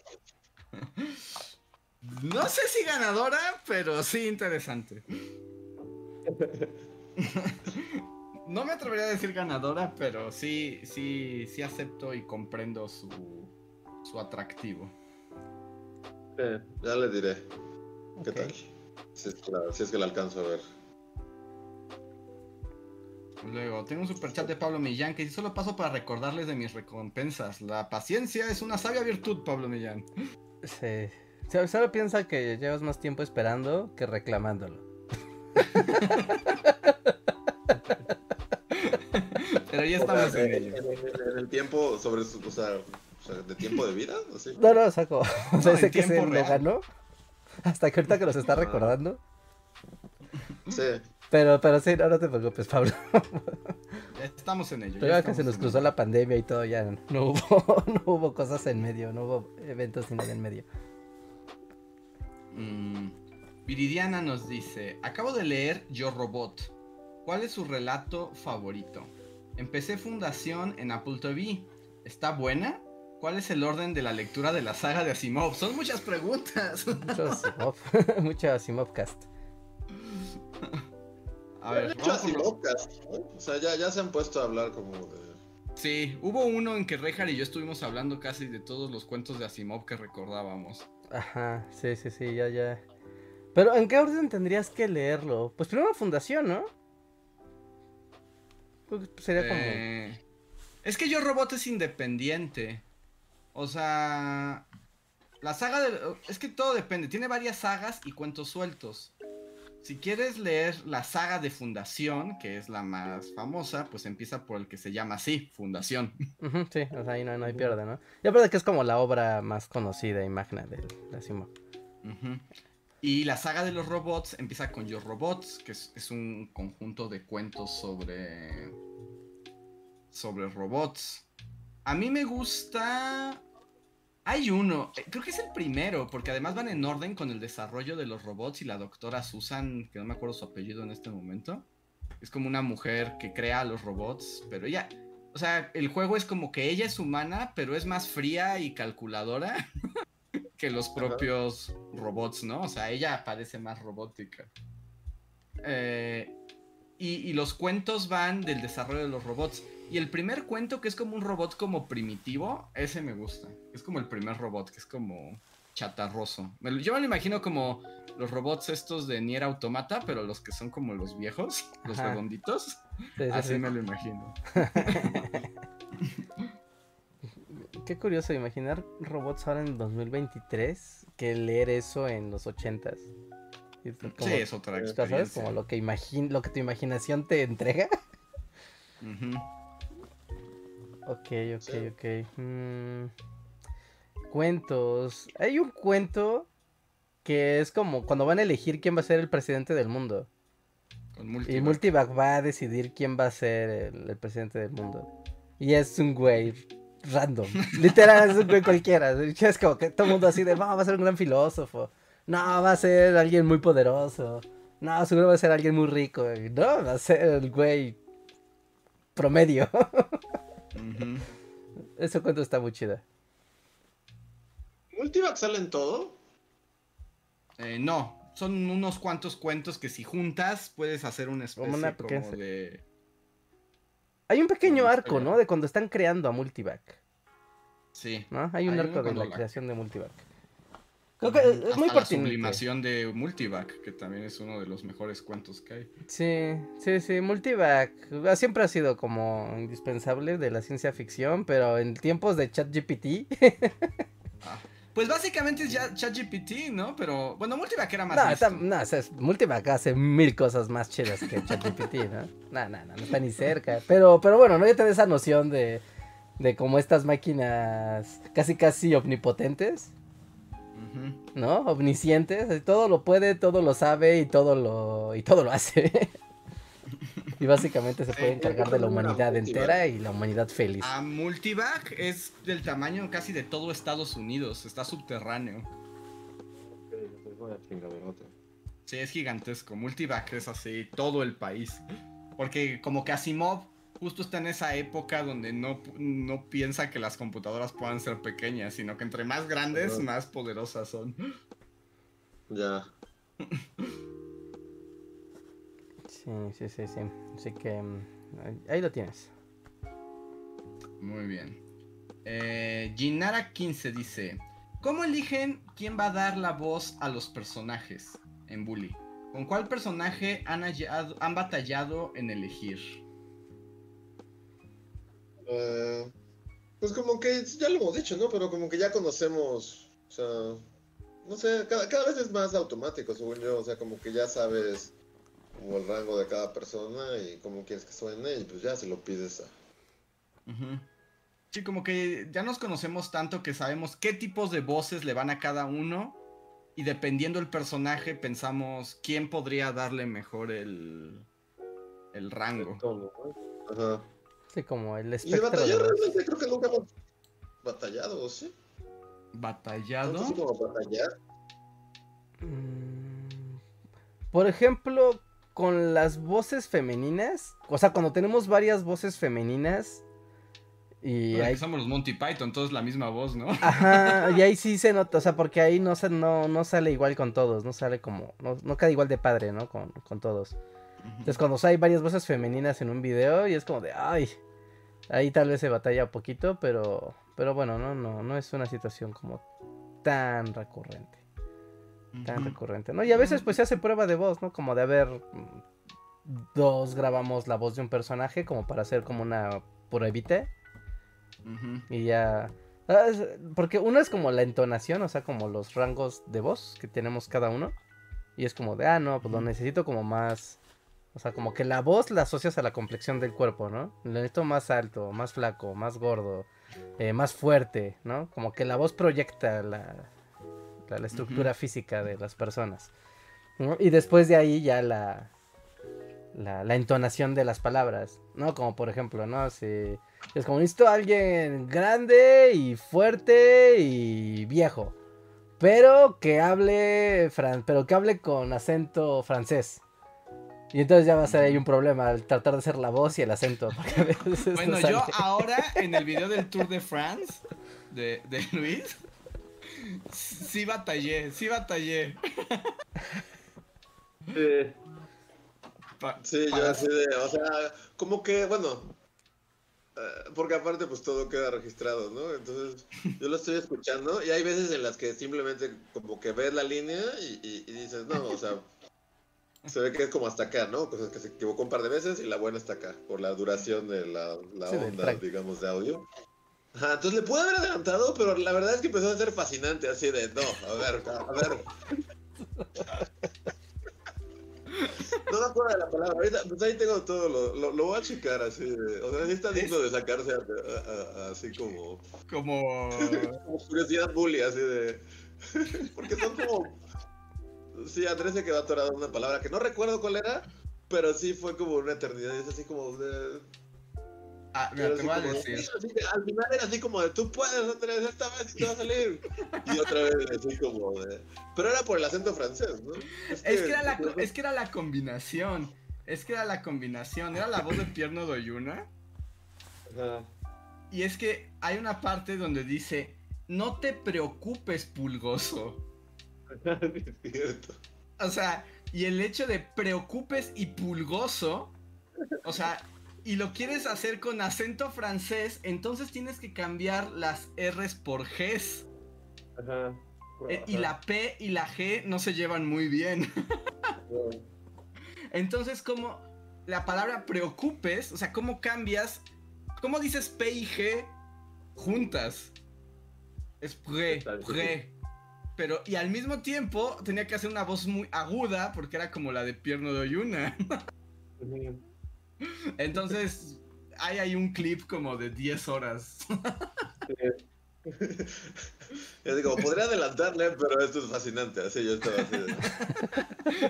[SPEAKER 2] No sé si ganadora, pero sí interesante. No me atrevería a decir ganadora, pero sí, sí, sí acepto y comprendo su, su atractivo
[SPEAKER 4] ya le diré. ¿Qué tal? Si es, que la, alcanzo a ver.
[SPEAKER 2] Luego, tengo un super chat de Pablo Millán que Solo paso para recordarles de mis recompensas. La paciencia es una sabia virtud, Pablo Millán.
[SPEAKER 3] Sí. Solo piensa que llevas más tiempo esperando que reclamándolo.
[SPEAKER 2] Pero ya estamos
[SPEAKER 4] en, el tiempo sobre su, o sea, O sea, de tiempo de vida.
[SPEAKER 3] No, no, saco. O sea, que se lo ganó. Hasta que ahorita que nos está recordando.
[SPEAKER 4] Sí.
[SPEAKER 3] Pero, pero sí, no, no te preocupes, Pablo.
[SPEAKER 2] Estamos en ello.
[SPEAKER 3] Pero que se nos cruzó la pandemia y todo, ya no hubo, no hubo cosas en medio, no hubo eventos ni nada en medio.
[SPEAKER 2] Mm, Viridiana nos dice, acabo de leer Yo Robot. ¿Cuál es su relato favorito? Empecé Fundación en Apple TV. ¿Está buena? ¿Cuál es el orden de la lectura de la saga de Asimov? Son muchas preguntas.
[SPEAKER 3] Mucho Asimov. Mucho Asimovcast.
[SPEAKER 4] A ver, mucho Asimovcast. O sea, ya, ya se han puesto a hablar como de...
[SPEAKER 2] Sí, hubo uno en que Rejar y yo estuvimos hablando casi de todos los cuentos de Asimov que recordábamos.
[SPEAKER 3] Ajá, sí, sí, sí, ya, ya. Pero ¿en qué orden tendrías que leerlo? Pues primero Fundación, ¿no? Pues, sería como...
[SPEAKER 2] Eh, es que Yo Robot es independiente. O sea, la saga de... Es que todo depende. Tiene varias sagas y cuentos sueltos. Si quieres leer la saga de Fundación, que es la más famosa, pues empieza por el que se llama así, Fundación.
[SPEAKER 3] sí, o sea, ahí no, hay pierde, ¿no? Ya verdad que es como la obra más conocida y magna de, de
[SPEAKER 2] Y la saga de los robots empieza con Yo Robots, que es, es un conjunto de cuentos sobre... sobre robots. A mí me gusta hay uno, eh, creo que es el primero, porque además van en orden con el desarrollo de los robots y la doctora Susan, que no me acuerdo su apellido en este momento. Es como una mujer que crea los robots, pero ella, o sea, el juego es como que ella es humana, pero es más fría y calculadora que los propios robots, ¿no? O sea, ella parece más robótica. Eh, y, los cuentos van del desarrollo de los robots. Y el primer cuento, que es como un robot como primitivo, ese me gusta. Es como el primer robot, que es como chatarroso. yo me lo imagino como los robots estos de Nier Automata, pero los que son como los viejos, los redonditos. Así me lo imagino.
[SPEAKER 3] Qué curioso imaginar robots ahora en 2023 que leer eso en los 80s.
[SPEAKER 2] sí, es otra experiencia.
[SPEAKER 3] ¿Sabes? Como lo que, lo que tu imaginación te entrega. Ok, ok, ok. Mm, cuentos. Hay un cuento que es como cuando van a elegir quién va a ser el presidente del mundo. Y Multivac va a decidir quién va a ser el, presidente del mundo. Y es un güey random. Literal, es un güey cualquiera. Es como que todo el mundo así de, va a ser un gran filósofo. No, va a ser alguien muy poderoso. No, seguro va a ser alguien muy rico. No, va a ser el güey promedio. Ese cuento está muy chida.
[SPEAKER 4] ¿Multivac sale en todo?
[SPEAKER 2] Eh, no, son unos cuantos cuentos que si juntas puedes hacer una especie como, de...
[SPEAKER 3] Hay un pequeño arco, ¿no? De cuando están creando a Multivac.
[SPEAKER 2] Sí.
[SPEAKER 3] ¿No? Hay un arco de la, creación de Multivac.
[SPEAKER 2] Creo que es muy la sublimación de Multivac, que también es uno de los mejores cuentos que hay.
[SPEAKER 3] Sí, sí, sí, Multivac siempre ha sido como indispensable de la ciencia ficción, pero en tiempos de ChatGPT.
[SPEAKER 2] ah, pues básicamente es ya ChatGPT, ¿no? Pero bueno, Multivac era más.
[SPEAKER 3] No, no Multivac hace mil cosas más chidas que ChatGPT, ¿no? No, no, no, no está ni cerca. Pero, pero bueno, no ya te da esa noción de, de como estas máquinas casi casi omnipotentes ¿no? Omniscientes, todo lo puede, todo lo sabe y todo lo, y todo lo hace. y básicamente se puede encargar de la humanidad entera y la humanidad feliz.
[SPEAKER 2] A Multivac es del tamaño casi de todo Estados Unidos, está subterráneo. Sí, es gigantesco. Multivac es así, todo el país. Porque como que Asimov justo está en esa época donde no, no piensa que las computadoras puedan ser pequeñas, sino que entre más grandes, más poderosas son.
[SPEAKER 4] Ya.
[SPEAKER 3] Sí, sí, sí, sí. Así que mm, ahí lo tienes.
[SPEAKER 2] Muy bien. Eh, Ginara15 dice: ¿Cómo eligen quién va a dar la voz a los personajes en Bully? ¿Con cuál personaje han, han batallado en elegir?
[SPEAKER 4] Eh, pues como que ya lo hemos dicho, ¿no? Pero como que ya conocemos, o sea, no sé, cada, vez es más automático, según yo, o sea, como que ya sabes como el rango de cada persona y cómo quieres que suene y pues ya se lo pides a...
[SPEAKER 2] Sí, como que ya nos conocemos tanto que sabemos qué tipos de voces le van a cada uno y dependiendo del personaje pensamos quién podría darle mejor el, el rango.
[SPEAKER 3] Ajá. Sí, como el
[SPEAKER 4] espectro. Y de batallar realmente creo que nunca hemos batallado, ¿sí?
[SPEAKER 2] ¿Batallado?
[SPEAKER 4] No como batallar.
[SPEAKER 3] Mm, por ejemplo, con las voces femeninas, o sea, cuando tenemos varias voces femeninas, y
[SPEAKER 2] ahí... somos los Monty Python, todos la misma voz, ¿no?
[SPEAKER 3] Ajá, y ahí sí se nota, o sea, porque ahí no, no, no sale igual con todos, no sale como, no, no queda igual de padre, ¿no? Con, con todos. Entonces cuando hay varias voces femeninas en un video y es como de, ay, ahí tal vez se batalla un poquito, pero, pero bueno, no, no, no es una situación como tan recurrente. Tan recurrente, ¿no? Y a veces pues se hace prueba de voz, ¿no? Como de haber dos grabamos la voz de un personaje como para hacer como una pruebita y ya... Ah, porque uno es como la entonación, o sea, como los rangos de voz que tenemos cada uno. Y es como de, ah, no, pues lo necesito como más... O sea, como que la voz la asocias a la complexión del cuerpo, ¿no? Lo necesito más alto, más flaco, más gordo, eh, más fuerte, ¿no? Como que la voz proyecta la, la, estructura física de las personas. Y después de ahí ya la, la, la, entonación de las palabras, ¿no? Como por ejemplo, ¿no? Si es como necesito a alguien grande y fuerte y viejo. Pero que hable fran pero que hable con acento francés. Y entonces ya va a ser ahí un problema al tratar de hacer la voz y el acento.
[SPEAKER 2] Bueno, yo ahora en el video del Tour de France de, de Luis, sí batallé, sí batallé.
[SPEAKER 4] Sí. Sí, yo así de, o sea, como que, bueno, eh, porque aparte pues todo queda registrado, ¿no? Entonces yo lo estoy escuchando y hay veces en las que simplemente como que ves la línea y, dices, no, o sea, se ve que es como hasta acá, ¿no? Cosas que se equivocó un par de veces y la buena está acá, por la duración de la, onda, digamos, de audio. Ajá, entonces le pude haber adelantado, pero la verdad es que empezó a ser fascinante, así de, no, a ver, a ver. No me acuerdo de la palabra. Ahorita, pues ahí tengo todo. Lo, lo, lo voy a checar así. De, o sea, sí está digno de sacarse así como.
[SPEAKER 2] Como.
[SPEAKER 4] como curiosidad bully, así de. Porque son como. Sí, Andrés se quedó atorado en una palabra que no recuerdo cuál era, pero sí fue como una eternidad. Y es así como. De...
[SPEAKER 2] Ah, mira, te voy a decir.
[SPEAKER 4] al final era así como de, tú puedes, Andrés, esta vez te va a salir. Y otra vez así como de... Pero era por el acento francés, ¿no?
[SPEAKER 2] Es que, era, la, es que era la combinación. Es que era la combinación. Era la voz de Pierno Doyuna. Ajá. Y es que hay una parte donde dice, no te preocupes, pulgoso.
[SPEAKER 4] es cierto.
[SPEAKER 2] O sea, y el hecho de preocupes y pulgoso, o sea, y lo quieres hacer con acento francés, entonces tienes que cambiar las R's por G's. Ajá. Eh, y la P y la G no se llevan muy bien. entonces, como la palabra preocupes, o sea, ¿cómo cambias? ¿Cómo dices P y G juntas? Es pre, pre. Pero, y al mismo tiempo tenía que hacer una voz muy aguda porque era como la de Pierno de Oyuna. Entonces, hay ahí un clip como de 10 horas.
[SPEAKER 4] Yo digo, podría adelantarle, pero esto es fascinante. Así yo estaba así.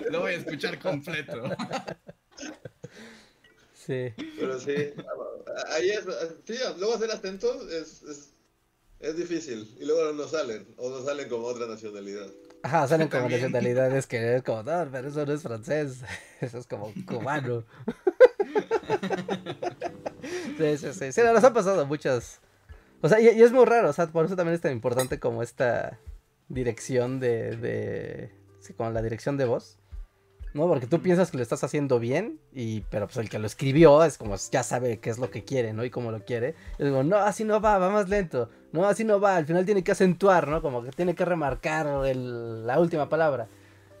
[SPEAKER 2] Lo voy a escuchar completo.
[SPEAKER 3] Sí.
[SPEAKER 4] Pero sí, ahí es, sí, luego hacer atentos es, es, es, difícil. Y luego no salen, o no salen como otra nacionalidad.
[SPEAKER 3] Ajá, salen como nacionalidades que es como, no, pero eso no es francés, eso es como cubano. sí, sí, sí. Sí, nos han pasado muchas. O sea, y, es muy raro, o sea, por eso también es tan importante como esta dirección de. de sí, como la dirección de voz. ¿No? Porque tú piensas que lo estás haciendo bien, y, pero pues el que lo escribió es como ya sabe qué es lo que quiere, ¿no? Y cómo lo quiere. Y digo, no, así no va, va más lento. No, así no va. Al final tiene que acentuar, ¿no? Como que tiene que remarcar la última palabra.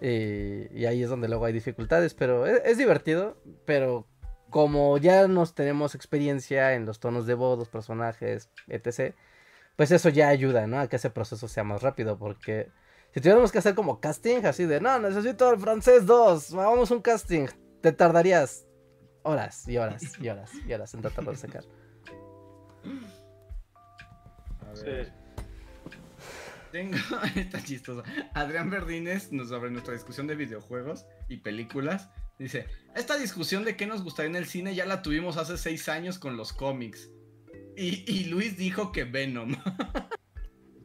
[SPEAKER 3] Y, ahí es donde luego hay dificultades, pero es divertido, pero como ya nos tenemos experiencia en los tonos de voz, los personajes, etc., pues eso ya ayuda, ¿no? A que ese proceso sea más rápido, porque si tuviéramos que hacer como casting, así de, no, necesito el francés 2, vamos un casting, te tardarías horas y horas y horas y horas en tratarlo de sacar.
[SPEAKER 2] ver. Tengo, está chistoso. Adrián Verdines, sobre nuestra discusión de videojuegos y películas, dice: Esta discusión de qué nos gustaría en el cine ya la tuvimos hace seis años con los cómics. Y, y Luis dijo que Venom.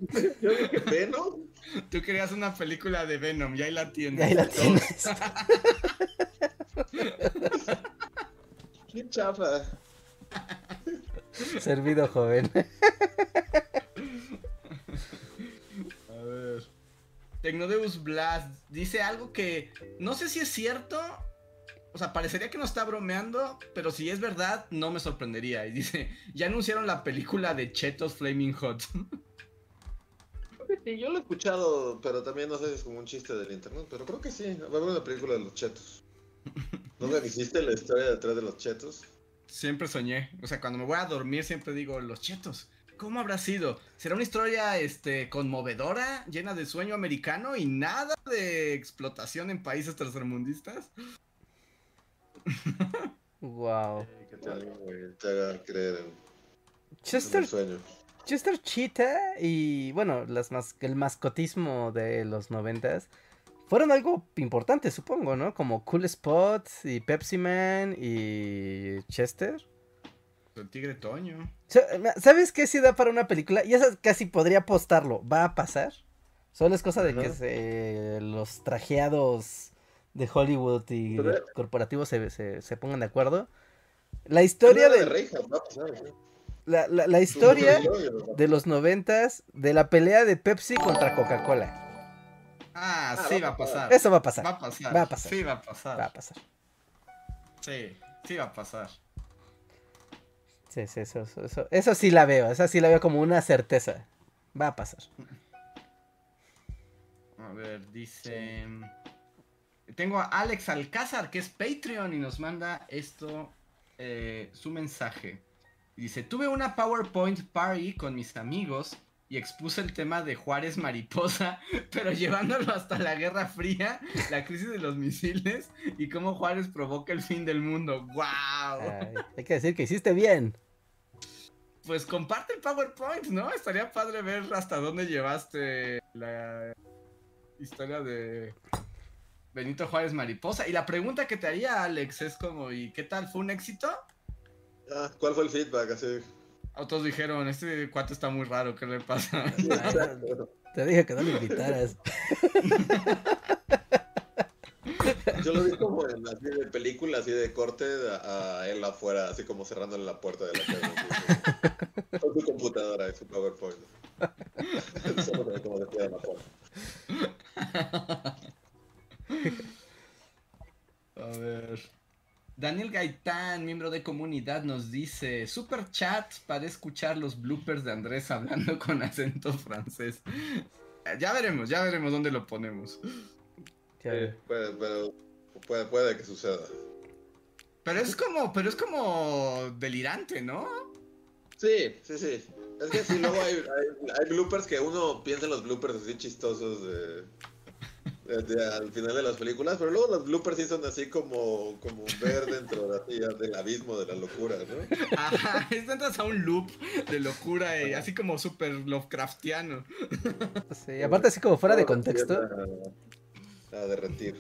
[SPEAKER 4] Yo dije Venom.
[SPEAKER 2] Tú querías una película de Venom, y ahí la tienes.
[SPEAKER 3] Y ahí la tienes.
[SPEAKER 4] Qué chafa.
[SPEAKER 3] Servido, joven.
[SPEAKER 2] A ver. Tecnodeus Blast dice algo que no sé si es cierto. O sea, parecería que no está bromeando, pero si es verdad, no me sorprendería. Y dice, ya anunciaron la película de Chetos Flaming Hot.
[SPEAKER 4] Sí, yo lo he escuchado, pero también no sé si es como un chiste del internet, pero creo que sí. Va a haber una película de los chetos. ¿No me dijiste la historia detrás de los chetos?
[SPEAKER 2] Siempre soñé. O sea, cuando me voy a dormir siempre digo, los chetos. ¿Cómo habrá sido? ¿Será una historia este, conmovedora, llena de sueño americano y nada de explotación en países tercermundistas?
[SPEAKER 3] wow.
[SPEAKER 4] Que te, te haga creer en,
[SPEAKER 3] Chester,
[SPEAKER 4] sueño.
[SPEAKER 3] Chester Cheetah y bueno, las mas el mascotismo de los noventas fueron algo importante, supongo, ¿no? Como Cool Spot y Pepsi Man y Chester.
[SPEAKER 2] El tigre Toño.
[SPEAKER 3] ¿Sabes qué sí da para una película? Y esa casi podría apostarlo. ¿Va a pasar? Solo es cosa de que se, los trajeados de Hollywood y corporativos se, se, se, pongan de acuerdo. La historia de... La, la, la historia de los noventas de la pelea de Pepsi contra Coca-Cola.
[SPEAKER 2] Ah, ah sí va a pasar.
[SPEAKER 3] Eso va a pasar.
[SPEAKER 2] Va a pasar.
[SPEAKER 3] Va a pasar.
[SPEAKER 2] Sí va a pasar.
[SPEAKER 3] Va a pasar.
[SPEAKER 2] Sí, sí va a pasar.
[SPEAKER 3] Sí, sí, eso, eso, eso, sí la veo, esa sí la veo como una certeza. Va a pasar.
[SPEAKER 2] A ver, dice... Tengo a Alex Alcázar, que es Patreon, y nos manda esto, eh, su mensaje. Dice, tuve una PowerPoint party con mis amigos y expuse el tema de Juárez Mariposa, pero llevándolo hasta la Guerra Fría, la crisis de los misiles y cómo Juárez provoca el fin del mundo. ¡Wow!
[SPEAKER 3] hay que decir que hiciste bien.
[SPEAKER 2] Pues comparte el PowerPoint, ¿no? Estaría padre ver hasta dónde llevaste la historia de Benito Juárez Mariposa. Y la pregunta que te haría, Alex, es como, ¿y qué tal? ¿Fue un éxito?
[SPEAKER 4] Ah, ¿Cuál fue el feedback? Así
[SPEAKER 2] otros dijeron, este cuate está muy raro, ¿qué le pasa?
[SPEAKER 3] Te dije que no me invitaras.
[SPEAKER 4] Yo lo vi como en así de película, así de corte a, él afuera, así como cerrándole la puerta de la casa. Con su computadora y su PowerPoint. Solo como de la puerta.
[SPEAKER 2] A ver. Daniel Gaitán, miembro de comunidad, nos dice, super chat para escuchar los bloopers de Andrés hablando con acento francés. Ya veremos, ya veremos dónde lo ponemos.
[SPEAKER 4] puede, puede, que suceda.
[SPEAKER 2] Pero es como, pero es como delirante, ¿no?
[SPEAKER 4] Sí, sí, sí. Es que sí, luego hay, hay bloopers que uno piensa en los bloopers así chistosos de al final de las películas, pero luego los bloopers sí son así como, como ver dentro del abismo de la locura, ¿no?
[SPEAKER 2] Ajá, entras a un loop de locura y así como súper Lovecraftiano.
[SPEAKER 3] Sí, aparte así como fuera de contexto.
[SPEAKER 4] A, derretir.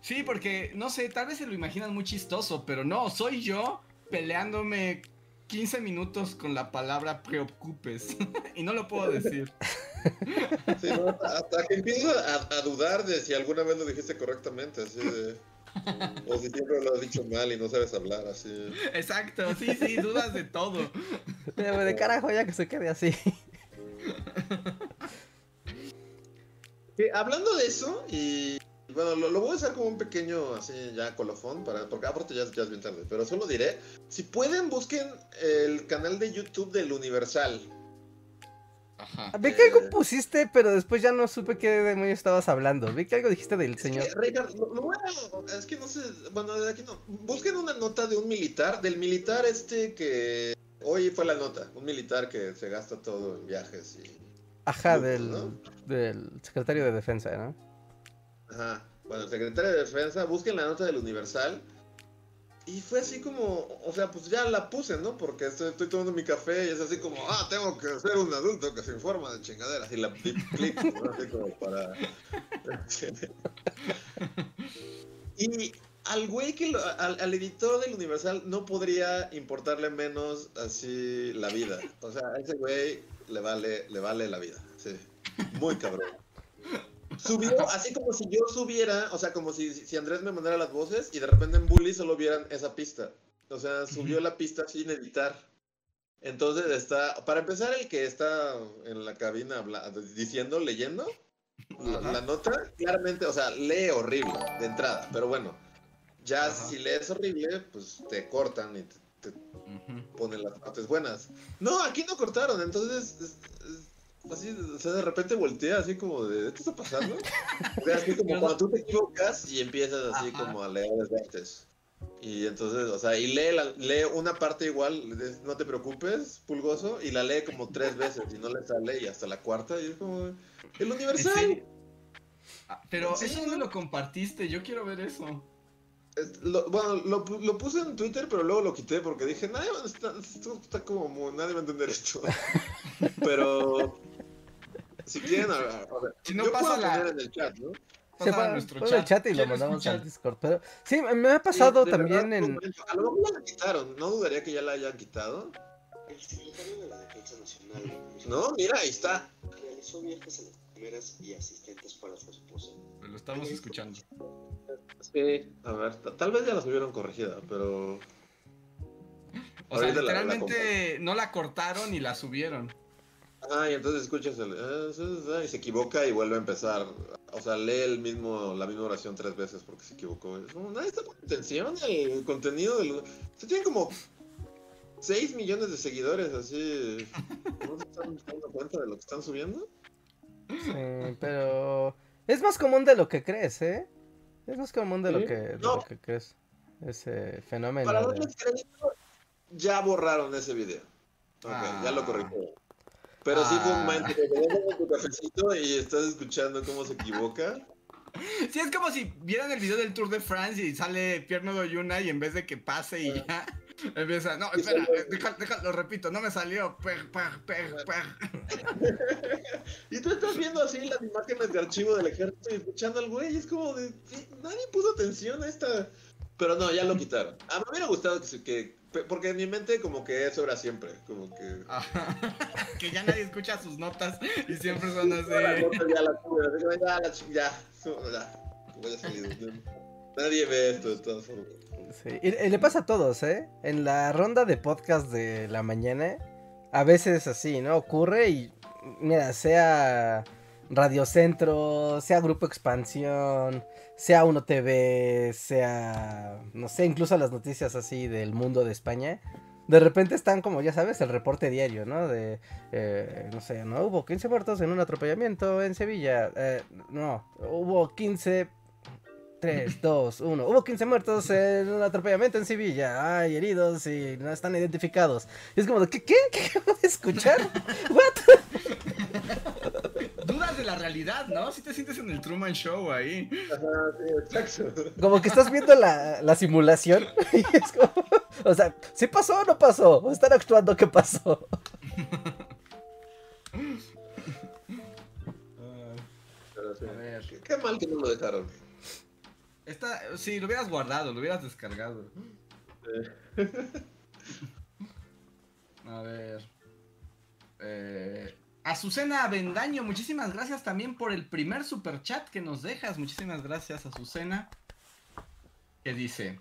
[SPEAKER 2] Sí, porque, no sé, tal vez se lo imaginan muy chistoso, pero no, soy yo peleándome 15 minutos con la palabra preocupes y no lo puedo decir.
[SPEAKER 4] hasta, que empiezo a, dudar de si alguna vez lo dijiste correctamente, así de... O si siempre lo has dicho mal y no sabes hablar, así.
[SPEAKER 2] Exacto, sí, sí, dudas de todo.
[SPEAKER 3] De carajo, ya que se quede así.
[SPEAKER 4] hablando de eso, y bueno, lo, voy a hacer como un pequeño, así, ya colofón, para, porque aparte ya, ya es bien tarde, pero solo diré, si pueden, busquen el canal de YouTube del Universal.
[SPEAKER 3] Ajá. Vi que algo pusiste, pero después ya no supe qué demonios estabas hablando. Vi que algo dijiste del señor.
[SPEAKER 4] es que no sé, bueno, de aquí no. Busquen una nota de un militar, del militar este que hoy fue la nota, un militar que se gasta todo en viajes y.
[SPEAKER 3] Ajá, del, del secretario de defensa, ¿no?
[SPEAKER 4] Ajá. Bueno, el secretario de defensa, busquen la nota del Universal y fue así como, o sea, pues ya la puse, ¿no? Porque estoy, tomando mi café y es así como, ah, tengo que ser un adulto que se informa de chingaderas. Y la clic, así como para. y al güey que al, editor del Universal no podría importarle menos así la vida. O sea, a ese güey le vale, le vale la vida. Sí. Muy cabrón. Subió así como si yo subiera, o sea, como si, si Andrés me mandara las voces y de repente en Bully solo vieran esa pista. O sea, subió la pista sin editar. Entonces está, para empezar, el que está en la cabina diciendo, leyendo la, nota, claramente, o sea, lee horrible de entrada, pero bueno, ya si lees horrible, pues te cortan y te, ponen las partes buenas. No, aquí no cortaron, entonces así, o sea, de repente voltea así como de, ¿qué está pasando? O sea, así como cuando tú te equivocas y empiezas así como a leer desde antes. Y entonces, o sea, y lee, la, lee una parte igual, no te preocupes, pulgoso, y la lee como tres veces y no le sale y hasta la cuarta y es como, el universal.
[SPEAKER 2] Ah, pero eso no lo compartiste, yo quiero ver eso.
[SPEAKER 4] Bueno, lo, lo, puse en Twitter, pero luego lo quité porque dije, nadie está, está como, nadie va a entender esto. pero si quieren, a, ver, si no pasa la... en el chat, ¿no?
[SPEAKER 3] Se va nuestro chat. el chat y lo mandamos al Discord. Pero sí, me ha pasado también en.
[SPEAKER 4] A lo mejor la quitaron, no dudaría que ya la hayan quitado.
[SPEAKER 5] El secretario de la Defensa Nacional.
[SPEAKER 4] No, mira, ahí está.
[SPEAKER 5] Realizó viajes a las primeras y asistentes para su esposa.
[SPEAKER 2] Lo estamos escuchando.
[SPEAKER 4] Sí, a ver, tal vez ya la subieron corregida, pero.
[SPEAKER 2] O sea, literalmente no la cortaron y la subieron.
[SPEAKER 4] Ah, y entonces escuchas el, ah, y se equivoca y vuelve a empezar. O sea, lee el mismo, la misma oración tres veces porque se equivocó. nadie está poniendo atención el contenido del. Se tienen como 6 millones de seguidores, así. ¿No se están dando cuenta de lo que están subiendo?
[SPEAKER 3] Sí, pero. Es más común de lo que crees, ¿eh? Es más común de, lo, que, de lo que crees. Ese fenómeno.
[SPEAKER 4] Para darles crédito, ya borraron ese video. Ok, ya lo ah. corrigieron. Pero sí fue un ah. momento que tu cafecito y estás escuchando cómo se equivoca.
[SPEAKER 2] Sí, es como si vieran el video del Tour de France y sale Pierno Doyuna y en vez de que pase y ya empieza. No, espera, déjalo, lo repito, no me salió.
[SPEAKER 4] y tú estás viendo así las imágenes de archivo del ejército y escuchando al güey y es como de. Nadie puso atención a esta. Pero no, ya lo quitaron. A mí me hubiera gustado que, que porque en mi mente como que eso era siempre, como que...
[SPEAKER 2] que ya nadie escucha sus notas y siempre son así...
[SPEAKER 4] ya, la ya, ya, voy a salir. Nadie ve esto de todas formas.
[SPEAKER 3] Le pasa a todos, ¿eh? En la ronda de podcast de la mañana, a veces así, ¿no? Ocurre y, mira, sea Radio Centro, sea Grupo Expansión, sea Uno TV, sea, no sé, incluso las noticias así del mundo de España, de repente están como, ya sabes, el reporte diario, ¿no? De, eh, no sé, no hubo 15 muertos en un atropellamiento en Sevilla, eh, no, hubo 15... 3, 2, 1. Hubo 15 muertos en un atropellamiento en Sevilla. Hay heridos y no están identificados. Y es como, ¿qué? ¿Qué? ¿Qué acabo de escuchar? ¿What?
[SPEAKER 2] dudas de la realidad, ¿no? Si te sientes en el Truman Show ahí.
[SPEAKER 3] Como que estás viendo la, la simulación y es como, o sea, ¿sí pasó o no pasó? ¿O están actuando qué pasó?
[SPEAKER 4] A ver. Qué, mal que no lo dejaron.
[SPEAKER 2] Esta, sí, lo hubieras guardado, lo hubieras descargado. A ver. Eh, Azucena Avendaño, muchísimas gracias también por el primer super chat que nos dejas. Muchísimas gracias, Azucena. Que dice: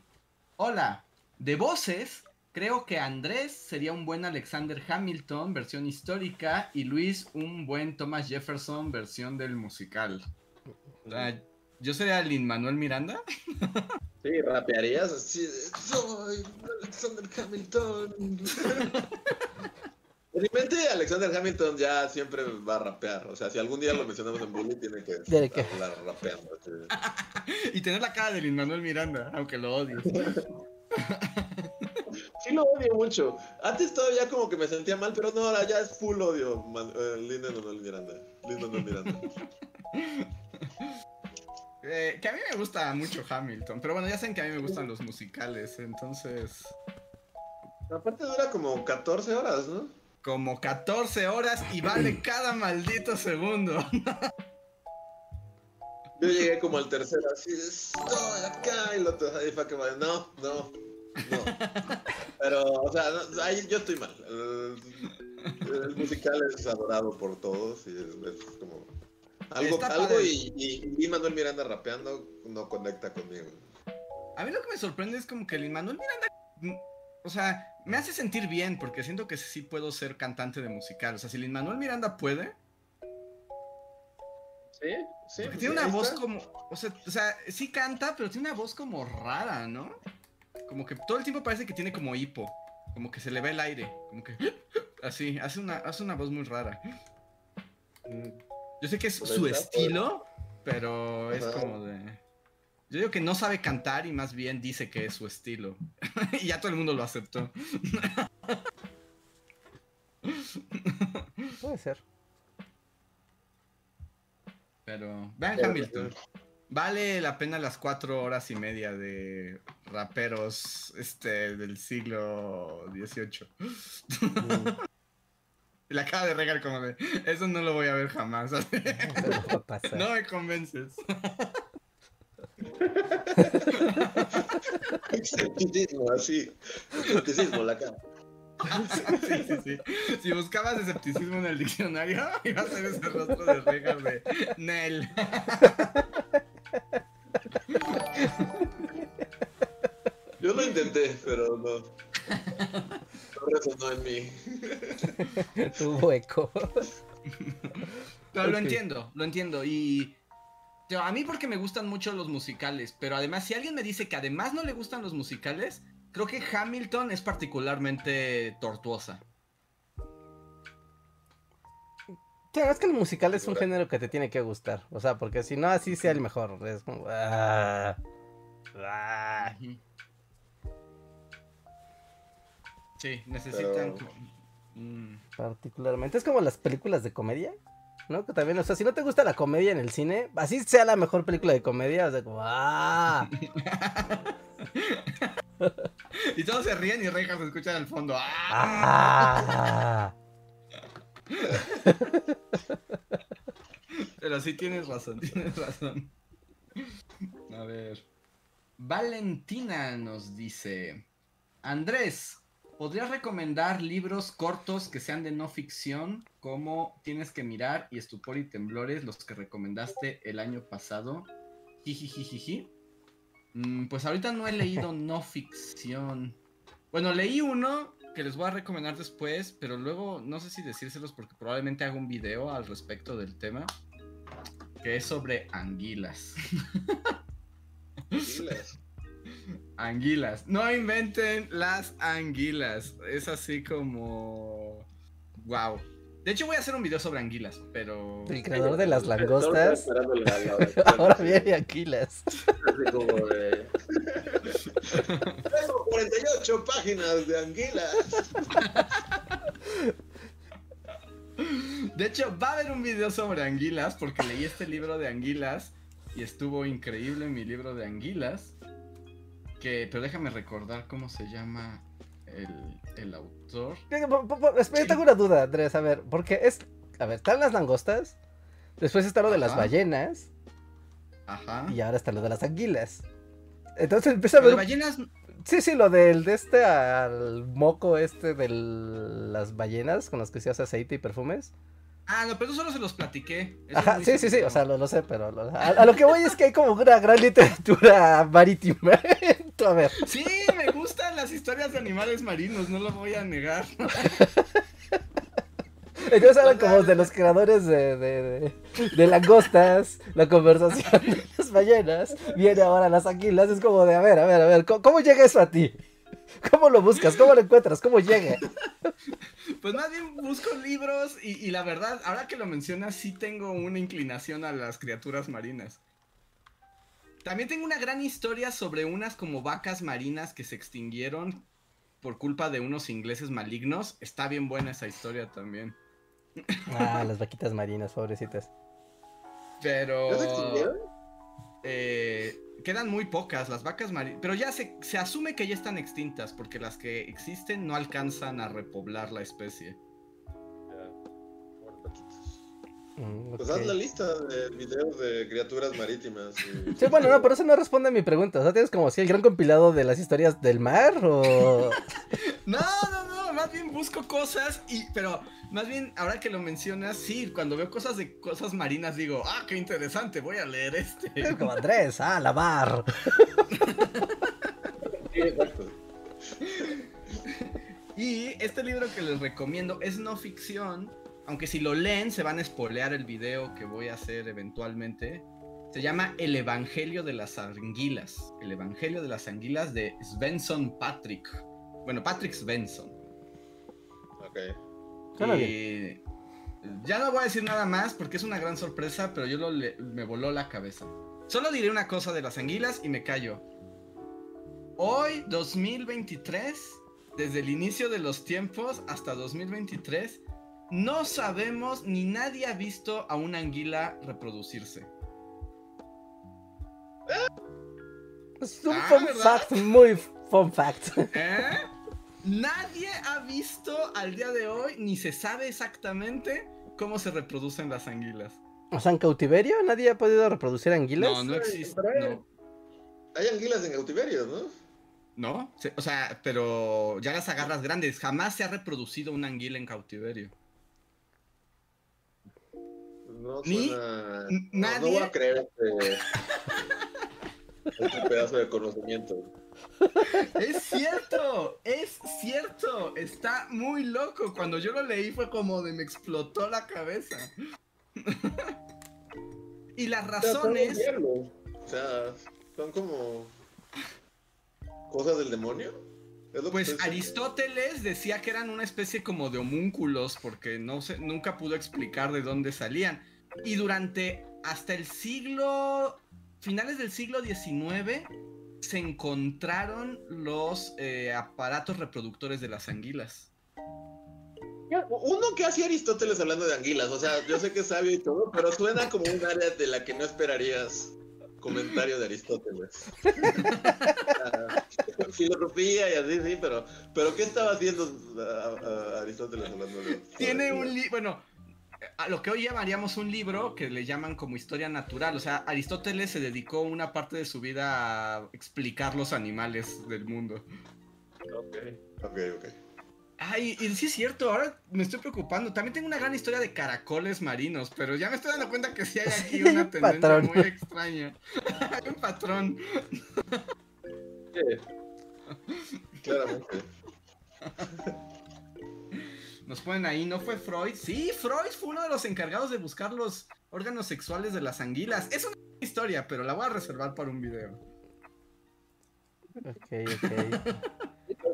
[SPEAKER 2] Hola, de voces, creo que Andrés sería un buen Alexander Hamilton, versión histórica, y Luis un buen Thomas Jefferson, versión del musical. ¿Yo sería Lin Manuel Miranda?
[SPEAKER 4] Sí, rapearías así. Soy Alexander Hamilton. En mi mente, Alexander Hamilton ya siempre va a rapear. O sea, si algún día lo mencionamos en Bully, tiene que estar rapeando.
[SPEAKER 2] y tener la cara de Lin Manuel Miranda, aunque lo odies.
[SPEAKER 4] sí lo odio mucho. Antes todavía como que me sentía mal, pero no, ahora ya es full odio. Eh, Lin Manuel Miranda. Lin Manuel Miranda.
[SPEAKER 2] Eh, que a mí me gusta mucho Hamilton, pero bueno, ya saben que a mí me gustan los musicales, entonces...
[SPEAKER 4] Aparte dura como 14 horas, ¿no?
[SPEAKER 2] Como 14 horas y vale cada maldito segundo.
[SPEAKER 4] Yo llegué como al tercero, así, estoy acá, y lo otro, ahí fue que no, no, no. Pero, o sea, ahí yo estoy mal. El, musical es adorado por todos y es, como... Algo, algo y, y, Manuel Miranda rapeando no conecta conmigo.
[SPEAKER 2] A mí lo que me sorprende es como que el Manuel Miranda, o sea, me hace sentir bien porque siento que sí puedo ser cantante de musical. O sea, si Lin Manuel Miranda puede,
[SPEAKER 4] Sí, sí.
[SPEAKER 2] tiene una voz como. O sea, o sea, sí canta, pero tiene una voz como rara, ¿no? Como que todo el tiempo parece que tiene como hipo. Como que se le ve el aire. Como que. Así, hace una, hace una voz muy rara. Mm. Yo sé que es su estilo, pero es como de. Yo digo que no sabe cantar y más bien dice que es su estilo. y ya todo el mundo lo aceptó.
[SPEAKER 3] Puede ser.
[SPEAKER 2] Pero vean Hamilton. Vale la pena las cuatro horas y media de raperos este, del siglo XVIII. Mm. La acaba de regar como de, eso no lo voy a ver jamás. No, me convences.
[SPEAKER 4] Escepticismo, así. Escepticismo, la cara.
[SPEAKER 2] sí, sí, sí. Si buscabas escepticismo en el diccionario, iba a ser ese rostro de rejas de Nel.
[SPEAKER 4] Yo lo intenté, pero no. No resonó en mí.
[SPEAKER 3] Tu eco.
[SPEAKER 2] Pero lo entiendo, lo entiendo. Y a mí porque me gustan mucho los musicales, pero además si alguien me dice que además no le gustan los musicales, creo que Hamilton es particularmente tortuosa.
[SPEAKER 3] Claro, es que el musical es un género que te tiene que gustar. O sea, porque si no, así sea el mejor. Es como. Ah,
[SPEAKER 2] ah. Sí, necesitan.
[SPEAKER 3] Mm. Particularmente. Es como las películas de comedia. ¿No? Que también, o sea, si no te gusta la comedia en el cine, así sea la mejor película de comedia, o sea, como. ¡Ah!
[SPEAKER 2] y todos se ríen y Rejas se escucha al fondo. ¡Ah! Pero sí tienes razón, tienes razón. A ver. Valentina nos dice: Andrés, ¿podrías recomendar libros cortos que sean de no ficción? Como Tienes que mirar y Estupor y Temblores, los que recomendaste el año pasado. Jijijijiji. Mm, pues ahorita no he leído no ficción. Bueno, leí uno que les voy a recomendar después, pero luego no sé si decírselos porque probablemente hago un video al respecto del tema. Que es sobre anguilas. Anguilas. anguilas. No inventen las anguilas. Es así como... Wow. De hecho, voy a hacer un video sobre anguilas, pero.
[SPEAKER 3] El creador de las langostas. Ahora viene anguilas. Así como
[SPEAKER 4] de. Tengo 48 páginas de anguilas.
[SPEAKER 2] De hecho, va a haber un video sobre anguilas, porque leí este libro de anguilas y estuvo increíble mi libro de anguilas. Que, pero déjame recordar cómo se llama el, el autor.
[SPEAKER 3] Espera, tengo una duda, Andrés, a ver, porque es. A ver, están las langostas, después está lo de las ballenas.
[SPEAKER 2] Ajá.
[SPEAKER 3] Y ahora está lo de las anguilas. Entonces empieza a ver.
[SPEAKER 2] ¿Las ballenas?
[SPEAKER 3] Sí, sí, lo del de este al moco este de las ballenas con los que se hace aceite y perfumes.
[SPEAKER 2] Ah, no, pero eso solo se los platiqué.
[SPEAKER 3] Ajá, sí, sí, sí, o sea, lo, sé, pero a, lo que voy es que hay como una gran literatura marítima. a ver.
[SPEAKER 2] Sí, me gustan las historias de animales marinos, no lo voy a negar.
[SPEAKER 3] Entonces hablan como de los creadores de, de, de, langostas, la conversación de las ballenas, viene ahora las anguilas, es como de, a ver, a ver, a ver, cómo llega eso a ti? ¿Cómo lo buscas? ¿Cómo lo encuentras? ¿Cómo llega?
[SPEAKER 2] Pues más bien busco libros y, la verdad, ahora que lo mencionas, sí tengo una inclinación a las criaturas marinas. También tengo una gran historia sobre unas como vacas marinas que se extinguieron por culpa de unos ingleses malignos. Está bien buena esa historia también.
[SPEAKER 3] Ah, las vaquitas marinas, pobrecitas.
[SPEAKER 2] Pero... eh, quedan muy pocas las vacas marinas, pero ya se, se asume que ya están extintas porque las que existen no alcanzan a repoblar la especie.
[SPEAKER 4] Mm, pues haz la lista de videos de criaturas marítimas.
[SPEAKER 3] Sí, bueno, no, por eso no responde a mi pregunta. O sea, tienes como si el gran compilado de las historias del mar o.
[SPEAKER 2] no, no, no, más bien busco cosas y. Pero más bien, ahora que lo mencionas, sí, cuando veo cosas de cosas marinas digo, ah, qué interesante, voy a leer este.
[SPEAKER 3] Es como Andrés, ah, la mar.
[SPEAKER 2] y este libro que les recomiendo es no ficción aunque si lo leen se van a spoilear el video que voy a hacer eventualmente. Se llama El Evangelio de las Anguilas. El Evangelio de las Anguilas de Svensson Patrick. Bueno, Patrick Svensson.
[SPEAKER 4] Ok.
[SPEAKER 2] Y ya no voy a decir nada más porque es una gran sorpresa, pero yo lo me voló la cabeza. Solo diré una cosa de las anguilas y me callo. Hoy, 2023, desde el inicio de los tiempos hasta 2023, no sabemos ni nadie ha visto a una anguila reproducirse.
[SPEAKER 3] Es un ah, fun fact, muy fun fact.
[SPEAKER 2] ¿Eh? Nadie ha visto al día de hoy, ni se sabe exactamente cómo se reproducen las anguilas.
[SPEAKER 3] O sea, en cautiverio nadie ha podido reproducir anguilas.
[SPEAKER 2] No, no existe.
[SPEAKER 4] Hay anguilas en cautiverio, ¿no?
[SPEAKER 2] No, o sea, pero ya las agarras grandes. Jamás se ha reproducido una anguila en cautiverio.
[SPEAKER 4] No suena... No, voy a creer este, este pedazo de conocimiento.
[SPEAKER 2] Es cierto, es cierto, está muy loco. Cuando yo lo leí fue como de me explotó la cabeza. y las razones.
[SPEAKER 4] O sea, son como cosas del demonio.
[SPEAKER 2] Pues Aristóteles decía que eran una especie como de homúnculos porque no se, nunca pudo explicar de dónde salían. Y durante hasta el siglo, finales del siglo XIX, se encontraron los eh, aparatos reproductores de las anguilas.
[SPEAKER 4] Uno que hacía Aristóteles hablando de anguilas, o sea, yo sé que es sabio y todo, pero suena como un área de la que no esperarías comentario de Aristóteles. Filosofía y así, sí, pero, pero ¿qué estaba haciendo Aristóteles hablando de
[SPEAKER 2] Tiene un libro, bueno, a lo que hoy llamaríamos un libro que le llaman como historia natural. O sea, Aristóteles se dedicó una parte de su vida a explicar los animales del mundo.
[SPEAKER 4] Ok, ok, ok.
[SPEAKER 2] Ay, y sí es cierto, ahora me estoy preocupando. También tengo una gran historia de caracoles marinos, pero ya me estoy dando cuenta que sí hay aquí una tendencia muy extraña. hay un patrón.
[SPEAKER 4] Sí, claramente.
[SPEAKER 2] Nos ponen ahí, ¿no fue Freud? Sí, Freud fue uno de los encargados de buscar los órganos sexuales de las anguilas. Es una historia, pero la voy a reservar para un video.
[SPEAKER 3] Ok, ok.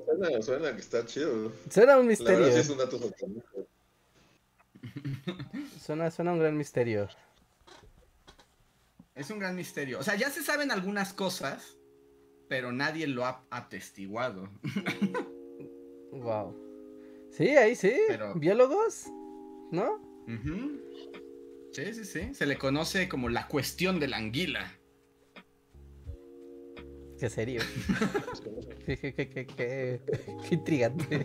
[SPEAKER 4] suena, suena que está chido.
[SPEAKER 3] Suena un misterio.
[SPEAKER 4] es un dato
[SPEAKER 3] suena, suena un gran misterio.
[SPEAKER 2] Es un gran misterio. O sea, ya se saben algunas cosas, pero nadie lo ha atestiguado.
[SPEAKER 3] wow. Sí, ahí sí. Biólogos, ¿no?
[SPEAKER 2] Sí, sí, sí. Se le conoce como la cuestión de la anguila.
[SPEAKER 3] Qué serio. qué, qué, qué, qué, intrigante.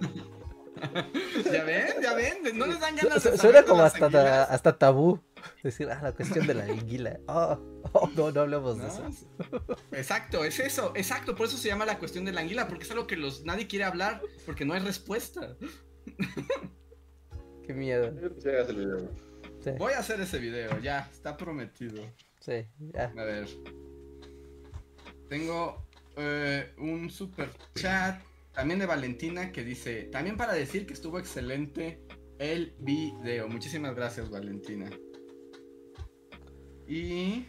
[SPEAKER 2] ¿Ya ven? ¿Ya ven? No les dan ganas de
[SPEAKER 3] Suena como hasta, hasta tabú. Decir, ah, la cuestión de la anguila. Oh, oh no, no hablemos de eso.
[SPEAKER 2] Exacto, es eso. Exacto, por eso se llama la cuestión de la anguila, porque es algo que los, nadie quiere hablar, porque no hay respuesta.
[SPEAKER 3] Qué miedo.
[SPEAKER 2] Voy a hacer ese video, ya, está prometido.
[SPEAKER 3] Sí, ya.
[SPEAKER 2] A ver. Tengo eh, un super chat también de Valentina que dice, también para decir que estuvo excelente el video. Muchísimas gracias, Valentina. Y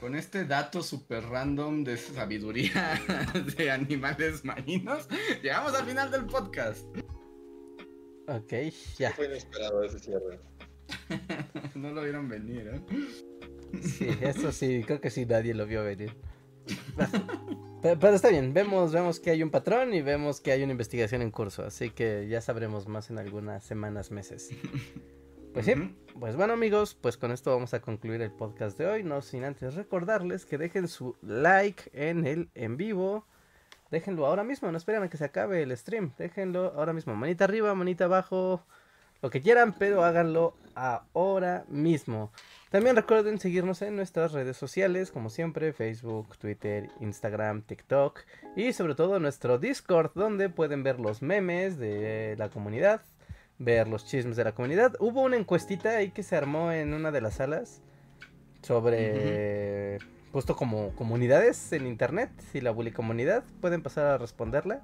[SPEAKER 2] con este dato super random de sabiduría de animales marinos, llegamos al final del podcast.
[SPEAKER 3] Ok, ya.
[SPEAKER 4] Fue inesperado ese cierre.
[SPEAKER 2] no lo vieron venir, ¿eh?
[SPEAKER 3] Sí, eso sí, creo que sí nadie lo vio venir. Pero, está bien, vemos, vemos que hay un patrón y vemos que hay una investigación en curso, así que ya sabremos más en algunas semanas, meses. Pues sí, pues bueno amigos, pues con esto vamos a concluir el podcast de hoy, no sin antes recordarles que dejen su like en el en vivo, déjenlo ahora mismo, no esperen a que se acabe el stream, déjenlo ahora mismo, manita arriba, manita abajo, lo que quieran, pero háganlo ahora mismo. También recuerden seguirnos en nuestras redes sociales, como siempre, Facebook, Twitter, Instagram, TikTok y sobre todo nuestro Discord, donde pueden ver los memes de la comunidad, ver los chismes de la comunidad. Hubo una encuestita ahí que se armó en una de las salas sobre puesto como comunidades en internet, si la bully comunidad, pueden pasar a responderla.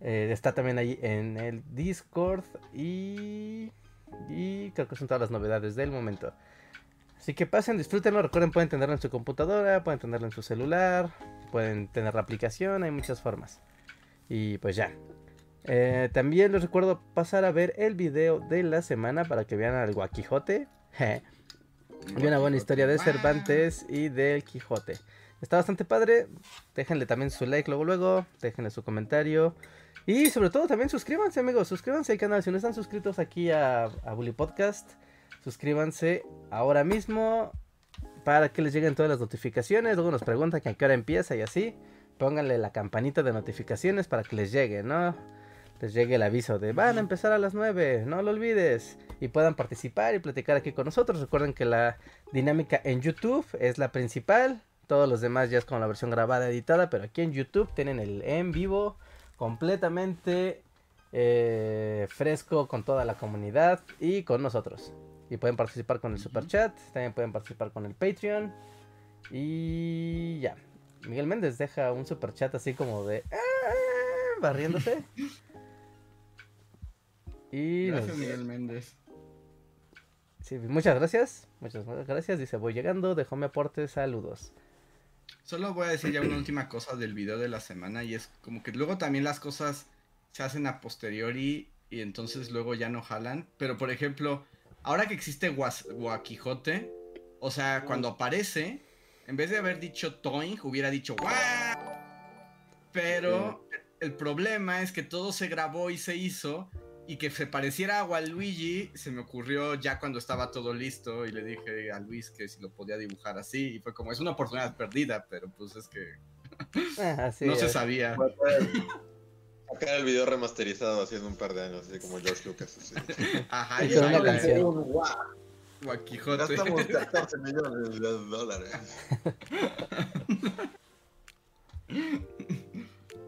[SPEAKER 3] Eh, está también ahí en el Discord y, y creo que son todas las novedades del momento. Así que pasen, disfrútenlo, recuerden pueden tenerlo en su computadora, pueden tenerlo en su celular, pueden tener la aplicación, hay muchas formas. Y pues ya. Eh, también les recuerdo pasar a ver el video de la semana para que vean al Guaquijote. y una buena historia de Cervantes y del Quijote. Está bastante padre. Déjenle también su like luego luego. Déjenle su comentario. Y sobre todo también suscríbanse amigos. Suscríbanse al canal. Si no están suscritos aquí a, a Bully Podcast. Suscríbanse ahora mismo. Para que les lleguen todas las notificaciones. Luego nos preguntan que a qué hora empieza y así. Pónganle la campanita de notificaciones para que les llegue, ¿no? Les llegue el aviso de van a empezar a las 9, no lo olvides. Y puedan participar y platicar aquí con nosotros. Recuerden que la dinámica en YouTube es la principal. Todos los demás ya es con la versión grabada editada. Pero aquí en YouTube tienen el en vivo completamente eh, fresco con toda la comunidad y con nosotros. Y pueden participar con el super chat, también pueden participar con el Patreon. Y ya. Miguel Méndez deja un super chat así como de ah", barriéndose.
[SPEAKER 2] y gracias, Miguel Méndez.
[SPEAKER 3] Sí, muchas gracias. Muchas gracias. Dice, voy llegando, dejó mi aporte, saludos.
[SPEAKER 2] Solo voy a decir ya una última cosa del video de la semana y es como que luego también las cosas se hacen a posteriori y entonces luego ya no jalan. Pero por ejemplo, ahora que existe Guaquijote, o sea, cuando aparece, en vez de haber dicho Toing, hubiera dicho ¡Guau! Pero el problema es que todo se grabó y se hizo y que se pareciera a Waluigi se me ocurrió ya cuando estaba todo listo y le dije a Luis que si lo podía dibujar así y fue como es una oportunidad perdida, pero pues es que ah, no se sabía.
[SPEAKER 4] Acá el video remasterizado haciendo un par de años, así como George Lucas. Así.
[SPEAKER 2] Ajá, y una canción. Guaquijote.
[SPEAKER 4] Gastamos 14 millones de dólares.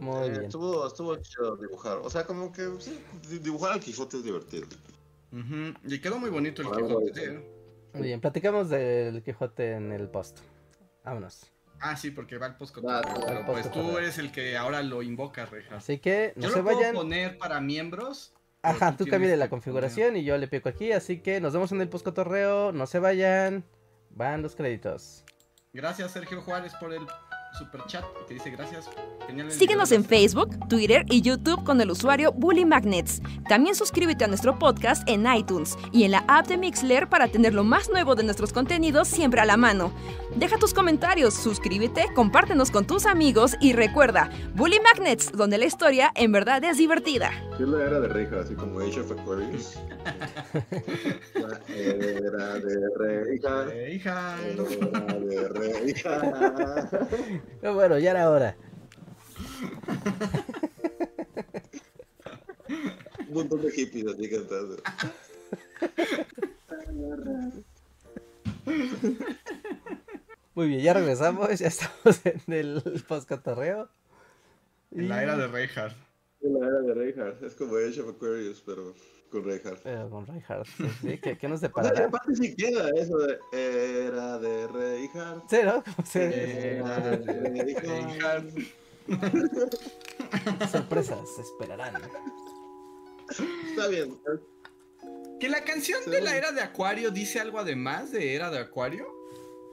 [SPEAKER 3] Muy eh, bien.
[SPEAKER 4] Estuvo, estuvo chido dibujar. O sea, como que sí, dibujar al Quijote es divertido.
[SPEAKER 2] Y quedó muy bonito el Quijote.
[SPEAKER 3] Muy bien, platicamos del Quijote en el post. Vámonos.
[SPEAKER 2] Ah, sí, porque va el post Pero pues tú eres el que ahora lo invoca, Reja.
[SPEAKER 3] Así que no
[SPEAKER 2] yo
[SPEAKER 3] se
[SPEAKER 2] lo
[SPEAKER 3] vayan.
[SPEAKER 2] Puedo poner para miembros.
[SPEAKER 3] Ajá, tú cambie la configuración y yo le pico aquí. Así que nos vemos en el post cotorreo. No se vayan. Van los créditos.
[SPEAKER 2] Gracias, Sergio Juárez, por el super chat que dice gracias.
[SPEAKER 1] Síguenos en Facebook, Twitter y YouTube con el usuario Bully Magnets. También suscríbete a nuestro podcast en iTunes y en la app de Mixler para tener lo más nuevo de nuestros contenidos siempre a la mano. Deja tus comentarios, suscríbete, compártenos con tus amigos y recuerda, Bully Magnets, donde la historia en verdad es divertida.
[SPEAKER 4] Yo la era de Reija, así como Age of Aquarius. la era de Reija. Reija. Era de Reija.
[SPEAKER 3] Bueno, ya era hora.
[SPEAKER 4] Un montón de hippies así cantando.
[SPEAKER 3] Muy bien, ya regresamos, ya estamos en el post-catorreo.
[SPEAKER 2] En la era de Reinhardt.
[SPEAKER 4] La era de Reinhardt, es como Age of Aquarius, pero con Reinhardt.
[SPEAKER 3] Pero con Reinhardt, sí, sí. ¿Qué, ¿Qué, nos deparará?
[SPEAKER 4] aparte si queda eso de era de Reinhardt.
[SPEAKER 3] Sí, ¿no? Como se...
[SPEAKER 4] Era de Reinhardt.
[SPEAKER 3] Sorpresas se esperarán.
[SPEAKER 4] Está bien.
[SPEAKER 2] ¿Que la canción de la era de Acuario dice algo además de era de Acuario?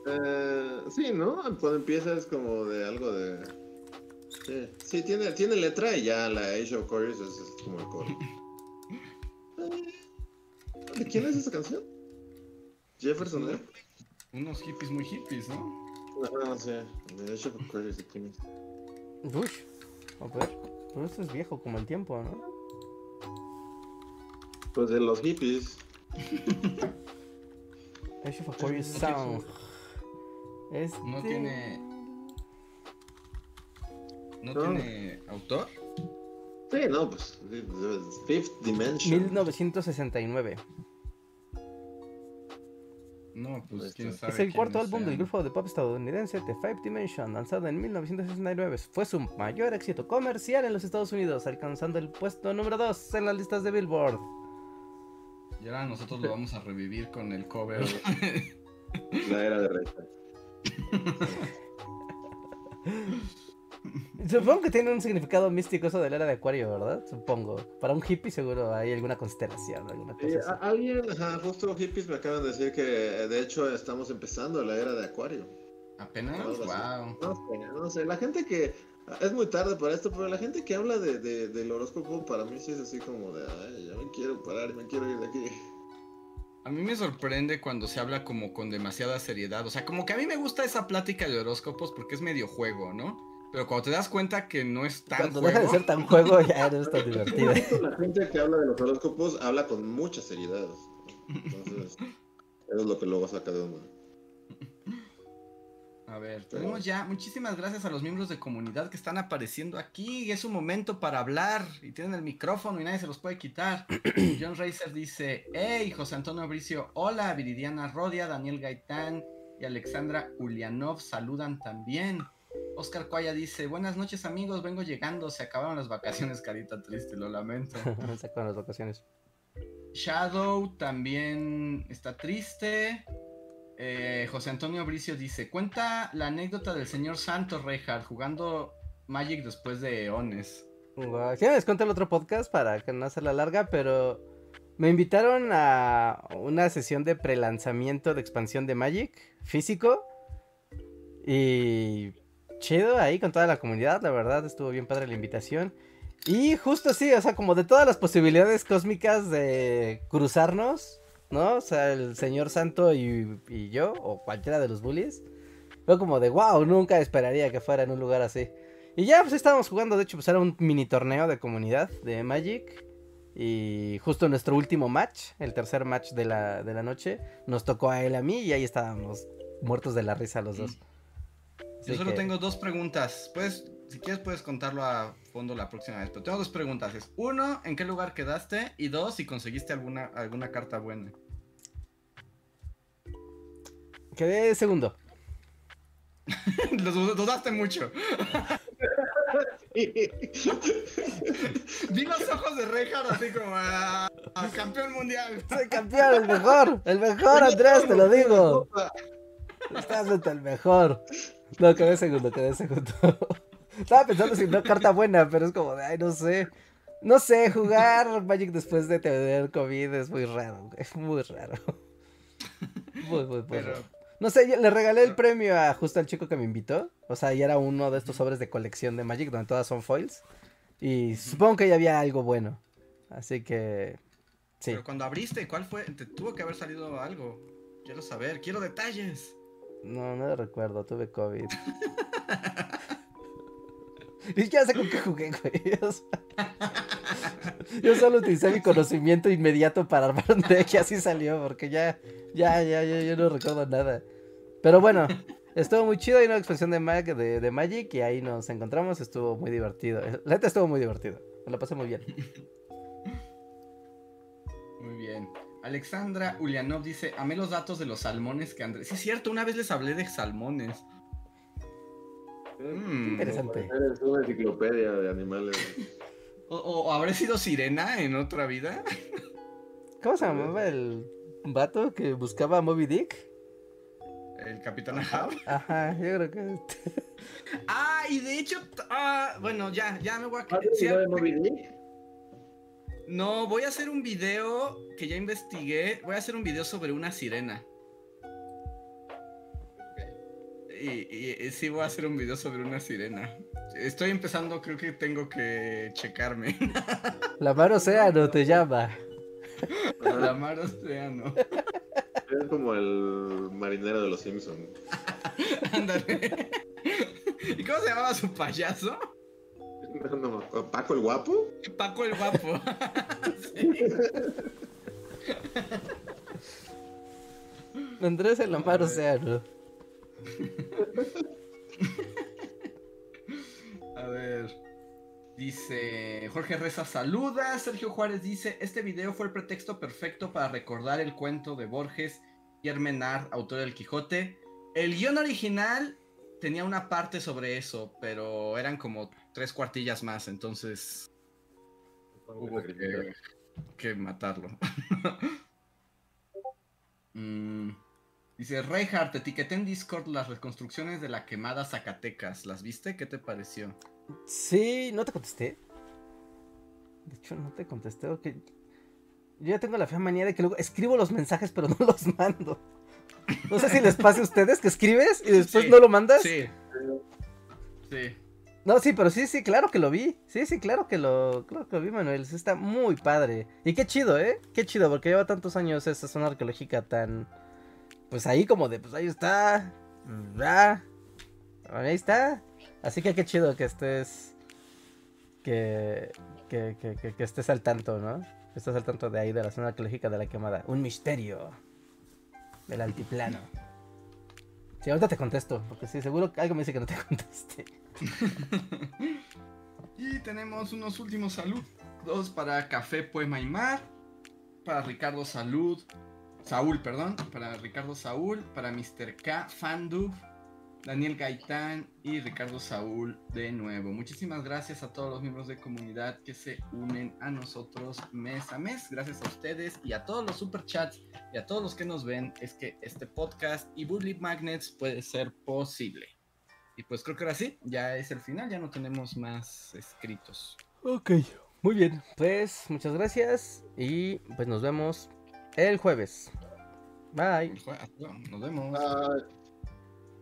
[SPEAKER 4] Eh, sí, ¿no? Cuando empieza es como de algo de. Sí, sí tiene, tiene letra y ya la Age of Aquarius es, es, como el coro. ¿De quién es esa canción? Jefferson, ¿eh?
[SPEAKER 2] Unos hippies muy hippies, ¿no?
[SPEAKER 4] No, sí. De Age of Aquarius, ¿de quién es?
[SPEAKER 3] Uy, a ver, pero esto es viejo como el tiempo, ¿no?
[SPEAKER 4] Pues de los hippies.
[SPEAKER 3] Age of Aquarius Sound.
[SPEAKER 2] Este... No tiene. ¿No, tiene autor?
[SPEAKER 4] Sí, no, pues. Fifth Dimension.
[SPEAKER 3] 1969.
[SPEAKER 2] No, pues quién sabe.
[SPEAKER 3] Es el cuarto álbum del grupo de pop estadounidense The Five Dimension, lanzado en 1969. Fue su mayor éxito comercial en los Estados Unidos, alcanzando el puesto número 2 en las listas de Billboard.
[SPEAKER 2] Y ahora nosotros lo vamos a revivir con el cover.
[SPEAKER 4] La era de Rey.
[SPEAKER 3] Supongo que tiene un significado místico eso de la era de Acuario, ¿verdad? Supongo. Para un hippie seguro hay alguna constelación, alguna cosa
[SPEAKER 4] Alguien, justo hippies me acaban de decir que de hecho estamos empezando la era de Acuario.
[SPEAKER 2] ¿Apenas? wow.
[SPEAKER 4] No sé, no sé. La gente que... Es muy tarde para esto, pero la gente que habla de, del horóscopo para mí sí es así como de, ay, ya me quiero parar, me quiero ir de aquí.
[SPEAKER 2] A mí me sorprende cuando se habla como con demasiada seriedad. O sea, como que a mí me gusta esa plática de horóscopos porque es medio juego, ¿no? Pero cuando te das cuenta que no es tan
[SPEAKER 3] cuando deja de ser tan juego, ya no es tan divertido.
[SPEAKER 4] La gente que habla de los horóscopos habla con mucha seriedad. Entonces, eso es lo que luego saca de uno.
[SPEAKER 2] A ver, tenemos ya muchísimas gracias a los miembros de comunidad que están apareciendo aquí. Es un momento para hablar y tienen el micrófono y nadie se los puede quitar. John Racer dice: Hey, José Antonio Bricio, hola, Viridiana Rodia, Daniel Gaitán y Alexandra Ulianov saludan también. Oscar Cuaya dice, buenas noches amigos, vengo llegando, se acabaron las vacaciones, carita triste, lo lamento.
[SPEAKER 3] se acabaron las vacaciones.
[SPEAKER 2] Shadow también está triste. Eh, José Antonio Bricio dice, cuenta la anécdota del señor Santos Reinhardt jugando Magic después de Eones.
[SPEAKER 3] Wow. Sí, les cuento el otro podcast para que no la larga, pero me invitaron a una sesión de prelanzamiento de expansión de Magic físico. Y chido ahí con toda la comunidad, la verdad, estuvo bien padre la invitación. Y justo así, o sea, como de todas las posibilidades cósmicas de cruzarnos, ¿no? O sea, el señor Santo y, yo, o cualquiera de los bullies, fue como de, wow, nunca esperaría que fuera en un lugar así. Y ya, pues estábamos jugando, de hecho, pues era un mini torneo de comunidad de Magic. Y justo nuestro último match, el tercer match de la, de la noche, nos tocó a él a mí y ahí estábamos muertos de la risa los dos.
[SPEAKER 2] Yo solo tengo dos preguntas. Pues, si quieres puedes contarlo a fondo la próxima vez. Pero tengo dos preguntas. Es, uno, ¿en qué lugar quedaste? Y dos, si conseguiste alguna, alguna carta buena.
[SPEAKER 3] Quedé segundo.
[SPEAKER 2] Los dudaste mucho. Vi los ojos de Reinhardt así como a, ah, campeón mundial.
[SPEAKER 3] Soy campeón, el mejor, el mejor Andrés, te lo digo. Estás el mejor. No, quedé segundo, quedé segundo. Estaba pensando si una carta buena, pero es como de, ay, no sé. No sé, jugar Magic después de tener COVID es muy raro, es muy raro. Muy, muy, muy raro. No sé, le regalé el premio a justo al chico que me invitó. O sea, y era uno de estos sobres de colección de Magic donde todas son foils. Y supongo que ya había algo bueno. Así que. Sí.
[SPEAKER 2] Pero cuando abriste, ¿cuál fue? Te tuvo que haber salido algo. Quiero saber, quiero detalles.
[SPEAKER 3] No, no lo recuerdo, tuve COVID. Y ya sé con qué jugué, güey. yo solo utilicé mi conocimiento inmediato para armar un deck y así salió, porque ya, ya, ya, ya, yo no recuerdo nada. Pero bueno, estuvo muy chido, hay una expansión de, de, de, Magic y ahí nos encontramos, estuvo muy divertido. La neta estuvo muy divertido, me lo pasé muy bien.
[SPEAKER 2] Muy bien. Alexandra Ulianov dice, amé los datos de los salmones que Andrés... Sí, es cierto, una vez les hablé de salmones.
[SPEAKER 3] Mm. interesante.
[SPEAKER 4] Eres una enciclopedia de animales.
[SPEAKER 2] o, habré sido sirena en otra vida?
[SPEAKER 3] ¿Cómo se llamaba el vato que buscaba a Moby Dick?
[SPEAKER 2] ¿El Capitán Ahab?
[SPEAKER 3] Ajá, yo creo que...
[SPEAKER 2] ah, y de hecho... Ah, bueno, ya, ya me voy a...
[SPEAKER 4] de Moby Dick?
[SPEAKER 2] No, voy a hacer un video que ya investigué. Voy a hacer un video sobre una sirena. Y, sí voy a hacer un video sobre una sirena. Estoy empezando, creo que tengo que checarme.
[SPEAKER 3] La mar océano te llama.
[SPEAKER 2] La mar océano.
[SPEAKER 4] Es como el marinero de los Simpsons.
[SPEAKER 2] Ándale. ¿Y cómo se llamaba su payaso?
[SPEAKER 4] ¿Paco el guapo?
[SPEAKER 2] Paco el guapo.
[SPEAKER 3] Andrés el Amparo Océano.
[SPEAKER 2] A ver. Dice Jorge Reza saluda. Sergio Juárez dice: Este video fue el pretexto perfecto para recordar el cuento de Borges y Hermenard, autor del Quijote. El guion original tenía una parte sobre eso, pero eran como tres cuartillas más, entonces hubo que, matarlo. Mm, dice Reinhardt, etiqueté en Discord las reconstrucciones de la quemada Zacatecas. ¿Las viste? ¿Qué te pareció?
[SPEAKER 3] Sí, no te contesté. De hecho, no te contesté. Yo ya tengo la fea manía de que luego escribo los mensajes, pero no los mando. No sé si les pasa a ustedes que escribes y después no lo mandas.
[SPEAKER 2] Sí. Sí.
[SPEAKER 3] No, sí, pero sí, sí, claro que lo vi. Sí, sí, claro que lo, claro que lo vi, Manuel. está muy padre. Y qué chido, ¿eh? Qué chido, porque lleva tantos años esa zona arqueológica tan... Pues ahí como de, pues ahí está. Ya. Ahí está. Así que qué chido que estés... Que, que, que, que, estés al tanto, ¿no? Que estés al tanto de ahí, de la zona arqueológica de la quemada. Un misterio. Del altiplano. Sí, ahorita te contesto, porque sí, seguro que algo me dice que no te conteste.
[SPEAKER 2] y tenemos unos últimos saludos para Café Poema y Mar, para Ricardo Salud, Saúl, perdón, para Ricardo Saúl, para Mr. K, Fandu, Daniel Gaitán y Ricardo Saúl de nuevo. Muchísimas gracias a todos los miembros de comunidad que se unen a nosotros mes a mes. Gracias a ustedes y a todos los superchats y a todos los que nos ven es que este podcast y Bully Magnets puede ser posible. Y pues creo que ahora sí, ya es el final, ya no tenemos más escritos.
[SPEAKER 3] Ok, muy bien. Pues muchas gracias y pues nos vemos el jueves. Bye.
[SPEAKER 2] Nos vemos.